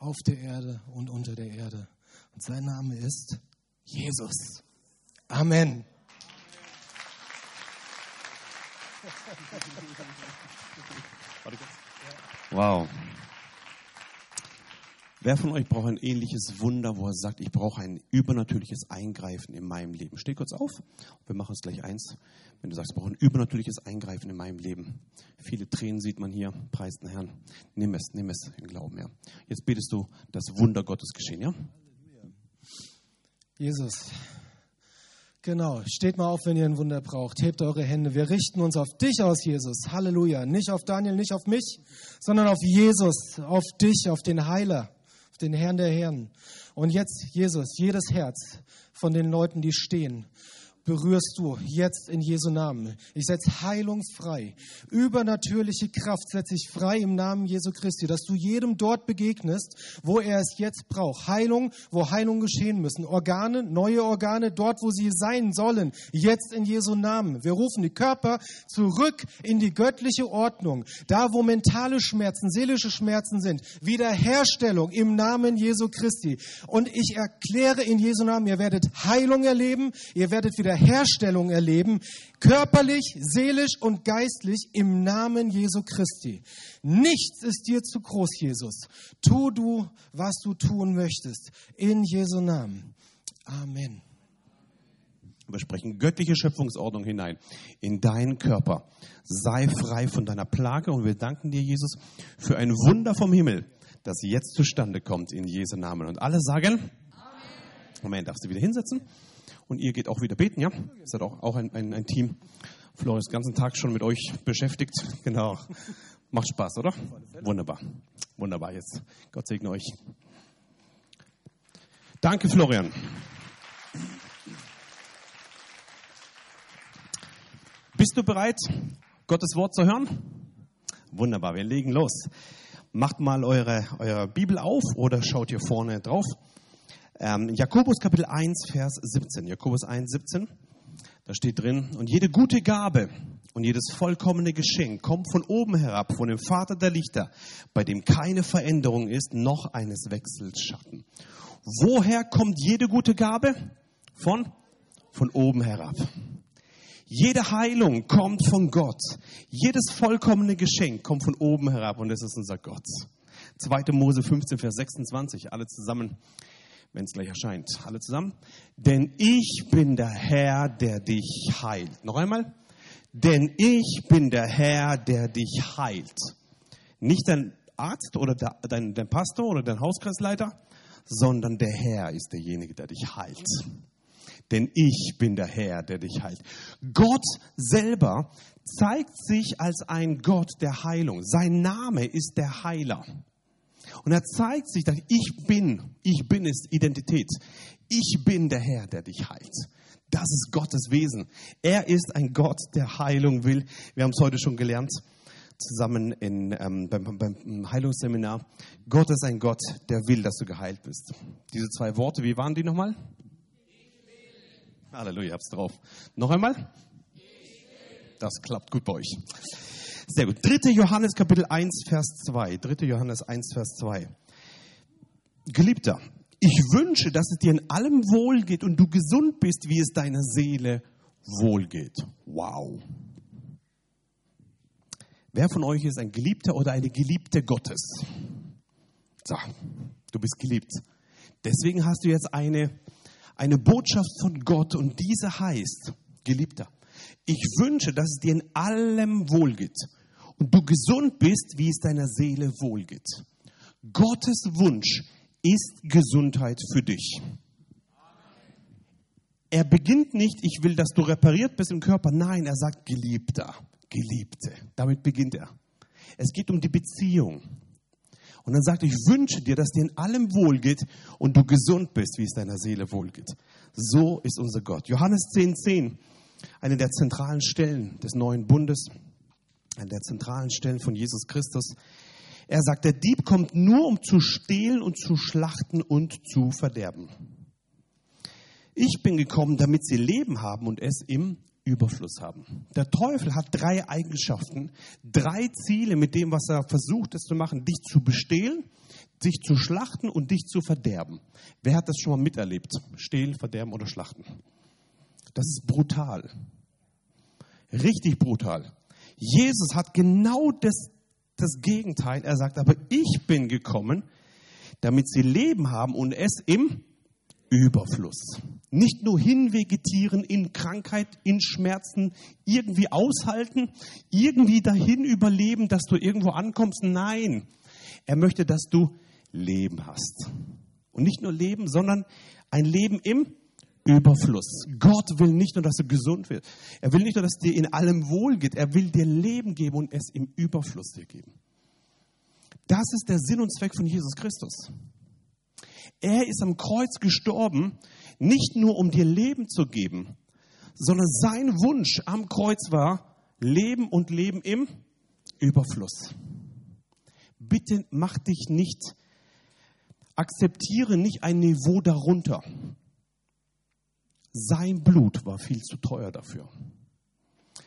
auf der Erde und unter der Erde. Und sein Name ist Jesus. Amen. Wow. Wer von euch braucht ein ähnliches Wunder, wo er sagt, ich brauche ein übernatürliches Eingreifen in meinem Leben? Steh kurz auf. Wir machen es gleich eins. Wenn du sagst, ich brauche ein übernatürliches Eingreifen in meinem Leben. Viele Tränen sieht man hier. Preis den Herrn. Nimm es, nimm es im Glauben, ja. Jetzt betest du das Wunder Gottes geschehen, ja? Jesus. Genau, steht mal auf, wenn ihr ein Wunder braucht. Hebt eure Hände. Wir richten uns auf dich aus, Jesus. Halleluja. Nicht auf Daniel, nicht auf mich, sondern auf Jesus, auf dich, auf den Heiler, den Herrn der Herren. Und jetzt, Jesus, jedes Herz von den Leuten, die stehen, berührst du jetzt in Jesu Namen. Ich setze Heilung frei. Übernatürliche Kraft setze ich frei im Namen Jesu Christi, dass du jedem dort begegnest, wo er es jetzt braucht. Heilung, wo Heilung geschehen müssen. Organe, neue Organe, dort, wo sie sein sollen. Jetzt in Jesu Namen. Wir rufen die Körper zurück in die göttliche Ordnung. Da, wo mentale Schmerzen, seelische Schmerzen sind. Wiederherstellung im Namen Jesu Christi. Und ich erkläre in Jesu Namen, ihr werdet Heilung erleben, ihr werdet wieder Wiederherstellung erleben, körperlich, seelisch und geistlich im Namen Jesu Christi. Nichts ist dir zu groß, Jesus. Tu du, was du tun möchtest. In Jesu Namen. Amen. Wir sprechen göttliche Schöpfungsordnung hinein in deinen Körper. Sei frei von deiner Plage und wir danken dir, Jesus, für ein Wunder vom Himmel, das jetzt zustande kommt in Jesu Namen. Und alle sagen, Amen. Moment, darfst du wieder hinsetzen? Und ihr geht auch wieder beten, ja? Ihr seid auch, auch ein, ein, ein Team. Florian ist den ganzen Tag schon mit euch beschäftigt. Genau. Macht Spaß, oder? Wunderbar. Wunderbar jetzt. Gott segne euch. Danke, Florian. Bist du bereit, Gottes Wort zu hören? Wunderbar, wir legen los. Macht mal eure, eure Bibel auf oder schaut hier vorne drauf. Ähm, Jakobus Kapitel 1, Vers 17. Jakobus 1, 17. Da steht drin, und jede gute Gabe und jedes vollkommene Geschenk kommt von oben herab, von dem Vater der Lichter, bei dem keine Veränderung ist, noch eines Wechsels Schatten. Woher kommt jede gute Gabe? Von? Von oben herab. Jede Heilung kommt von Gott. Jedes vollkommene Geschenk kommt von oben herab und das ist unser Gott. 2. Mose 15, Vers 26, alle zusammen wenn es gleich erscheint. Alle zusammen. Denn ich bin der Herr, der dich heilt. Noch einmal. Denn ich bin der Herr, der dich heilt. Nicht dein Arzt oder dein, dein Pastor oder dein Hauskreisleiter, sondern der Herr ist derjenige, der dich heilt. Denn ich bin der Herr, der dich heilt. Gott selber zeigt sich als ein Gott der Heilung. Sein Name ist der Heiler. Und er zeigt sich, dass ich bin, ich bin ist Identität. Ich bin der Herr, der dich heilt. Das ist Gottes Wesen. Er ist ein Gott, der Heilung will. Wir haben es heute schon gelernt, zusammen in, ähm, beim, beim Heilungsseminar. Gott ist ein Gott, der will, dass du geheilt bist. Diese zwei Worte, wie waren die nochmal? Halleluja, hab's drauf. Noch einmal? Das klappt gut bei euch. Sehr gut. 3. Johannes Kapitel 1, Vers 2. 3. Johannes 1, Vers 2. Geliebter, ich wünsche, dass es dir in allem wohlgeht und du gesund bist, wie es deiner Seele wohlgeht. Wow. Wer von euch ist ein Geliebter oder eine Geliebte Gottes? So, du bist geliebt. Deswegen hast du jetzt eine, eine Botschaft von Gott und diese heißt, Geliebter, ich wünsche, dass es dir in allem wohlgeht und du gesund bist, wie es deiner Seele wohlgeht. Gottes Wunsch ist Gesundheit für dich. Er beginnt nicht, ich will, dass du repariert bist im Körper. Nein, er sagt Geliebter, Geliebte. Damit beginnt er. Es geht um die Beziehung. Und dann sagt, ich wünsche dir, dass dir in allem wohlgeht und du gesund bist, wie es deiner Seele wohlgeht. So ist unser Gott. Johannes 10,10, 10, eine der zentralen Stellen des neuen Bundes. An der zentralen Stelle von Jesus Christus. Er sagt, der Dieb kommt nur, um zu stehlen und zu schlachten und zu verderben. Ich bin gekommen, damit sie Leben haben und es im Überfluss haben. Der Teufel hat drei Eigenschaften, drei Ziele mit dem, was er versucht, es zu machen, dich zu bestehlen, dich zu schlachten und dich zu verderben. Wer hat das schon mal miterlebt? Stehlen, verderben oder schlachten? Das ist brutal. Richtig brutal. Jesus hat genau das, das Gegenteil. Er sagt, aber ich bin gekommen, damit sie Leben haben und es im Überfluss. Nicht nur hinvegetieren in Krankheit, in Schmerzen, irgendwie aushalten, irgendwie dahin überleben, dass du irgendwo ankommst. Nein, er möchte, dass du Leben hast. Und nicht nur Leben, sondern ein Leben im Überfluss. Gott will nicht nur, dass du gesund wirst. Er will nicht nur, dass dir in allem wohl geht. Er will dir Leben geben und es im Überfluss dir geben. Das ist der Sinn und Zweck von Jesus Christus. Er ist am Kreuz gestorben, nicht nur um dir Leben zu geben, sondern sein Wunsch am Kreuz war Leben und Leben im Überfluss. Bitte mach dich nicht, akzeptiere nicht ein Niveau darunter. Sein Blut war viel zu teuer dafür.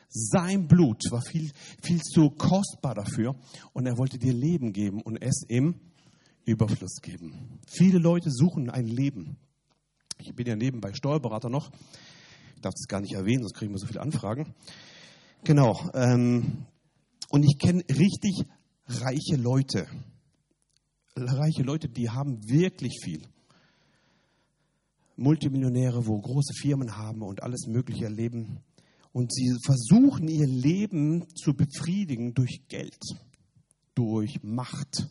Sein Blut war viel, viel zu kostbar dafür und er wollte dir Leben geben und es im Überfluss geben. Viele Leute suchen ein Leben. Ich bin ja nebenbei Steuerberater noch. Ich darf das gar nicht erwähnen, sonst kriegen wir so viele Anfragen. Genau. Ähm, und ich kenne richtig reiche Leute. Reiche Leute, die haben wirklich viel. Multimillionäre, wo große Firmen haben und alles Mögliche erleben. Und sie versuchen ihr Leben zu befriedigen durch Geld, durch Macht,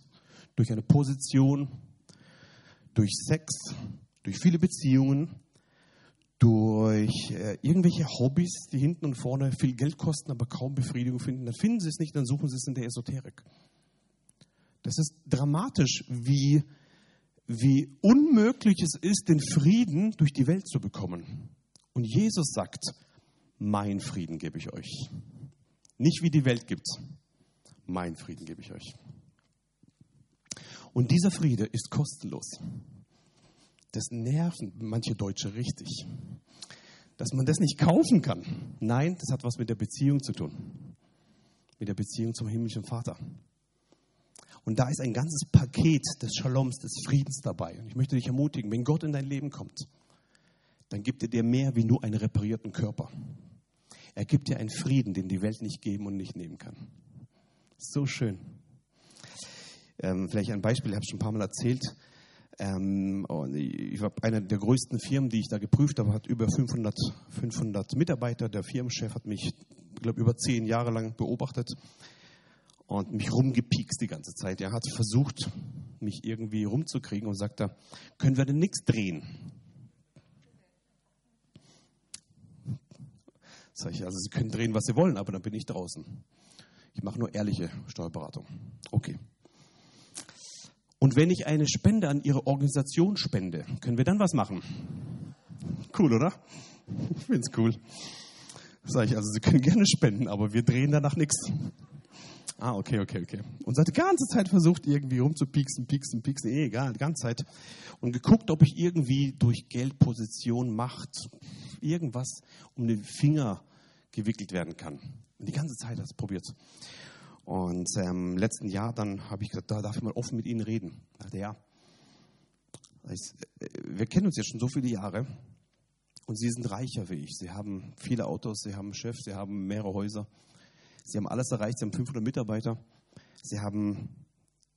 durch eine Position, durch Sex, durch viele Beziehungen, durch äh, irgendwelche Hobbys, die hinten und vorne viel Geld kosten, aber kaum Befriedigung finden. Dann finden sie es nicht, dann suchen sie es in der Esoterik. Das ist dramatisch, wie wie unmöglich es ist, den Frieden durch die Welt zu bekommen. Und Jesus sagt, mein Frieden gebe ich euch. Nicht wie die Welt gibt. Mein Frieden gebe ich euch. Und dieser Friede ist kostenlos. Das nerven manche Deutsche richtig. Dass man das nicht kaufen kann. Nein, das hat was mit der Beziehung zu tun. Mit der Beziehung zum himmlischen Vater. Und da ist ein ganzes Paket des Shaloms, des Friedens dabei. Und ich möchte dich ermutigen, wenn Gott in dein Leben kommt, dann gibt er dir mehr wie nur einen reparierten Körper. Er gibt dir einen Frieden, den die Welt nicht geben und nicht nehmen kann. So schön. Ähm, vielleicht ein Beispiel, ich habe es schon ein paar Mal erzählt. Ähm, eine der größten Firmen, die ich da geprüft habe, hat über 500, 500 Mitarbeiter. Der Firmenchef hat mich, glaube über zehn Jahre lang beobachtet und mich rumgepiekst die ganze Zeit. Er hat versucht, mich irgendwie rumzukriegen und sagt da, können wir denn nichts drehen? Sag ich, also Sie können drehen, was Sie wollen, aber dann bin ich draußen. Ich mache nur ehrliche Steuerberatung. Okay. Und wenn ich eine Spende an Ihre Organisation spende, können wir dann was machen? Cool, oder? Ich finde es cool. Sag ich, also Sie können gerne spenden, aber wir drehen danach nichts. Ah, okay, okay, okay. Und hat die ganze Zeit versucht, irgendwie rumzupieksen, pieksen, pieksen, eh, egal, die ganze Zeit. Und geguckt, ob ich irgendwie durch Geldposition, Macht, irgendwas um den Finger gewickelt werden kann. Und die ganze Zeit hat es probiert. Und ähm, im letzten Jahr dann habe ich gesagt, da darf ich mal offen mit Ihnen reden. Ich dachte, ja. Äh, wir kennen uns jetzt schon so viele Jahre und Sie sind reicher wie ich. Sie haben viele Autos, Sie haben einen Chef, Sie haben mehrere Häuser. Sie haben alles erreicht, Sie haben 500 Mitarbeiter. Sie haben,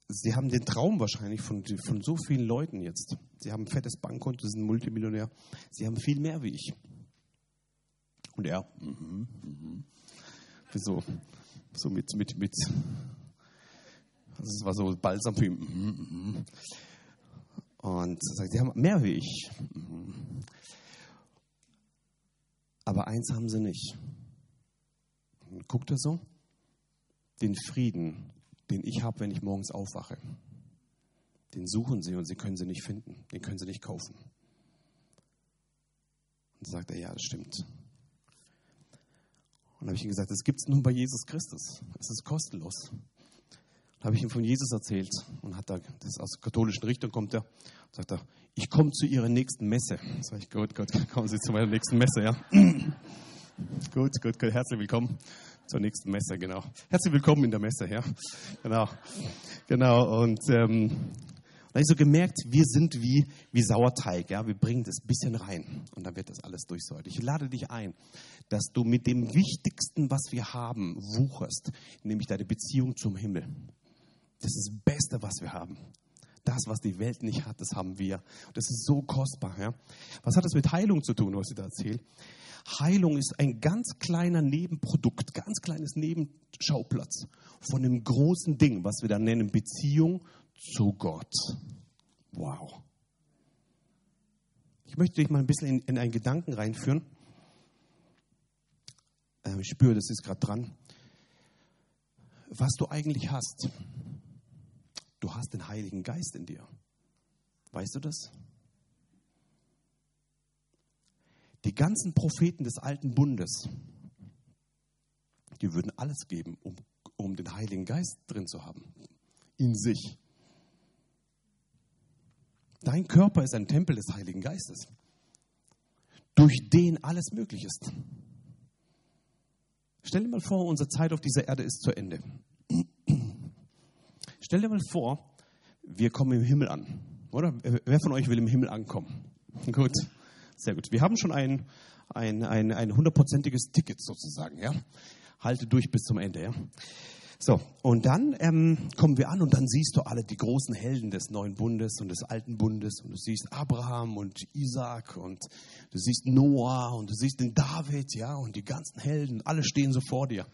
Sie haben den Traum wahrscheinlich von, von so vielen Leuten jetzt. Sie haben ein fettes Bankkonto, Sie sind Multimillionär. Sie haben viel mehr wie ich. Und er, mhm, mhm. So, so mit, mit, mit, das war so balsam für ihn. Mhm, mhm. Und er sagt, sie haben mehr wie ich. Mhm. Aber eins haben sie nicht. Guckt er so? Den Frieden, den ich habe, wenn ich morgens aufwache, den suchen sie und sie können sie nicht finden, den können sie nicht kaufen. Und sagt er, ja, das stimmt. Und habe ich ihm gesagt, das gibt es nur bei Jesus Christus. Es ist kostenlos. Dann habe ich ihm von Jesus erzählt und hat da, das aus der katholischen Richtung kommt er, und sagt er, ich komme zu Ihrer nächsten Messe. Sag ich, gut, gut, kommen Sie zu meiner nächsten Messe, ja. Gut, gut, gut, herzlich willkommen zur nächsten Messe, genau. Herzlich willkommen in der Messe, ja. Genau, genau. Und ähm, da habe ich so gemerkt, wir sind wie, wie Sauerteig, ja. Wir bringen das bisschen rein und dann wird das alles durchsäuert. Ich lade dich ein, dass du mit dem Wichtigsten, was wir haben, wucherst, nämlich deine Beziehung zum Himmel. Das ist das Beste, was wir haben. Das, was die Welt nicht hat, das haben wir. Das ist so kostbar. Ja? Was hat das mit Heilung zu tun, was ich da erzähle? Heilung ist ein ganz kleiner Nebenprodukt, ganz kleines Nebenschauplatz von dem großen Ding, was wir da nennen Beziehung zu Gott. Wow. Ich möchte dich mal ein bisschen in, in einen Gedanken reinführen. Ähm, ich spüre, das ist gerade dran. Was du eigentlich hast. Du hast den Heiligen Geist in dir. Weißt du das? Die ganzen Propheten des alten Bundes, die würden alles geben, um, um den Heiligen Geist drin zu haben. In sich. Dein Körper ist ein Tempel des Heiligen Geistes, durch den alles möglich ist. Stell dir mal vor, unsere Zeit auf dieser Erde ist zu Ende. Stell dir mal vor, wir kommen im Himmel an. Oder? Wer von euch will im Himmel ankommen? Gut, sehr gut. Wir haben schon ein, ein, ein, ein hundertprozentiges Ticket sozusagen. Ja? Halte durch bis zum Ende. Ja? So, und dann ähm, kommen wir an und dann siehst du alle die großen Helden des neuen Bundes und des alten Bundes und du siehst Abraham und Isaac und du siehst Noah und du siehst den David, ja, und die ganzen Helden, alle stehen so vor dir.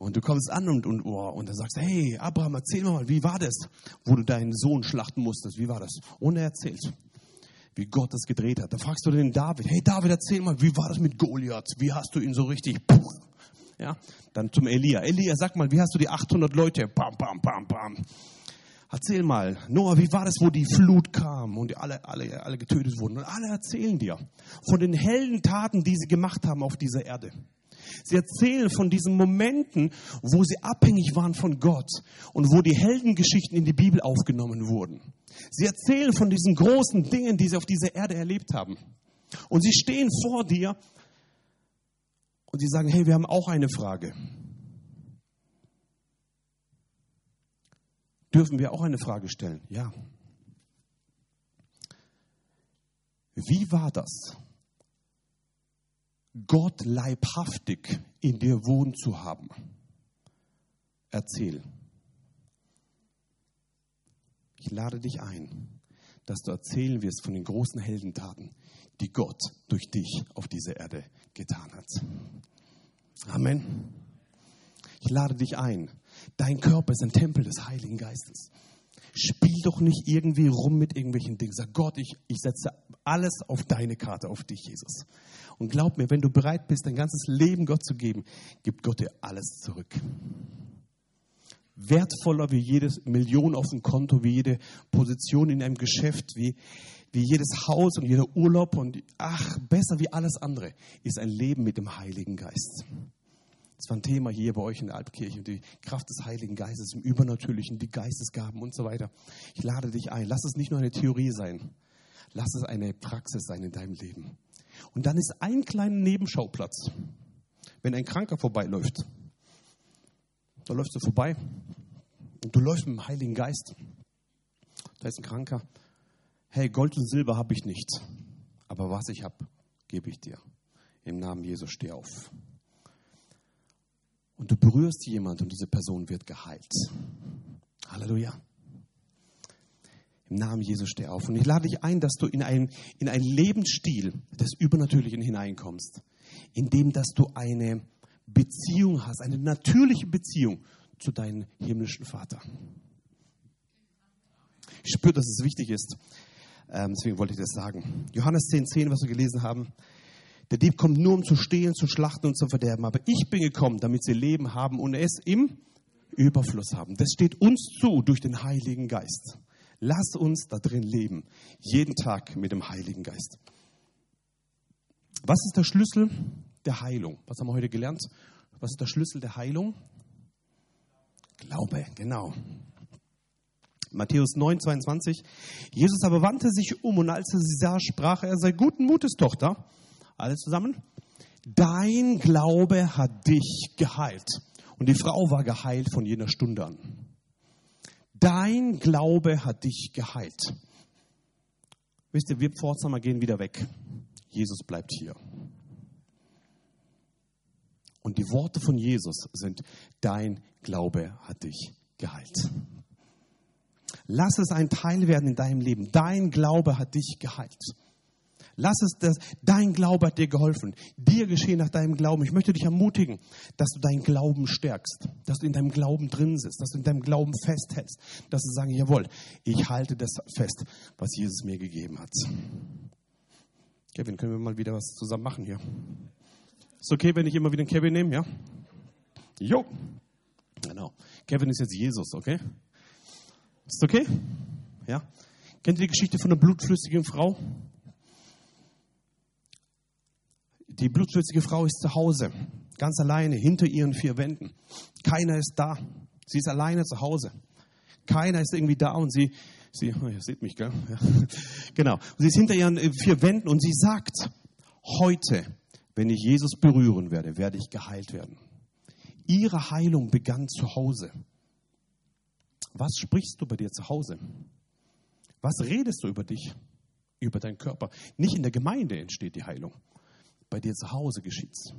Und du kommst an und, und, oh, und dann sagst, hey, Abraham, erzähl mal, wie war das, wo du deinen Sohn schlachten musstest? Wie war das? Und er erzählt, wie Gott das gedreht hat. Da fragst du den David, hey David, erzähl mal, wie war das mit Goliath? Wie hast du ihn so richtig, puh, ja? Dann zum Elia. Elia, sag mal, wie hast du die 800 Leute, bam, bam, bam, bam. Erzähl mal, Noah, wie war das, wo die Flut kam und alle, alle, alle getötet wurden? Und alle erzählen dir von den hellen Taten, die sie gemacht haben auf dieser Erde. Sie erzählen von diesen Momenten, wo sie abhängig waren von Gott und wo die Heldengeschichten in die Bibel aufgenommen wurden. Sie erzählen von diesen großen Dingen, die sie auf dieser Erde erlebt haben. Und sie stehen vor dir und sie sagen, hey, wir haben auch eine Frage. Dürfen wir auch eine Frage stellen? Ja. Wie war das? Gott leibhaftig in dir wohnen zu haben. Erzähl. Ich lade dich ein, dass du erzählen wirst von den großen Heldentaten, die Gott durch dich auf dieser Erde getan hat. Amen. Ich lade dich ein. Dein Körper ist ein Tempel des Heiligen Geistes. Spiel doch nicht irgendwie rum mit irgendwelchen Dingen. Sag Gott, ich, ich setze alles auf deine Karte, auf dich, Jesus. Und glaub mir, wenn du bereit bist, dein ganzes Leben Gott zu geben, gibt Gott dir alles zurück. Wertvoller wie jede Million auf dem Konto, wie jede Position in einem Geschäft, wie, wie jedes Haus und jeder Urlaub und ach, besser wie alles andere ist ein Leben mit dem Heiligen Geist. Das war ein Thema hier bei euch in der Alpkirche, die Kraft des Heiligen Geistes im Übernatürlichen, die Geistesgaben und so weiter. Ich lade dich ein. Lass es nicht nur eine Theorie sein. Lass es eine Praxis sein in deinem Leben. Und dann ist ein kleiner Nebenschauplatz. Wenn ein Kranker vorbeiläuft, da läufst du vorbei und du läufst mit dem Heiligen Geist. Da ist ein Kranker. Hey, Gold und Silber habe ich nicht, aber was ich habe, gebe ich dir. Im Namen Jesus steh auf. Und du berührst jemand und diese Person wird geheilt. Halleluja. Im Namen Jesus steh auf. Und ich lade dich ein, dass du in einen, in einen Lebensstil des Übernatürlichen hineinkommst, indem dass du eine Beziehung hast, eine natürliche Beziehung zu deinem himmlischen Vater. Ich spüre, dass es wichtig ist. Ähm, deswegen wollte ich das sagen. Johannes 10, 10, was wir gelesen haben. Der Dieb kommt nur, um zu stehlen, zu schlachten und zu verderben. Aber ich bin gekommen, damit sie Leben haben und es im Überfluss haben. Das steht uns zu durch den Heiligen Geist. Lass uns da drin leben. Jeden Tag mit dem Heiligen Geist. Was ist der Schlüssel der Heilung. Was haben wir heute gelernt? Was ist der Schlüssel der Heilung? Glaube, genau. Matthäus 9, 22. Jesus aber wandte sich um und als er sie sah, sprach er, sei guten Mutes, Tochter. Alle zusammen. Dein Glaube hat dich geheilt. Und die Frau war geheilt von jener Stunde an. Dein Glaube hat dich geheilt. Wisst ihr, wir Pforzheimer gehen wieder weg. Jesus bleibt hier. Und die Worte von Jesus sind, dein Glaube hat dich geheilt. Lass es ein Teil werden in deinem Leben. Dein Glaube hat dich geheilt. Lass es, das, dein Glaube hat dir geholfen. Dir geschehen nach deinem Glauben. Ich möchte dich ermutigen, dass du deinen Glauben stärkst, dass du in deinem Glauben drin sitzt, dass du in deinem Glauben festhältst, dass du sagst, jawohl, ich halte das fest, was Jesus mir gegeben hat. Kevin, können wir mal wieder was zusammen machen hier? Ist okay, wenn ich immer wieder einen Kevin nehme, ja? Jo. Genau. Kevin ist jetzt Jesus, okay? Ist okay? Ja? Kennt ihr die Geschichte von einer blutflüssigen Frau? Die blutflüssige Frau ist zu Hause, ganz alleine, hinter ihren vier Wänden. Keiner ist da. Sie ist alleine zu Hause. Keiner ist irgendwie da und sie, sie, oh, ihr seht mich, gell? Ja. Genau. Und sie ist hinter ihren äh, vier Wänden und sie sagt, heute, wenn ich Jesus berühren werde, werde ich geheilt werden. Ihre Heilung begann zu Hause. Was sprichst du bei dir zu Hause? Was redest du über dich, über deinen Körper? Nicht in der Gemeinde entsteht die Heilung. Bei dir zu Hause geschieht's.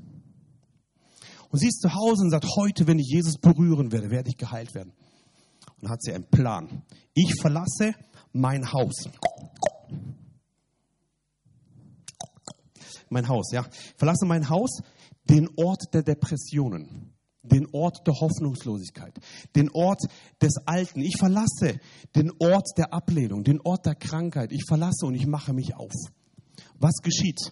Und sie ist zu Hause und sagt, heute, wenn ich Jesus berühren werde, werde ich geheilt werden. Und hat sie einen Plan. Ich verlasse mein Haus. Mein Haus, ja. Verlasse mein Haus, den Ort der Depressionen den Ort der Hoffnungslosigkeit, den Ort des Alten. Ich verlasse den Ort der Ablehnung, den Ort der Krankheit. Ich verlasse und ich mache mich auf. Was geschieht?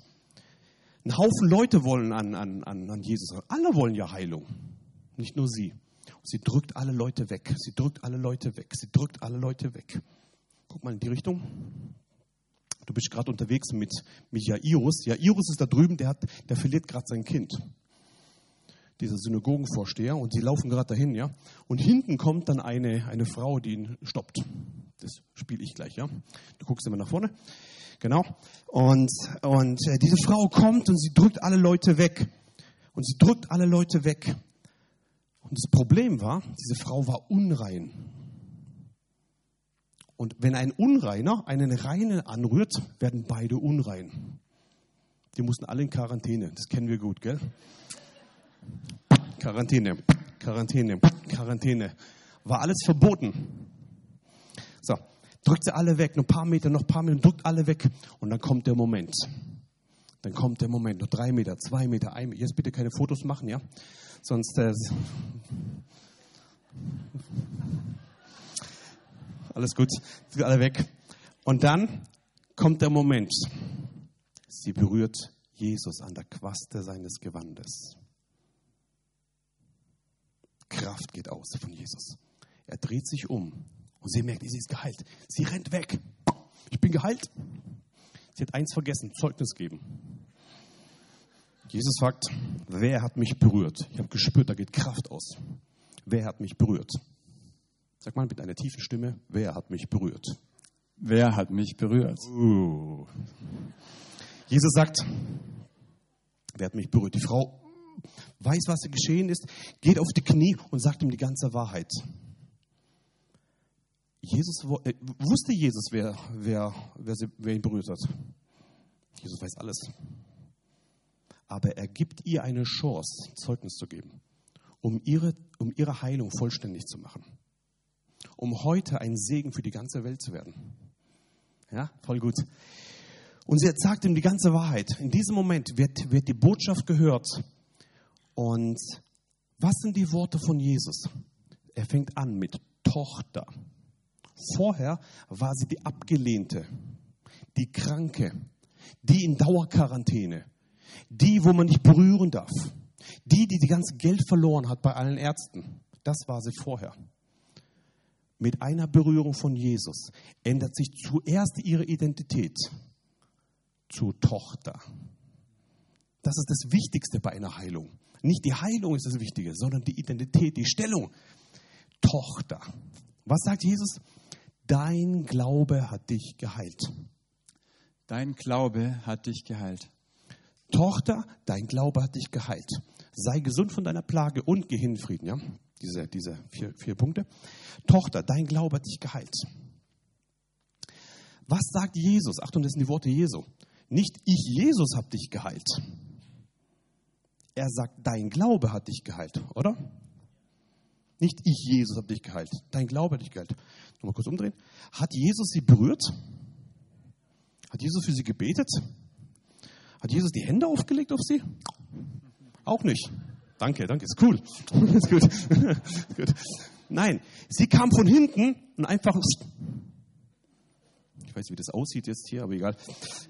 Ein Haufen Leute wollen an, an, an Jesus. Alle wollen ja Heilung, nicht nur sie. Sie drückt alle Leute weg. Sie drückt alle Leute weg. Sie drückt alle Leute weg. Guck mal in die Richtung. Du bist gerade unterwegs mit, mit Jairus. Jairus ist da drüben, der, hat, der verliert gerade sein Kind dieser Synagogenvorsteher und sie laufen gerade dahin, ja. Und hinten kommt dann eine, eine Frau, die ihn stoppt. Das spiele ich gleich, ja. Du guckst immer nach vorne. Genau. Und, und äh, diese Frau kommt und sie drückt alle Leute weg. Und sie drückt alle Leute weg. Und das Problem war, diese Frau war unrein. Und wenn ein Unreiner einen Reinen anrührt, werden beide unrein. Die mussten alle in Quarantäne. Das kennen wir gut, gell? Quarantäne, Quarantäne, Quarantäne. War alles verboten. So, drückt sie alle weg, noch ein paar Meter, noch ein paar Meter, drückt alle weg. Und dann kommt der Moment. Dann kommt der Moment, noch drei Meter, zwei Meter, ein Meter. Jetzt bitte keine Fotos machen, ja? Sonst. Äh, alles gut, sind alle weg. Und dann kommt der Moment. Sie berührt Jesus an der Quaste seines Gewandes. Kraft geht aus von Jesus. Er dreht sich um und sie merkt, sie ist geheilt. Sie rennt weg. Ich bin geheilt. Sie hat eins vergessen, Zeugnis geben. Jesus fragt, wer hat mich berührt? Ich habe gespürt, da geht Kraft aus. Wer hat mich berührt? Sag mal mit einer tiefen Stimme, wer hat mich berührt? Wer hat mich berührt? Uh. Jesus sagt, wer hat mich berührt? Die Frau weiß, was geschehen ist, geht auf die Knie und sagt ihm die ganze Wahrheit. Jesus, äh, wusste Jesus, wer, wer, wer, sie, wer ihn berührt hat? Jesus weiß alles. Aber er gibt ihr eine Chance, Zeugnis zu geben, um ihre, um ihre Heilung vollständig zu machen. Um heute ein Segen für die ganze Welt zu werden. Ja, voll gut. Und sie sagt ihm die ganze Wahrheit. In diesem Moment wird, wird die Botschaft gehört, und was sind die Worte von Jesus? Er fängt an mit Tochter. Vorher war sie die Abgelehnte, die Kranke, die in Dauerquarantäne, die, wo man nicht berühren darf, die, die die ganze Geld verloren hat bei allen Ärzten. Das war sie vorher. Mit einer Berührung von Jesus ändert sich zuerst ihre Identität zu Tochter Das ist das Wichtigste bei einer Heilung. Nicht die Heilung ist das Wichtige, sondern die Identität, die Stellung. Tochter. Was sagt Jesus? Dein Glaube hat dich geheilt. Dein Glaube hat dich geheilt. Tochter, dein Glaube hat dich geheilt. Sei gesund von deiner Plage und geh in Frieden. Ja? Diese, diese vier, vier Punkte. Tochter, dein Glaube hat dich geheilt. Was sagt Jesus? Achtung, das sind die Worte Jesu. Nicht ich, Jesus, habe dich geheilt. Er sagt, dein Glaube hat dich geheilt, oder? Nicht ich, Jesus, habe dich geheilt. Dein Glaube hat dich geheilt. Nochmal kurz umdrehen. Hat Jesus sie berührt? Hat Jesus für sie gebetet? Hat Jesus die Hände aufgelegt auf sie? Auch nicht. Danke, danke, ist cool. ist gut. gut. Nein, sie kam von hinten und einfach. Ich weiß, wie das aussieht jetzt hier, aber egal.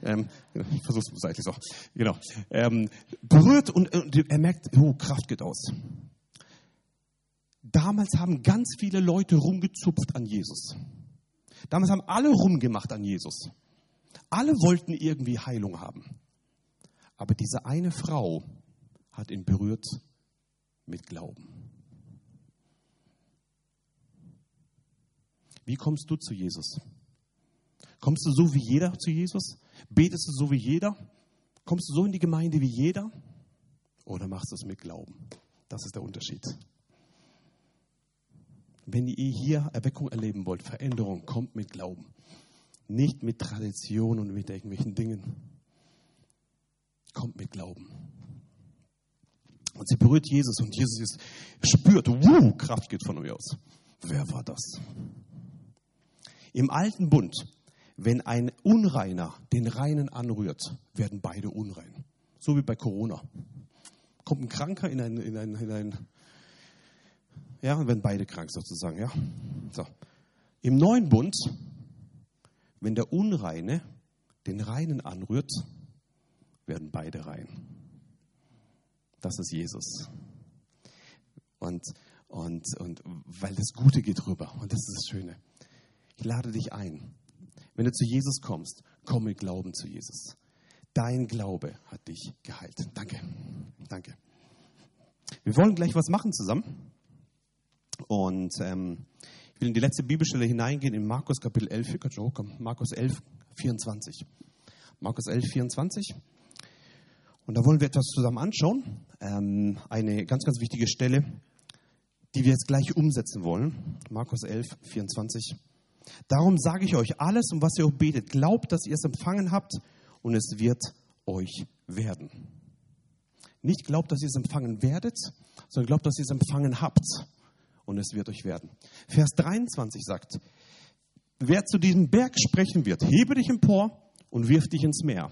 Ähm, ich versuche es seitlich so. Genau. Ähm, berührt und, und er merkt, oh, Kraft geht aus. Damals haben ganz viele Leute rumgezupft an Jesus. Damals haben alle rumgemacht an Jesus. Alle wollten irgendwie Heilung haben. Aber diese eine Frau hat ihn berührt mit Glauben. Wie kommst du zu Jesus? Kommst du so wie jeder zu Jesus? Betest du so wie jeder? Kommst du so in die Gemeinde wie jeder? Oder machst du es mit Glauben? Das ist der Unterschied. Wenn ihr hier Erweckung erleben wollt, Veränderung, kommt mit Glauben. Nicht mit Tradition und mit irgendwelchen Dingen. Kommt mit Glauben. Und sie berührt Jesus und Jesus ist, spürt, wow, Kraft geht von mir aus. Wer war das? Im alten Bund, wenn ein Unreiner den Reinen anrührt, werden beide unrein. So wie bei Corona. Kommt ein Kranker in ein, in ein, in ein ja, und werden beide krank sozusagen, ja. So. Im neuen Bund, wenn der Unreine den Reinen anrührt, werden beide rein. Das ist Jesus. Und, und, und weil das Gute geht rüber. Und das ist das Schöne. Ich lade dich ein. Wenn du zu Jesus kommst, komm mit Glauben zu Jesus. Dein Glaube hat dich geheilt. Danke. Danke. Wir wollen gleich was machen zusammen. Und ähm, ich will in die letzte Bibelstelle hineingehen in Markus Kapitel 11. Ihr könnt schon hochkommen. Markus 11, 24. Markus 11, 24. Und da wollen wir etwas zusammen anschauen. Ähm, eine ganz, ganz wichtige Stelle, die wir jetzt gleich umsetzen wollen. Markus 11, 24. Darum sage ich euch alles, um was ihr auch betet. Glaubt, dass ihr es empfangen habt und es wird euch werden. Nicht glaubt, dass ihr es empfangen werdet, sondern glaubt, dass ihr es empfangen habt und es wird euch werden. Vers 23 sagt, wer zu diesem Berg sprechen wird, hebe dich empor und wirf dich ins Meer.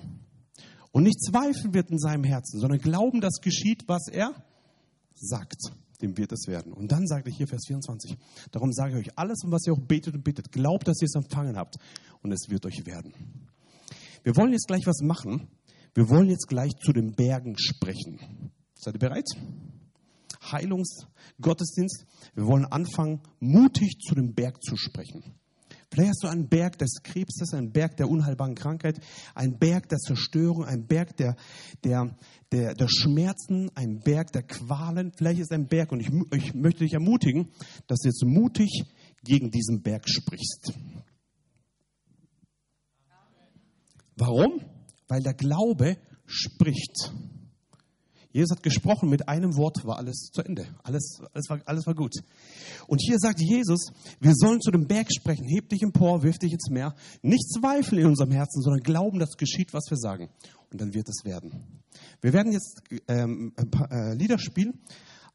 Und nicht zweifeln wird in seinem Herzen, sondern glauben, dass geschieht, was er sagt. Dem wird es werden. Und dann sagt er hier Vers 24, darum sage ich euch alles, um was ihr auch betet und bittet, glaubt, dass ihr es empfangen habt und es wird euch werden. Wir wollen jetzt gleich was machen. Wir wollen jetzt gleich zu den Bergen sprechen. Seid ihr bereit? Heilungsgottesdienst. Wir wollen anfangen, mutig zu dem Berg zu sprechen. Vielleicht hast du einen Berg des Krebses, einen Berg der unheilbaren Krankheit, einen Berg der Zerstörung, einen Berg der, der, der, der Schmerzen, einen Berg der Qualen. Vielleicht ist ein Berg, und ich, ich möchte dich ermutigen, dass du jetzt mutig gegen diesen Berg sprichst. Warum? Weil der Glaube spricht. Jesus hat gesprochen, mit einem Wort war alles zu Ende. Alles, alles, war, alles war gut. Und hier sagt Jesus, wir sollen zu dem Berg sprechen, heb dich empor, wirf dich ins Meer. Nicht zweifeln in unserem Herzen, sondern glauben, dass geschieht, was wir sagen. Und dann wird es werden. Wir werden jetzt ähm, äh, Lieder spielen,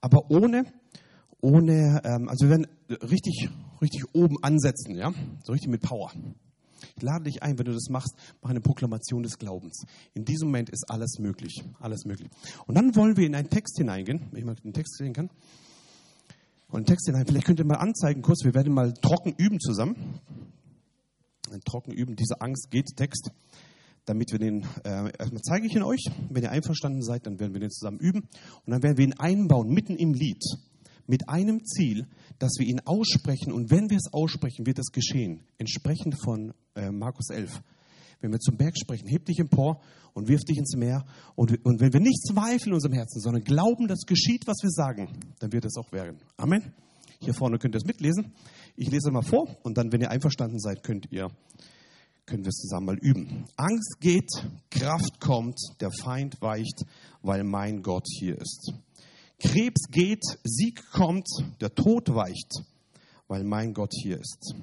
aber ohne, ohne ähm, also wir werden richtig, richtig oben ansetzen, ja, so richtig mit Power. Ich lade dich ein, wenn du das machst, mach eine Proklamation des Glaubens. In diesem Moment ist alles möglich. Alles möglich. Und dann wollen wir in einen Text hineingehen, wenn ich mal den Text sehen kann. Und einen Text hinein. Vielleicht könnt ihr mal anzeigen kurz, wir werden mal trocken üben zusammen. Trocken üben, diese Angst geht Text. Damit wir den, äh, erstmal zeige ich ihn euch. Wenn ihr einverstanden seid, dann werden wir den zusammen üben. Und dann werden wir ihn einbauen, mitten im Lied mit einem Ziel, dass wir ihn aussprechen und wenn wir es aussprechen, wird es geschehen. Entsprechend von äh, Markus 11. wenn wir zum Berg sprechen, heb dich empor und wirf dich ins Meer. Und, und wenn wir nicht zweifeln in unserem Herzen, sondern glauben, dass geschieht, was wir sagen, dann wird es auch werden. Amen. Hier vorne könnt ihr es mitlesen. Ich lese mal vor und dann, wenn ihr einverstanden seid, könnt ihr können wir es zusammen mal üben. Angst geht, Kraft kommt, der Feind weicht, weil mein Gott hier ist. Krebs geht, Sieg kommt, der Tod weicht, weil mein Gott hier ist.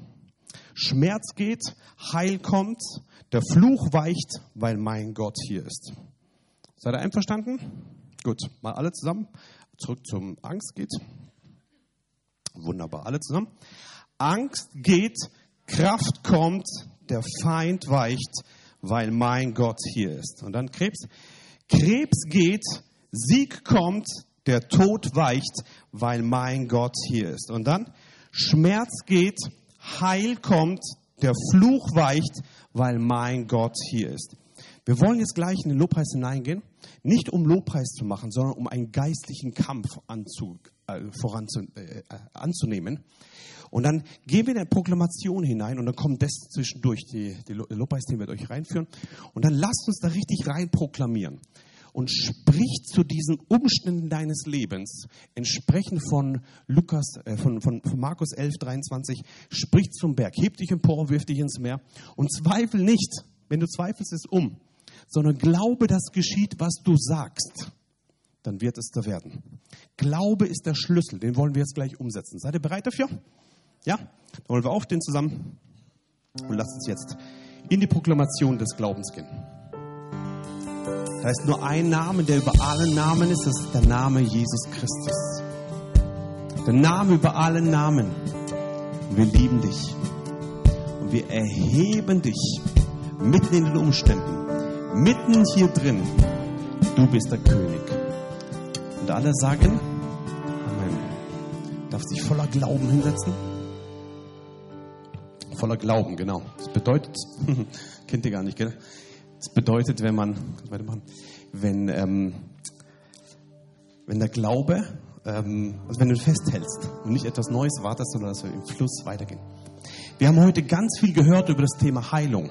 Schmerz geht, Heil kommt, der Fluch weicht, weil mein Gott hier ist. Seid ihr einverstanden? Gut, mal alle zusammen. Zurück zum Angst geht. Wunderbar, alle zusammen. Angst geht, Kraft kommt, der Feind weicht, weil mein Gott hier ist. Und dann Krebs. Krebs geht, Sieg kommt, der Tod weicht, weil mein Gott hier ist. Und dann Schmerz geht, Heil kommt, der Fluch weicht, weil mein Gott hier ist. Wir wollen jetzt gleich in den Lobpreis hineingehen, nicht um Lobpreis zu machen, sondern um einen geistlichen Kampf anzu, äh, voranzu, äh, anzunehmen. Und dann gehen wir in eine Proklamation hinein und dann kommt das zwischendurch, die, die Lobpreisteam wird euch reinführen. Und dann lasst uns da richtig rein proklamieren. Und sprich zu diesen Umständen deines Lebens, entsprechend von Lukas, äh, von, von, von Markus 11, 23, sprich zum Berg, heb dich empor, wirf dich ins Meer und zweifel nicht, wenn du zweifelst es um, sondern glaube, dass geschieht, was du sagst dann wird es da werden. Glaube ist der Schlüssel, den wollen wir jetzt gleich umsetzen. Seid ihr bereit dafür? Ja? Dann wollen wir aufstehen zusammen und lasst uns jetzt in die Proklamation des Glaubens gehen. Da ist nur ein Name, der über allen Namen ist, das ist der Name Jesus Christus. Der Name über allen Namen. Und wir lieben dich. Und wir erheben dich mitten in den Umständen, mitten hier drin. Du bist der König. Und alle sagen, Amen. Darf sich voller Glauben hinsetzen? voller Glauben, genau. Das bedeutet, kennt ihr gar nicht, gell? Das bedeutet, wenn man, wenn, ähm, wenn der Glaube, ähm, also wenn du festhältst und nicht etwas Neues wartest, sondern dass wir im Fluss weitergehen. Wir haben heute ganz viel gehört über das Thema Heilung.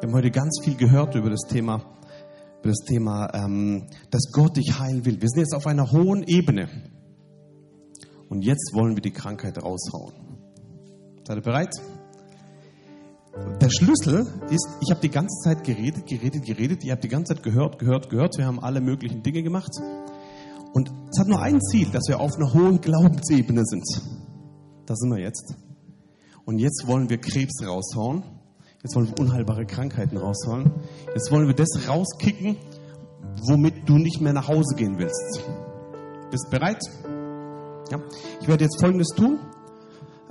Wir haben heute ganz viel gehört über das Thema, über das Thema, ähm, dass Gott dich heilen will. Wir sind jetzt auf einer hohen Ebene. Und jetzt wollen wir die Krankheit raushauen. Seid ihr bereit? Der Schlüssel ist, ich habe die ganze Zeit geredet, geredet, geredet. Ihr habt die ganze Zeit gehört, gehört, gehört. Wir haben alle möglichen Dinge gemacht. Und es hat nur ein Ziel, dass wir auf einer hohen Glaubensebene sind. Da sind wir jetzt. Und jetzt wollen wir Krebs raushauen. Jetzt wollen wir unheilbare Krankheiten raushauen. Jetzt wollen wir das rauskicken, womit du nicht mehr nach Hause gehen willst. Bist bereit? Ja. Ich werde jetzt Folgendes tun.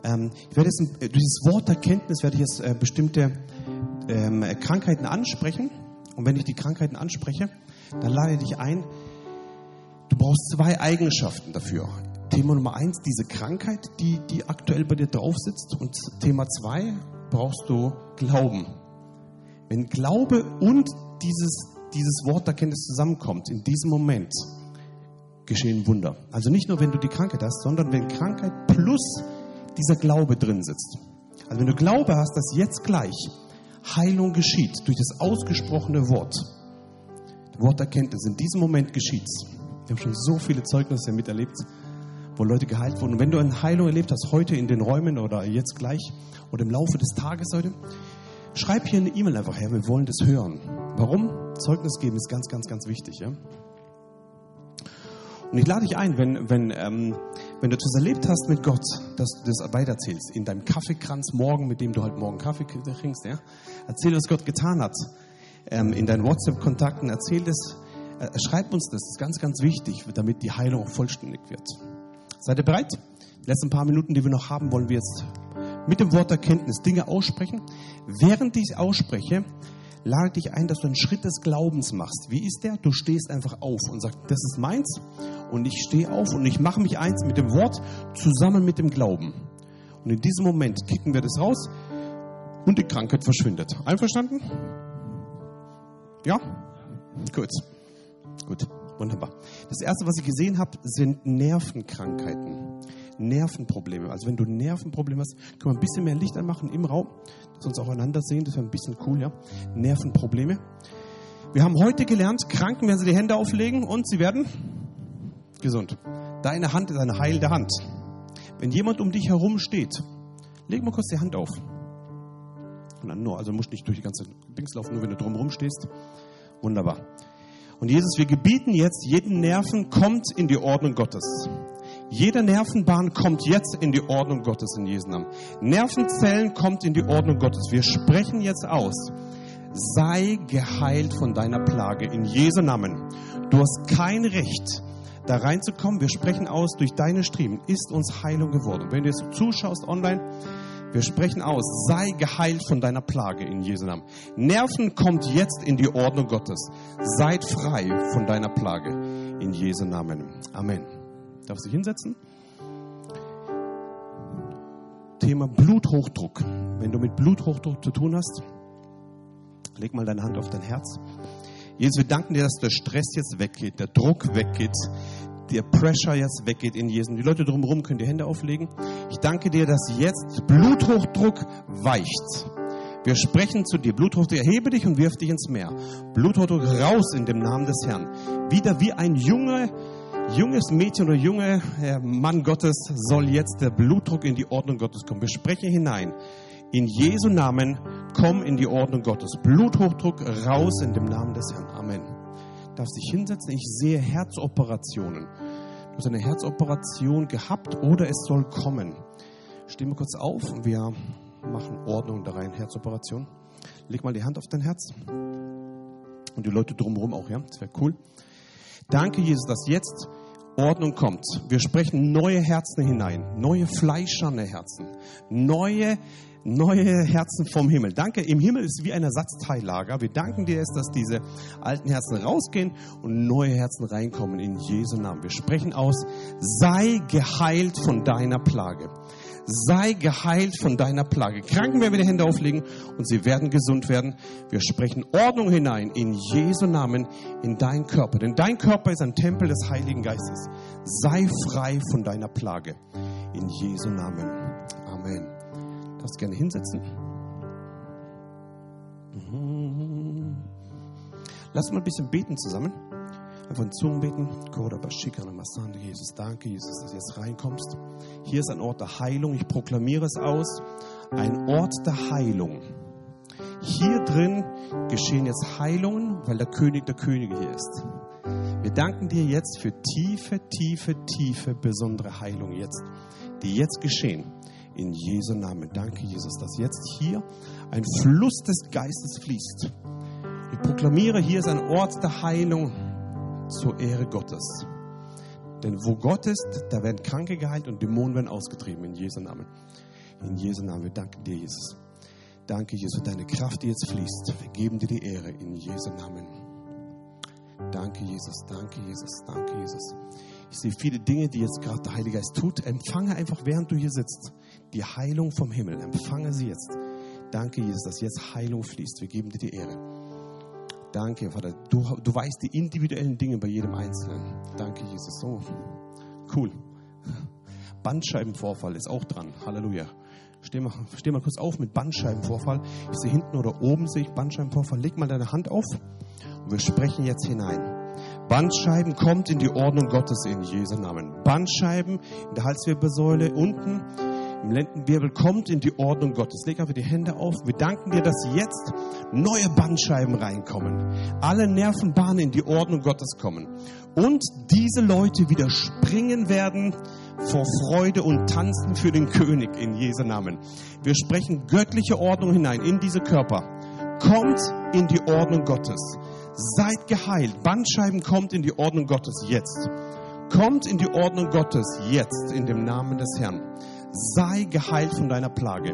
Ähm, ich werde jetzt durch dieses Wort der Kenntnis werde ich jetzt äh, bestimmte ähm, Krankheiten ansprechen. Und wenn ich die Krankheiten anspreche, dann lade ich dich ein. Du brauchst zwei Eigenschaften dafür. Thema Nummer eins, diese Krankheit, die, die aktuell bei dir drauf sitzt. Und Thema zwei, brauchst du Glauben. Wenn Glaube und dieses, dieses Wort der Kenntnis zusammenkommt, in diesem Moment geschehen Wunder. Also nicht nur, wenn du die Krankheit hast, sondern wenn Krankheit plus dieser Glaube drin sitzt. Also wenn du Glaube hast, dass jetzt gleich Heilung geschieht durch das ausgesprochene Wort, Wort Erkenntnis, in diesem Moment geschieht's. Wir haben schon so viele Zeugnisse miterlebt, wo Leute geheilt wurden. Und wenn du eine Heilung erlebt hast, heute in den Räumen oder jetzt gleich oder im Laufe des Tages heute, schreib hier eine E-Mail einfach her, wir wollen das hören. Warum? Zeugnis geben ist ganz, ganz, ganz wichtig. Ja? Und ich lade dich ein, wenn, wenn, ähm, wenn du etwas erlebt hast mit Gott, dass du das weiterzählst. In deinem Kaffeekranz morgen, mit dem du halt morgen Kaffee trinkst. Ja? Erzähl, was Gott getan hat. Ähm, in deinen WhatsApp-Kontakten erzähl das. Äh, schreib uns das. Das ist ganz, ganz wichtig, damit die Heilung auch vollständig wird. Seid ihr bereit? Die letzten paar Minuten, die wir noch haben, wollen wir jetzt mit dem Wort Erkenntnis Dinge aussprechen. Während ich ausspreche, lade dich ein, dass du einen Schritt des Glaubens machst. Wie ist der? Du stehst einfach auf und sagst, das ist meins und ich stehe auf und ich mache mich eins mit dem Wort zusammen mit dem Glauben. Und in diesem Moment kicken wir das raus und die Krankheit verschwindet. Einverstanden? Ja? Gut. Gut. Wunderbar. Das erste, was ich gesehen habe, sind Nervenkrankheiten. Nervenprobleme. Also wenn du Nervenprobleme hast, können wir ein bisschen mehr Licht anmachen im Raum, dass wir uns auch einander sehen. Das wäre ein bisschen cool, ja. Nervenprobleme. Wir haben heute gelernt, Kranken werden sie die Hände auflegen und sie werden gesund. Deine Hand ist eine heilende Hand. Wenn jemand um dich herum steht, leg mal kurz die Hand auf. Und dann nur, also musst nicht durch die ganze Dings laufen, nur wenn du drumherum stehst. Wunderbar. Und Jesus, wir gebieten jetzt, jeden Nerven kommt in die Ordnung Gottes. Jede Nervenbahn kommt jetzt in die Ordnung Gottes in Jesu Namen. Nervenzellen kommt in die Ordnung Gottes. Wir sprechen jetzt aus. Sei geheilt von deiner Plage in Jesu Namen. Du hast kein Recht, da reinzukommen. Wir sprechen aus, durch deine Striemen ist uns Heilung geworden. Wenn du jetzt zuschaust online, wir sprechen aus, sei geheilt von deiner Plage in Jesu Namen. Nerven kommt jetzt in die Ordnung Gottes. Seid frei von deiner Plage in Jesu Namen. Amen. Darf sich hinsetzen? Thema Bluthochdruck. Wenn du mit Bluthochdruck zu tun hast, leg mal deine Hand auf dein Herz. Jesus, wir danken dir, dass der Stress jetzt weggeht, der Druck weggeht, der Pressure jetzt weggeht in Jesus. Die Leute drumherum können die Hände auflegen. Ich danke dir, dass jetzt Bluthochdruck weicht. Wir sprechen zu dir. Bluthochdruck, erhebe dich und wirf dich ins Meer. Bluthochdruck raus in dem Namen des Herrn. Wieder wie ein Junge, junges Mädchen oder junger Mann Gottes soll jetzt der Blutdruck in die Ordnung Gottes kommen. Wir sprechen hinein. In Jesu Namen komm in die Ordnung Gottes. Bluthochdruck raus in dem Namen des Herrn. Amen. Darf sich hinsetzen. Ich sehe Herzoperationen. Du hast eine Herzoperation gehabt oder es soll kommen. Stehen wir kurz auf und wir machen Ordnung da rein. Herzoperation. Leg mal die Hand auf dein Herz. Und die Leute drumherum auch, ja? Das wäre cool. Danke, Jesus, dass jetzt Ordnung kommt. Wir sprechen neue Herzen hinein, neue fleischerne Herzen, neue neue Herzen vom Himmel. Danke, im Himmel ist wie ein Ersatzteillager. Wir danken dir, dass diese alten Herzen rausgehen und neue Herzen reinkommen in Jesu Namen. Wir sprechen aus, sei geheilt von deiner Plage. Sei geheilt von deiner Plage. Kranken werden wir die Hände auflegen und sie werden gesund werden. Wir sprechen Ordnung hinein in Jesu Namen in deinen Körper. Denn dein Körper ist ein Tempel des Heiligen Geistes. Sei frei von deiner Plage. In Jesu Namen. Amen. Darfst gerne hinsetzen. Mhm. Lass mal ein bisschen beten zusammen. Einfach in Zungen beten. Jesus, danke, Jesus, dass du jetzt reinkommst. Hier ist ein Ort der Heilung. Ich proklamiere es aus. Ein Ort der Heilung. Hier drin geschehen jetzt Heilungen, weil der König der Könige hier ist. Wir danken dir jetzt für tiefe, tiefe, tiefe, besondere Heilung jetzt, die jetzt geschehen. In Jesu Namen. Danke, Jesus, dass jetzt hier ein Fluss des Geistes fließt. Ich proklamiere, hier ist ein Ort der Heilung zur Ehre Gottes. Denn wo Gott ist, da werden Kranke geheilt und Dämonen werden ausgetrieben. In Jesu Namen. In Jesu Namen. Wir danken dir, Jesus. Danke, Jesus, für deine Kraft, die jetzt fließt. Wir geben dir die Ehre in Jesu Namen. Danke, Jesus. Danke, Jesus. Danke, Jesus. Ich sehe viele Dinge, die jetzt gerade der Heilige Geist tut. Empfange einfach, während du hier sitzt die Heilung vom Himmel. Empfange sie jetzt. Danke, Jesus, dass jetzt Heilung fließt. Wir geben dir die Ehre. Danke, Vater. Du, du weißt die individuellen Dinge bei jedem Einzelnen. Danke, Jesus. So cool. Bandscheibenvorfall ist auch dran. Halleluja. Steh mal, steh mal kurz auf mit Bandscheibenvorfall. Ich sehe hinten oder oben sehe ich Bandscheibenvorfall. Leg mal deine Hand auf und wir sprechen jetzt hinein. Bandscheiben kommt in die Ordnung Gottes in Jesu Namen. Bandscheiben in der Halswirbelsäule unten im Lendenwirbel kommt in die Ordnung Gottes. Leg einfach die Hände auf. Wir danken dir, dass jetzt neue Bandscheiben reinkommen. Alle Nervenbahnen in die Ordnung Gottes kommen. Und diese Leute wieder springen werden vor Freude und tanzen für den König in Jesu Namen. Wir sprechen göttliche Ordnung hinein in diese Körper. Kommt in die Ordnung Gottes. Seid geheilt. Bandscheiben kommt in die Ordnung Gottes jetzt. Kommt in die Ordnung Gottes jetzt in dem Namen des Herrn sei geheilt von deiner Plage.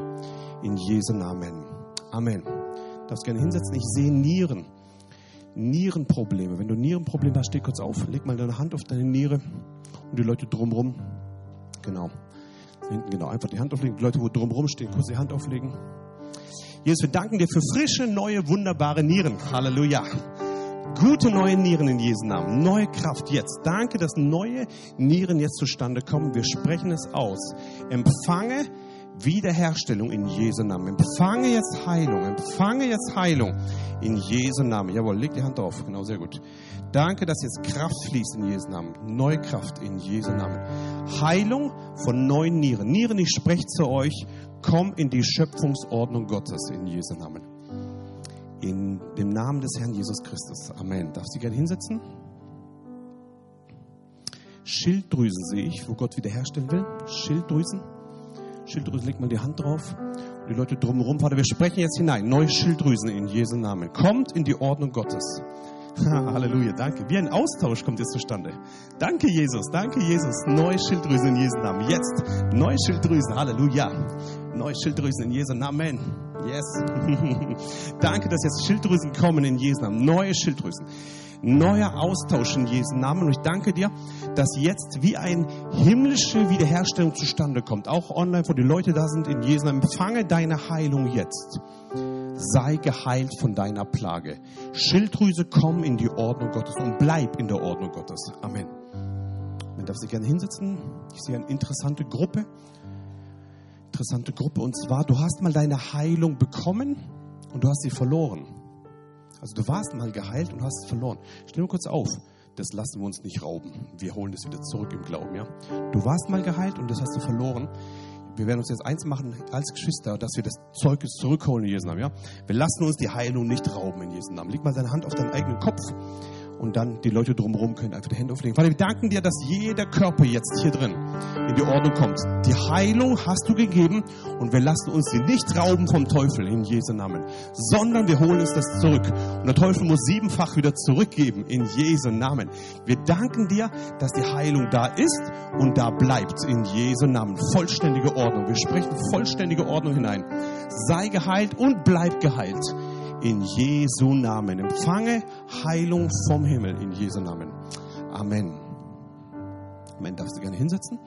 In Jesu Namen. Amen. Du darfst gerne hinsetzen. Ich sehe Nieren. Nierenprobleme. Wenn du Nierenprobleme hast, steh kurz auf. Leg mal deine Hand auf deine Niere und die Leute drumherum. Genau. Hinten, genau. Einfach die Hand auflegen. Die Leute, wo drumherum stehen, kurz die Hand auflegen. Jesus, wir danken dir für frische, neue, wunderbare Nieren. Halleluja. Gute neue Nieren in Jesu Namen. Neue Kraft jetzt. Danke, dass neue Nieren jetzt zustande kommen. Wir sprechen es aus. Empfange Wiederherstellung in Jesu Namen. Empfange jetzt Heilung. Empfange jetzt Heilung in Jesu Namen. Jawohl, leg die Hand drauf. Genau, sehr gut. Danke, dass jetzt Kraft fließt in Jesu Namen. Neue Kraft in Jesu Namen. Heilung von neuen Nieren. Nieren, ich spreche zu euch. Komm in die Schöpfungsordnung Gottes in Jesu Namen. In dem Namen des Herrn Jesus Christus. Amen. Darf sie gerne hinsetzen? Schilddrüsen sehe ich, wo Gott wiederherstellen will. Schilddrüsen. Schilddrüsen, leg mal die Hand drauf. Und die Leute drumherum, Vater, wir sprechen jetzt hinein. Neue Schilddrüsen in Jesu Namen. Kommt in die Ordnung Gottes. Halleluja, danke. Wie ein Austausch kommt jetzt zustande. Danke, Jesus, danke, Jesus. Neue Schilddrüsen in Jesu Namen. Jetzt neue Schilddrüsen, Halleluja. Neue Schilddrüsen in Jesu Namen. Yes. danke, dass jetzt Schilddrüsen kommen in Jesu Namen. Neue Schilddrüsen. Neuer Austausch in Jesu Namen. Und ich danke dir, dass jetzt wie eine himmlische Wiederherstellung zustande kommt. Auch online, wo die Leute da sind in Jesu Namen. Empfange deine Heilung jetzt sei geheilt von deiner Plage. Schilddrüse, komm in die Ordnung Gottes und bleib in der Ordnung Gottes. Amen. Man darf sich gerne hinsetzen. Ich sehe eine interessante Gruppe. Interessante Gruppe. Und zwar, du hast mal deine Heilung bekommen und du hast sie verloren. Also du warst mal geheilt und hast es verloren. Stell mal kurz auf. Das lassen wir uns nicht rauben. Wir holen das wieder zurück im Glauben. Ja? Du warst mal geheilt und das hast du verloren wir werden uns jetzt eins machen als Geschwister, dass wir das Zeug zurückholen in Jesu Namen. Ja? Wir lassen uns die Heilung nicht rauben in Jesu Namen. Leg mal deine Hand auf deinen eigenen Kopf und dann die Leute drumherum können einfach die Hände auflegen. Vater, wir danken dir, dass jeder Körper jetzt hier drin in die Ordnung kommt. Die Heilung hast du gegeben und wir lassen uns sie nicht rauben vom Teufel in Jesu Namen, sondern wir holen uns das zurück. Und der Teufel muss siebenfach wieder zurückgeben in Jesu Namen. Wir danken dir, dass die Heilung da ist und da bleibt in Jesu Namen. Vollständige Ordnung. Wir sprechen vollständige Ordnung hinein. Sei geheilt und bleib geheilt in Jesu Namen. Empfange Heilung vom Himmel in Jesu Namen. Amen. Amen. Darfst du gerne hinsetzen?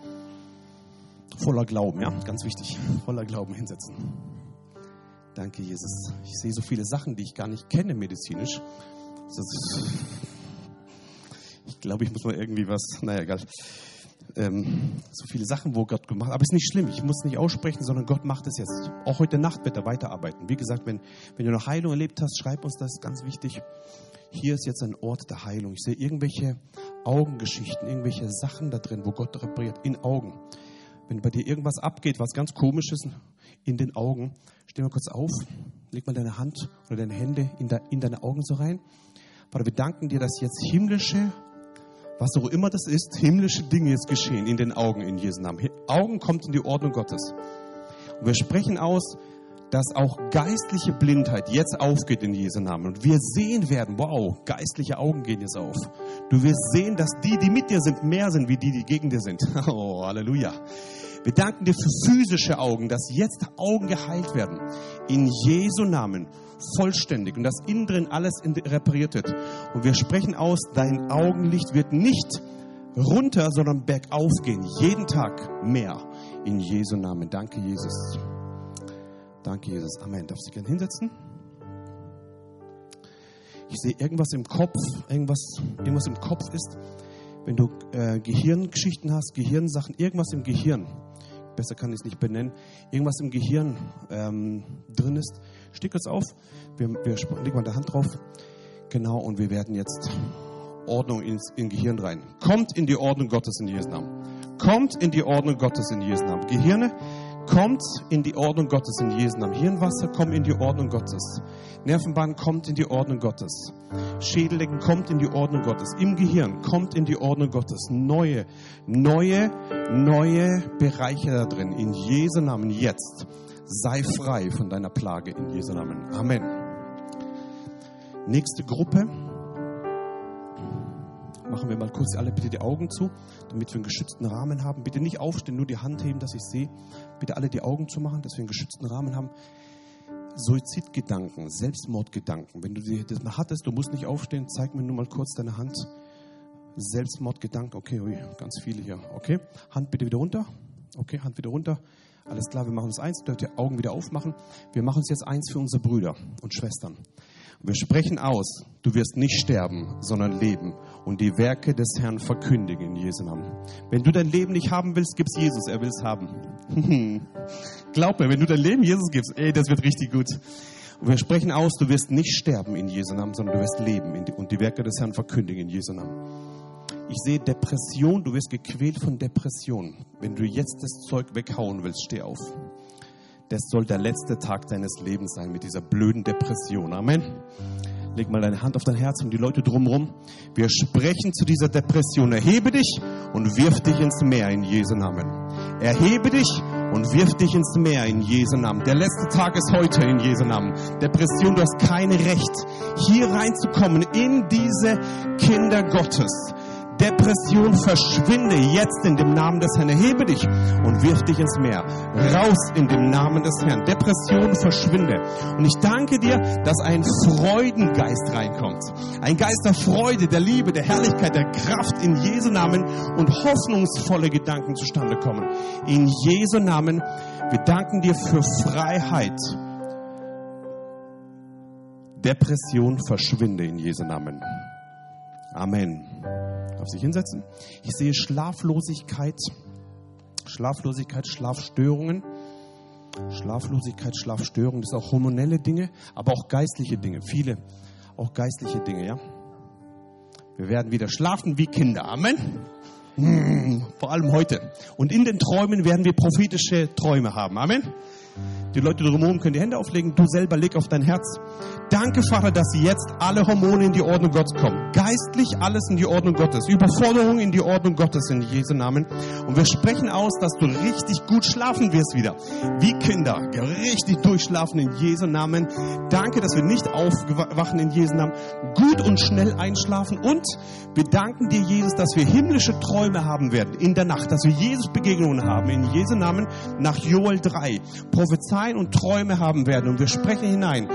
Voller Glauben, ja, ganz wichtig. Voller Glauben hinsetzen. Danke, Jesus. Ich sehe so viele Sachen, die ich gar nicht kenne medizinisch. Ich glaube, ich muss mal irgendwie was, naja, egal ähm, so viele Sachen, wo Gott gemacht hat. Aber es ist nicht schlimm, ich muss nicht aussprechen, sondern Gott macht es jetzt. Auch heute Nacht wird er weiterarbeiten. Wie gesagt, wenn, wenn du noch Heilung erlebt hast, schreib uns das, ganz wichtig. Hier ist jetzt ein Ort der Heilung. Ich sehe irgendwelche Augengeschichten, irgendwelche Sachen da drin, wo Gott repariert, in Augen. Wenn bei dir irgendwas abgeht, was ganz komisch ist, in den Augen, steh mal kurz auf, leg mal deine Hand oder deine Hände in, de, in deine Augen so rein. Vater, wir danken dir, dass jetzt himmlische was auch immer das ist, himmlische Dinge jetzt geschehen in den Augen in Jesu Namen. Augen kommt in die Ordnung Gottes. Und wir sprechen aus, dass auch geistliche Blindheit jetzt aufgeht in Jesu Namen. Und wir sehen werden, wow, geistliche Augen gehen jetzt auf. Du wirst sehen, dass die, die mit dir sind, mehr sind, wie die, die gegen dir sind. Oh, Halleluja. Wir danken dir für physische Augen, dass jetzt Augen geheilt werden. In Jesu Namen vollständig und dass innen drin alles repariert wird. Und wir sprechen aus, dein Augenlicht wird nicht runter, sondern bergauf gehen. Jeden Tag mehr. In Jesu Namen. Danke, Jesus. Danke, Jesus. Amen. Darf sich gerne hinsetzen? Ich sehe irgendwas im Kopf, irgendwas, irgendwas im Kopf ist, wenn du äh, Gehirngeschichten hast, Gehirnsachen, irgendwas im Gehirn, besser kann ich es nicht benennen, irgendwas im Gehirn ähm, drin ist, Steh kurz auf. Wir, wir legen mal die Hand drauf. Genau, und wir werden jetzt Ordnung ins in Gehirn rein. Kommt in die Ordnung Gottes in Jesu Namen. Kommt in die Ordnung Gottes in Jesu Namen. Gehirne, kommt in die Ordnung Gottes in Jesu Namen. Hirnwasser, kommt in die Ordnung Gottes. Nervenbahn, kommt in die Ordnung Gottes. Schädeldecken, kommt in die Ordnung Gottes. Im Gehirn, kommt in die Ordnung Gottes. Neue, neue, neue Bereiche da drin. In Jesu Namen jetzt sei frei von deiner Plage in Jesu Namen. Amen. Nächste Gruppe. Machen wir mal kurz alle bitte die Augen zu, damit wir einen geschützten Rahmen haben. Bitte nicht aufstehen, nur die Hand heben, dass ich sehe. Bitte alle die Augen zu machen, dass wir einen geschützten Rahmen haben. Suizidgedanken, Selbstmordgedanken. Wenn du das mal hattest, du musst nicht aufstehen, zeig mir nur mal kurz deine Hand. Selbstmordgedanken, okay, ui, ganz viele hier. Okay, Hand bitte wieder runter. Okay, Hand wieder runter. Alles klar, wir machen uns eins, dürft ihr Augen wieder aufmachen. Wir machen uns jetzt eins für unsere Brüder und Schwestern. Wir sprechen aus, du wirst nicht sterben, sondern leben und die Werke des Herrn verkündigen in Jesu Namen. Wenn du dein Leben nicht haben willst, gib's Jesus, er will's haben. Glaub mir, wenn du dein Leben Jesus gibst, ey, das wird richtig gut. Und wir sprechen aus, du wirst nicht sterben in Jesu Namen, sondern du wirst leben und die Werke des Herrn verkündigen in Jesu Namen. Ich sehe Depression, du wirst gequält von Depression. Wenn du jetzt das Zeug weghauen willst, steh auf. Das soll der letzte Tag deines Lebens sein mit dieser blöden Depression. Amen. Leg mal deine Hand auf dein Herz und die Leute drumherum. Wir sprechen zu dieser Depression. Erhebe dich und wirf dich ins Meer in Jesu Namen. Erhebe dich und wirf dich ins Meer in Jesu Namen. Der letzte Tag ist heute in Jesu Namen. Depression, du hast kein Recht, hier reinzukommen in diese Kinder Gottes. Depression verschwinde jetzt in dem Namen des Herrn. Erhebe dich und wirf dich ins Meer. Raus in dem Namen des Herrn. Depression verschwinde. Und ich danke dir, dass ein Freudengeist reinkommt. Ein Geist der Freude, der Liebe, der Herrlichkeit, der Kraft in Jesu Namen und hoffnungsvolle Gedanken zustande kommen. In Jesu Namen. Wir danken dir für Freiheit. Depression verschwinde in Jesu Namen. Amen. Darf sich hinsetzen? Ich sehe Schlaflosigkeit, Schlaflosigkeit, Schlafstörungen. Schlaflosigkeit, Schlafstörungen, das sind auch hormonelle Dinge, aber auch geistliche Dinge. Viele auch geistliche Dinge, ja. Wir werden wieder schlafen wie Kinder. Amen. Vor allem heute. Und in den Träumen werden wir prophetische Träume haben. Amen. Die Leute drumherum können die Hände auflegen. Du selber leg auf dein Herz. Danke, Vater, dass jetzt alle Hormone in die Ordnung Gottes kommen. Geistlich alles in die Ordnung Gottes. Überforderung in die Ordnung Gottes in Jesu Namen. Und wir sprechen aus, dass du richtig gut schlafen wirst wieder. Wie Kinder. Richtig durchschlafen in Jesu Namen. Danke, dass wir nicht aufwachen in Jesu Namen. Gut und schnell einschlafen. Und wir danken dir, Jesus, dass wir himmlische Träume haben werden in der Nacht. Dass wir Jesus Begegnungen haben in Jesu Namen nach Joel 3. Prophezeien und Träume haben werden. Und wir sprechen hinein.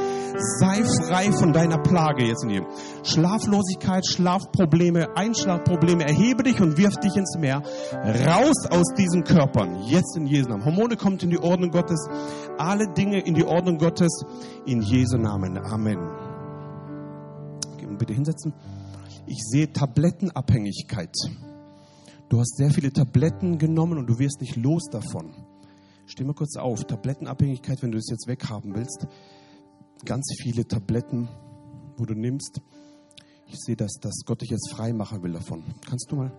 Sei frei von deiner Plage jetzt in dir. Schlaflosigkeit, Schlafprobleme, Einschlafprobleme. Erhebe dich und wirf dich ins Meer. Raus aus diesen Körpern. Jetzt in Jesu Namen. Hormone kommt in die Ordnung Gottes. Alle Dinge in die Ordnung Gottes. In Jesu Namen. Amen. Bitte hinsetzen. Ich sehe Tablettenabhängigkeit. Du hast sehr viele Tabletten genommen und du wirst nicht los davon. Steh mal kurz auf. Tablettenabhängigkeit, wenn du es jetzt weghaben willst ganz viele Tabletten, wo du nimmst. Ich sehe, dass, dass Gott dich jetzt frei machen will davon. Kannst du mal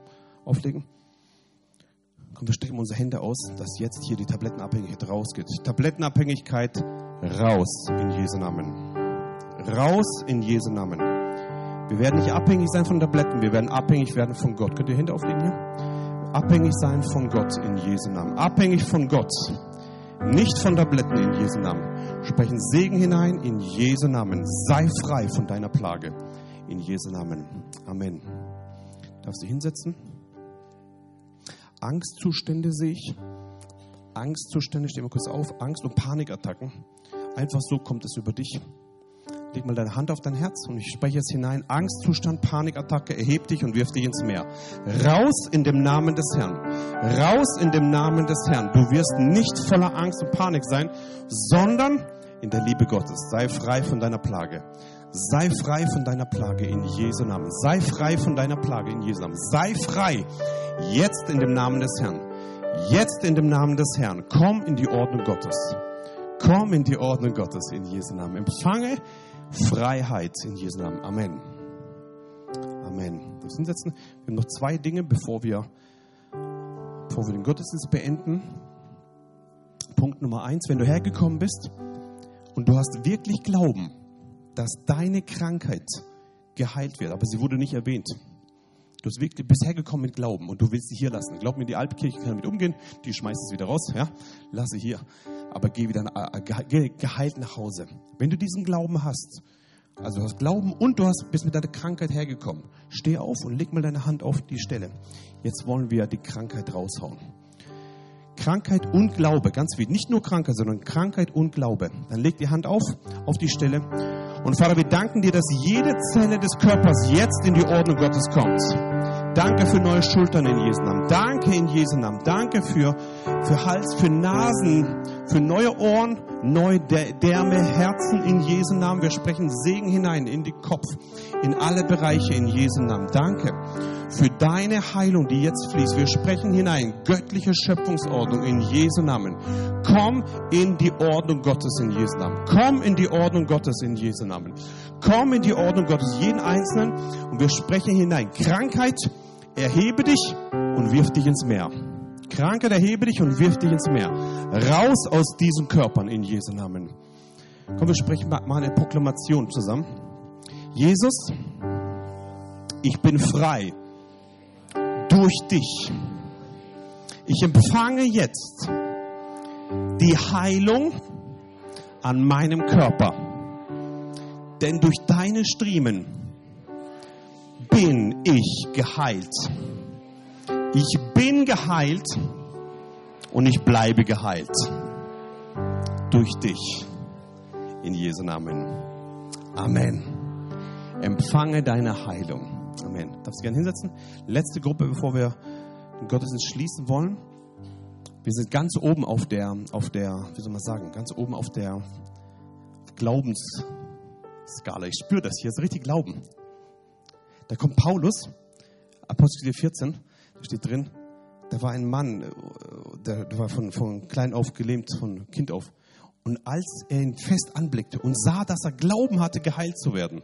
auflegen? Komm, wir strecken unsere Hände aus, dass jetzt hier die Tablettenabhängigkeit rausgeht. Tablettenabhängigkeit raus in Jesu Namen. Raus in Jesu Namen. Wir werden nicht abhängig sein von Tabletten, wir werden abhängig werden von Gott. Könnt ihr Hände auflegen hier? Abhängig sein von Gott in Jesu Namen. Abhängig von Gott. Nicht von Tabletten in Jesu Namen. Sprechen Segen hinein in Jesu Namen. Sei frei von deiner Plage. In Jesu Namen. Amen. Darfst du hinsetzen? Angstzustände sehe ich. Angstzustände, steh mal kurz auf. Angst und Panikattacken. Einfach so kommt es über dich. Leg mal deine Hand auf dein Herz und ich spreche jetzt hinein. Angstzustand, Panikattacke, erheb dich und wirf dich ins Meer. Raus in dem Namen des Herrn. Raus in dem Namen des Herrn. Du wirst nicht voller Angst und Panik sein, sondern in der Liebe Gottes. Sei frei von deiner Plage. Sei frei von deiner Plage in Jesu Namen. Sei frei von deiner Plage in Jesu Namen. Sei frei. Jetzt in dem Namen des Herrn. Jetzt in dem Namen des Herrn. Komm in die Ordnung Gottes. Komm in die Ordnung Gottes in Jesu Namen. Empfange Freiheit in Jesu Namen. Amen. Amen. Das hinsetzen. Wir haben noch zwei Dinge, bevor wir, bevor wir den Gottesdienst beenden. Punkt Nummer eins. Wenn du hergekommen bist und du hast wirklich Glauben, dass deine Krankheit geheilt wird, aber sie wurde nicht erwähnt. Du bist, wirklich, bist hergekommen mit Glauben und du willst sie hier lassen. Glaub mir, die Alpkirche kann damit umgehen, die schmeißt es wieder raus, ja? Lass sie hier aber geh wieder äh, geheilt nach Hause. Wenn du diesen Glauben hast, also du hast Glauben und du hast, bist mit deiner Krankheit hergekommen, steh auf und leg mal deine Hand auf die Stelle. Jetzt wollen wir die Krankheit raushauen. Krankheit und Glaube, ganz wichtig. Nicht nur Krankheit, sondern Krankheit und Glaube. Dann leg die Hand auf, auf die Stelle. Und Vater, wir danken dir, dass jede Zelle des Körpers jetzt in die Ordnung Gottes kommt. Danke für neue Schultern in Jesu Namen. Danke in Jesu Namen. Danke für, für Hals, für Nasen, für neue Ohren, neue Därme, Herzen in Jesu Namen. Wir sprechen Segen hinein in die Kopf, in alle Bereiche in Jesu Namen. Danke für deine Heilung, die jetzt fließt. Wir sprechen hinein göttliche Schöpfungsordnung in Jesu Namen. Komm in die Ordnung Gottes in Jesu Namen. Komm in die Ordnung Gottes in Jesu Namen. Komm in die Ordnung Gottes, jeden Einzelnen. Und wir sprechen hinein. Krankheit, erhebe dich und wirf dich ins Meer. Krankheit, erhebe dich und wirf dich ins Meer. Raus aus diesen Körpern in Jesu Namen. Komm, wir sprechen mal eine Proklamation zusammen. Jesus, ich bin frei durch dich. Ich empfange jetzt die Heilung an meinem Körper. Denn durch deine Striemen bin ich geheilt. Ich bin geheilt und ich bleibe geheilt. Durch dich. In Jesu Namen. Amen. Empfange deine Heilung. Amen. Darfst du gerne hinsetzen? Letzte Gruppe, bevor wir den Gottesdienst schließen wollen. Wir sind ganz oben auf der, auf der, wie soll man sagen, ganz oben auf der Glaubensskala. Ich spüre das hier, ist richtig Glauben. Da kommt Paulus, Apostel 14, da steht drin, da war ein Mann, der, der war von, von klein auf gelähmt, von Kind auf. Und als er ihn fest anblickte und sah, dass er Glauben hatte, geheilt zu werden,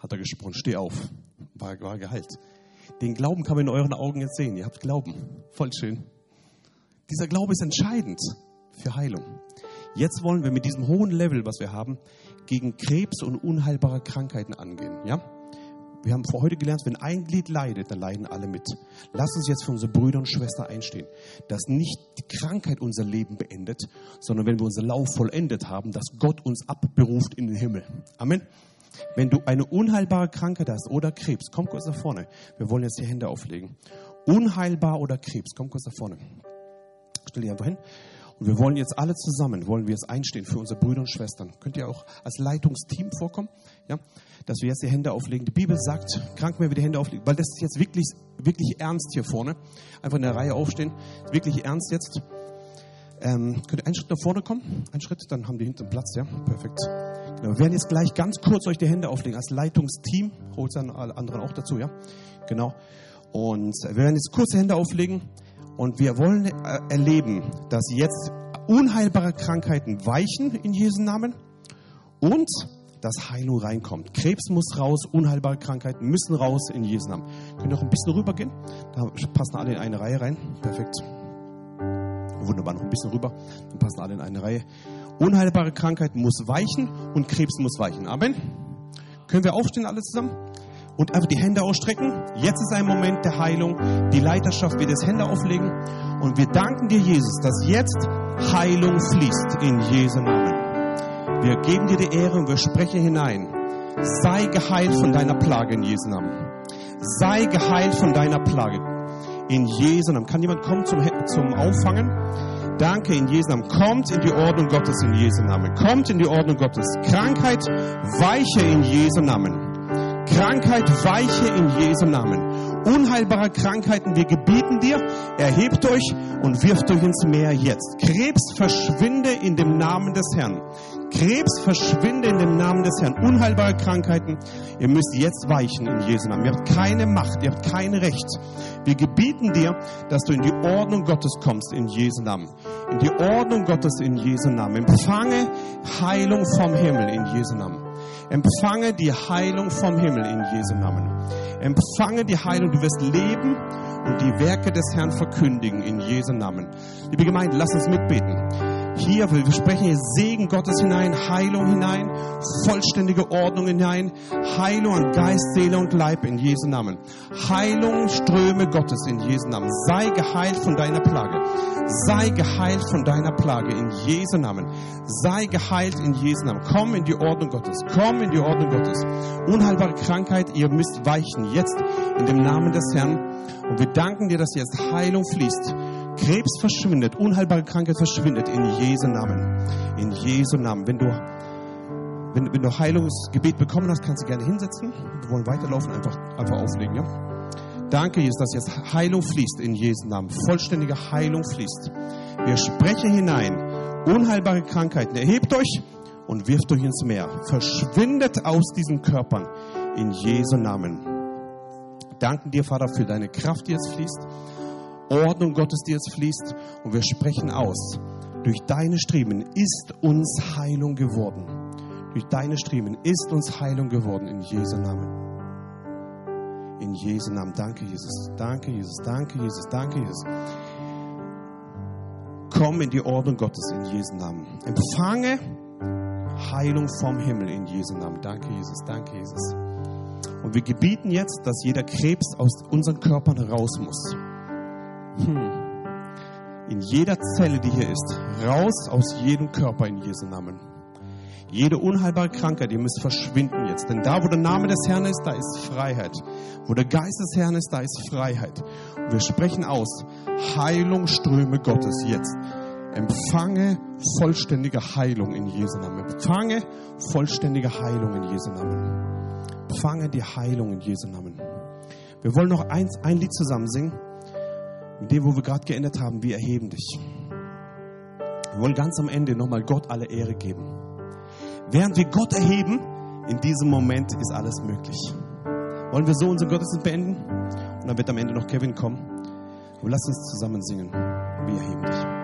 hat er gesprochen, steh auf, war, war geheilt. Den Glauben kann man in euren Augen jetzt sehen. Ihr habt Glauben. Voll schön. Dieser Glaube ist entscheidend für Heilung. Jetzt wollen wir mit diesem hohen Level, was wir haben, gegen Krebs und unheilbare Krankheiten angehen. Ja? Wir haben vor heute gelernt, wenn ein Glied leidet, dann leiden alle mit. Lass uns jetzt für unsere Brüder und Schwestern einstehen, dass nicht die Krankheit unser Leben beendet, sondern wenn wir unseren Lauf vollendet haben, dass Gott uns abberuft in den Himmel. Amen. Wenn du eine unheilbare Krankheit hast oder Krebs, komm kurz nach vorne. Wir wollen jetzt die Hände auflegen. Unheilbar oder Krebs, komm kurz nach vorne. Stell dich einfach hin. Und wir wollen jetzt alle zusammen, wollen wir jetzt einstehen für unsere Brüder und Schwestern. Könnt ihr auch als Leitungsteam vorkommen? Ja? Dass wir jetzt die Hände auflegen. Die Bibel sagt, krank mehr wie die Hände auflegen. Weil das ist jetzt wirklich, wirklich ernst hier vorne. Einfach in der Reihe aufstehen. Wirklich ernst jetzt. Ähm, könnt ihr einen Schritt nach vorne kommen? Einen Schritt, dann haben die hinten Platz, ja? Perfekt. Genau. Wir werden jetzt gleich ganz kurz euch die Hände auflegen als Leitungsteam. Holt dann alle anderen auch dazu, ja? Genau. Und wir werden jetzt kurze Hände auflegen und wir wollen äh, erleben, dass jetzt unheilbare Krankheiten weichen in Jesu Namen und dass Heilung reinkommt. Krebs muss raus, unheilbare Krankheiten müssen raus in Jesu Namen. Könnt ihr noch ein bisschen rübergehen? Da passen alle in eine Reihe rein. Perfekt. Wunderbar, noch ein bisschen rüber. Dann passen alle in eine Reihe. Unheilbare Krankheit muss weichen und Krebs muss weichen. Amen. Können wir aufstehen alle zusammen? Und einfach die Hände ausstrecken. Jetzt ist ein Moment der Heilung. Die Leiterschaft wird jetzt Hände auflegen. Und wir danken dir, Jesus, dass jetzt Heilung fließt in Jesu Namen. Wir geben dir die Ehre und wir sprechen hinein. Sei geheilt von deiner Plage in Jesu Namen. Sei geheilt von deiner Plage. In Jesu Namen. Kann jemand kommen zum, zum Auffangen? Danke in Jesu Namen. Kommt in die Ordnung Gottes in Jesu Namen. Kommt in die Ordnung Gottes. Krankheit weiche in Jesu Namen. Krankheit weiche in Jesu Namen. Unheilbare Krankheiten, wir gebieten dir, erhebt euch und wirft euch ins Meer jetzt. Krebs verschwinde in dem Namen des Herrn. Krebs verschwinde in dem Namen des Herrn. Unheilbare Krankheiten, ihr müsst jetzt weichen in Jesu Namen. Ihr habt keine Macht, ihr habt kein Recht. Wir gebieten dir, dass du in die Ordnung Gottes kommst in Jesu Namen. In die Ordnung Gottes in Jesu Namen. Empfange Heilung vom Himmel in Jesu Namen. Empfange die Heilung vom Himmel in Jesu Namen. Empfange die Heilung, du wirst leben und die Werke des Herrn verkündigen in Jesu Namen. Liebe Gemeinde, lass uns mitbeten hier, wir sprechen hier Segen Gottes hinein, Heilung hinein, vollständige Ordnung hinein, Heilung an Geist, Seele und Leib in Jesu Namen. Heilung, Ströme Gottes in Jesu Namen. Sei geheilt von deiner Plage. Sei geheilt von deiner Plage in Jesu Namen. Sei geheilt in Jesu Namen. Komm in die Ordnung Gottes. Komm in die Ordnung Gottes. Unheilbare Krankheit, ihr müsst weichen jetzt in dem Namen des Herrn. Und wir danken dir, dass jetzt Heilung fließt Krebs verschwindet, unheilbare Krankheit verschwindet in Jesu Namen. In Jesu Namen. Wenn du, wenn, wenn du Heilungsgebet bekommen hast, kannst du gerne hinsetzen. Wir wollen weiterlaufen, einfach, einfach auflegen. Ja? Danke, Jesus, dass jetzt Heilung fließt in Jesu Namen. Vollständige Heilung fließt. Wir sprechen hinein. Unheilbare Krankheiten. Erhebt euch und wirft euch ins Meer. Verschwindet aus diesen Körpern in Jesu Namen. Danken dir, Vater, für deine Kraft, die jetzt fließt. Ordnung Gottes, die jetzt fließt. Und wir sprechen aus. Durch deine Striemen ist uns Heilung geworden. Durch deine Striemen ist uns Heilung geworden in Jesu Namen. In Jesu Namen. Danke, Jesus. Danke, Jesus. Danke, Jesus. Danke, Jesus. Komm in die Ordnung Gottes in Jesu Namen. Empfange Heilung vom Himmel in Jesu Namen. Danke, Jesus. Danke, Jesus. Und wir gebieten jetzt, dass jeder Krebs aus unseren Körpern raus muss. Hm. In jeder Zelle, die hier ist, raus aus jedem Körper in Jesu Namen. Jede unheilbare Krankheit, die muss verschwinden jetzt. Denn da, wo der Name des Herrn ist, da ist Freiheit. Wo der Geist des Herrn ist, da ist Freiheit. Und wir sprechen aus, Heilung Ströme Gottes jetzt. Empfange vollständige Heilung in Jesu Namen. Empfange vollständige Heilung in Jesu Namen. Empfange die Heilung in Jesu Namen. Wir wollen noch eins, ein Lied zusammen singen. Mit dem, wo wir gerade geendet haben, wir erheben dich. Wir wollen ganz am Ende nochmal Gott alle Ehre geben. Während wir Gott erheben, in diesem Moment ist alles möglich. Wollen wir so unseren Gottesdienst beenden? Und dann wird am Ende noch Kevin kommen. Und lass uns zusammen singen. Wir erheben dich.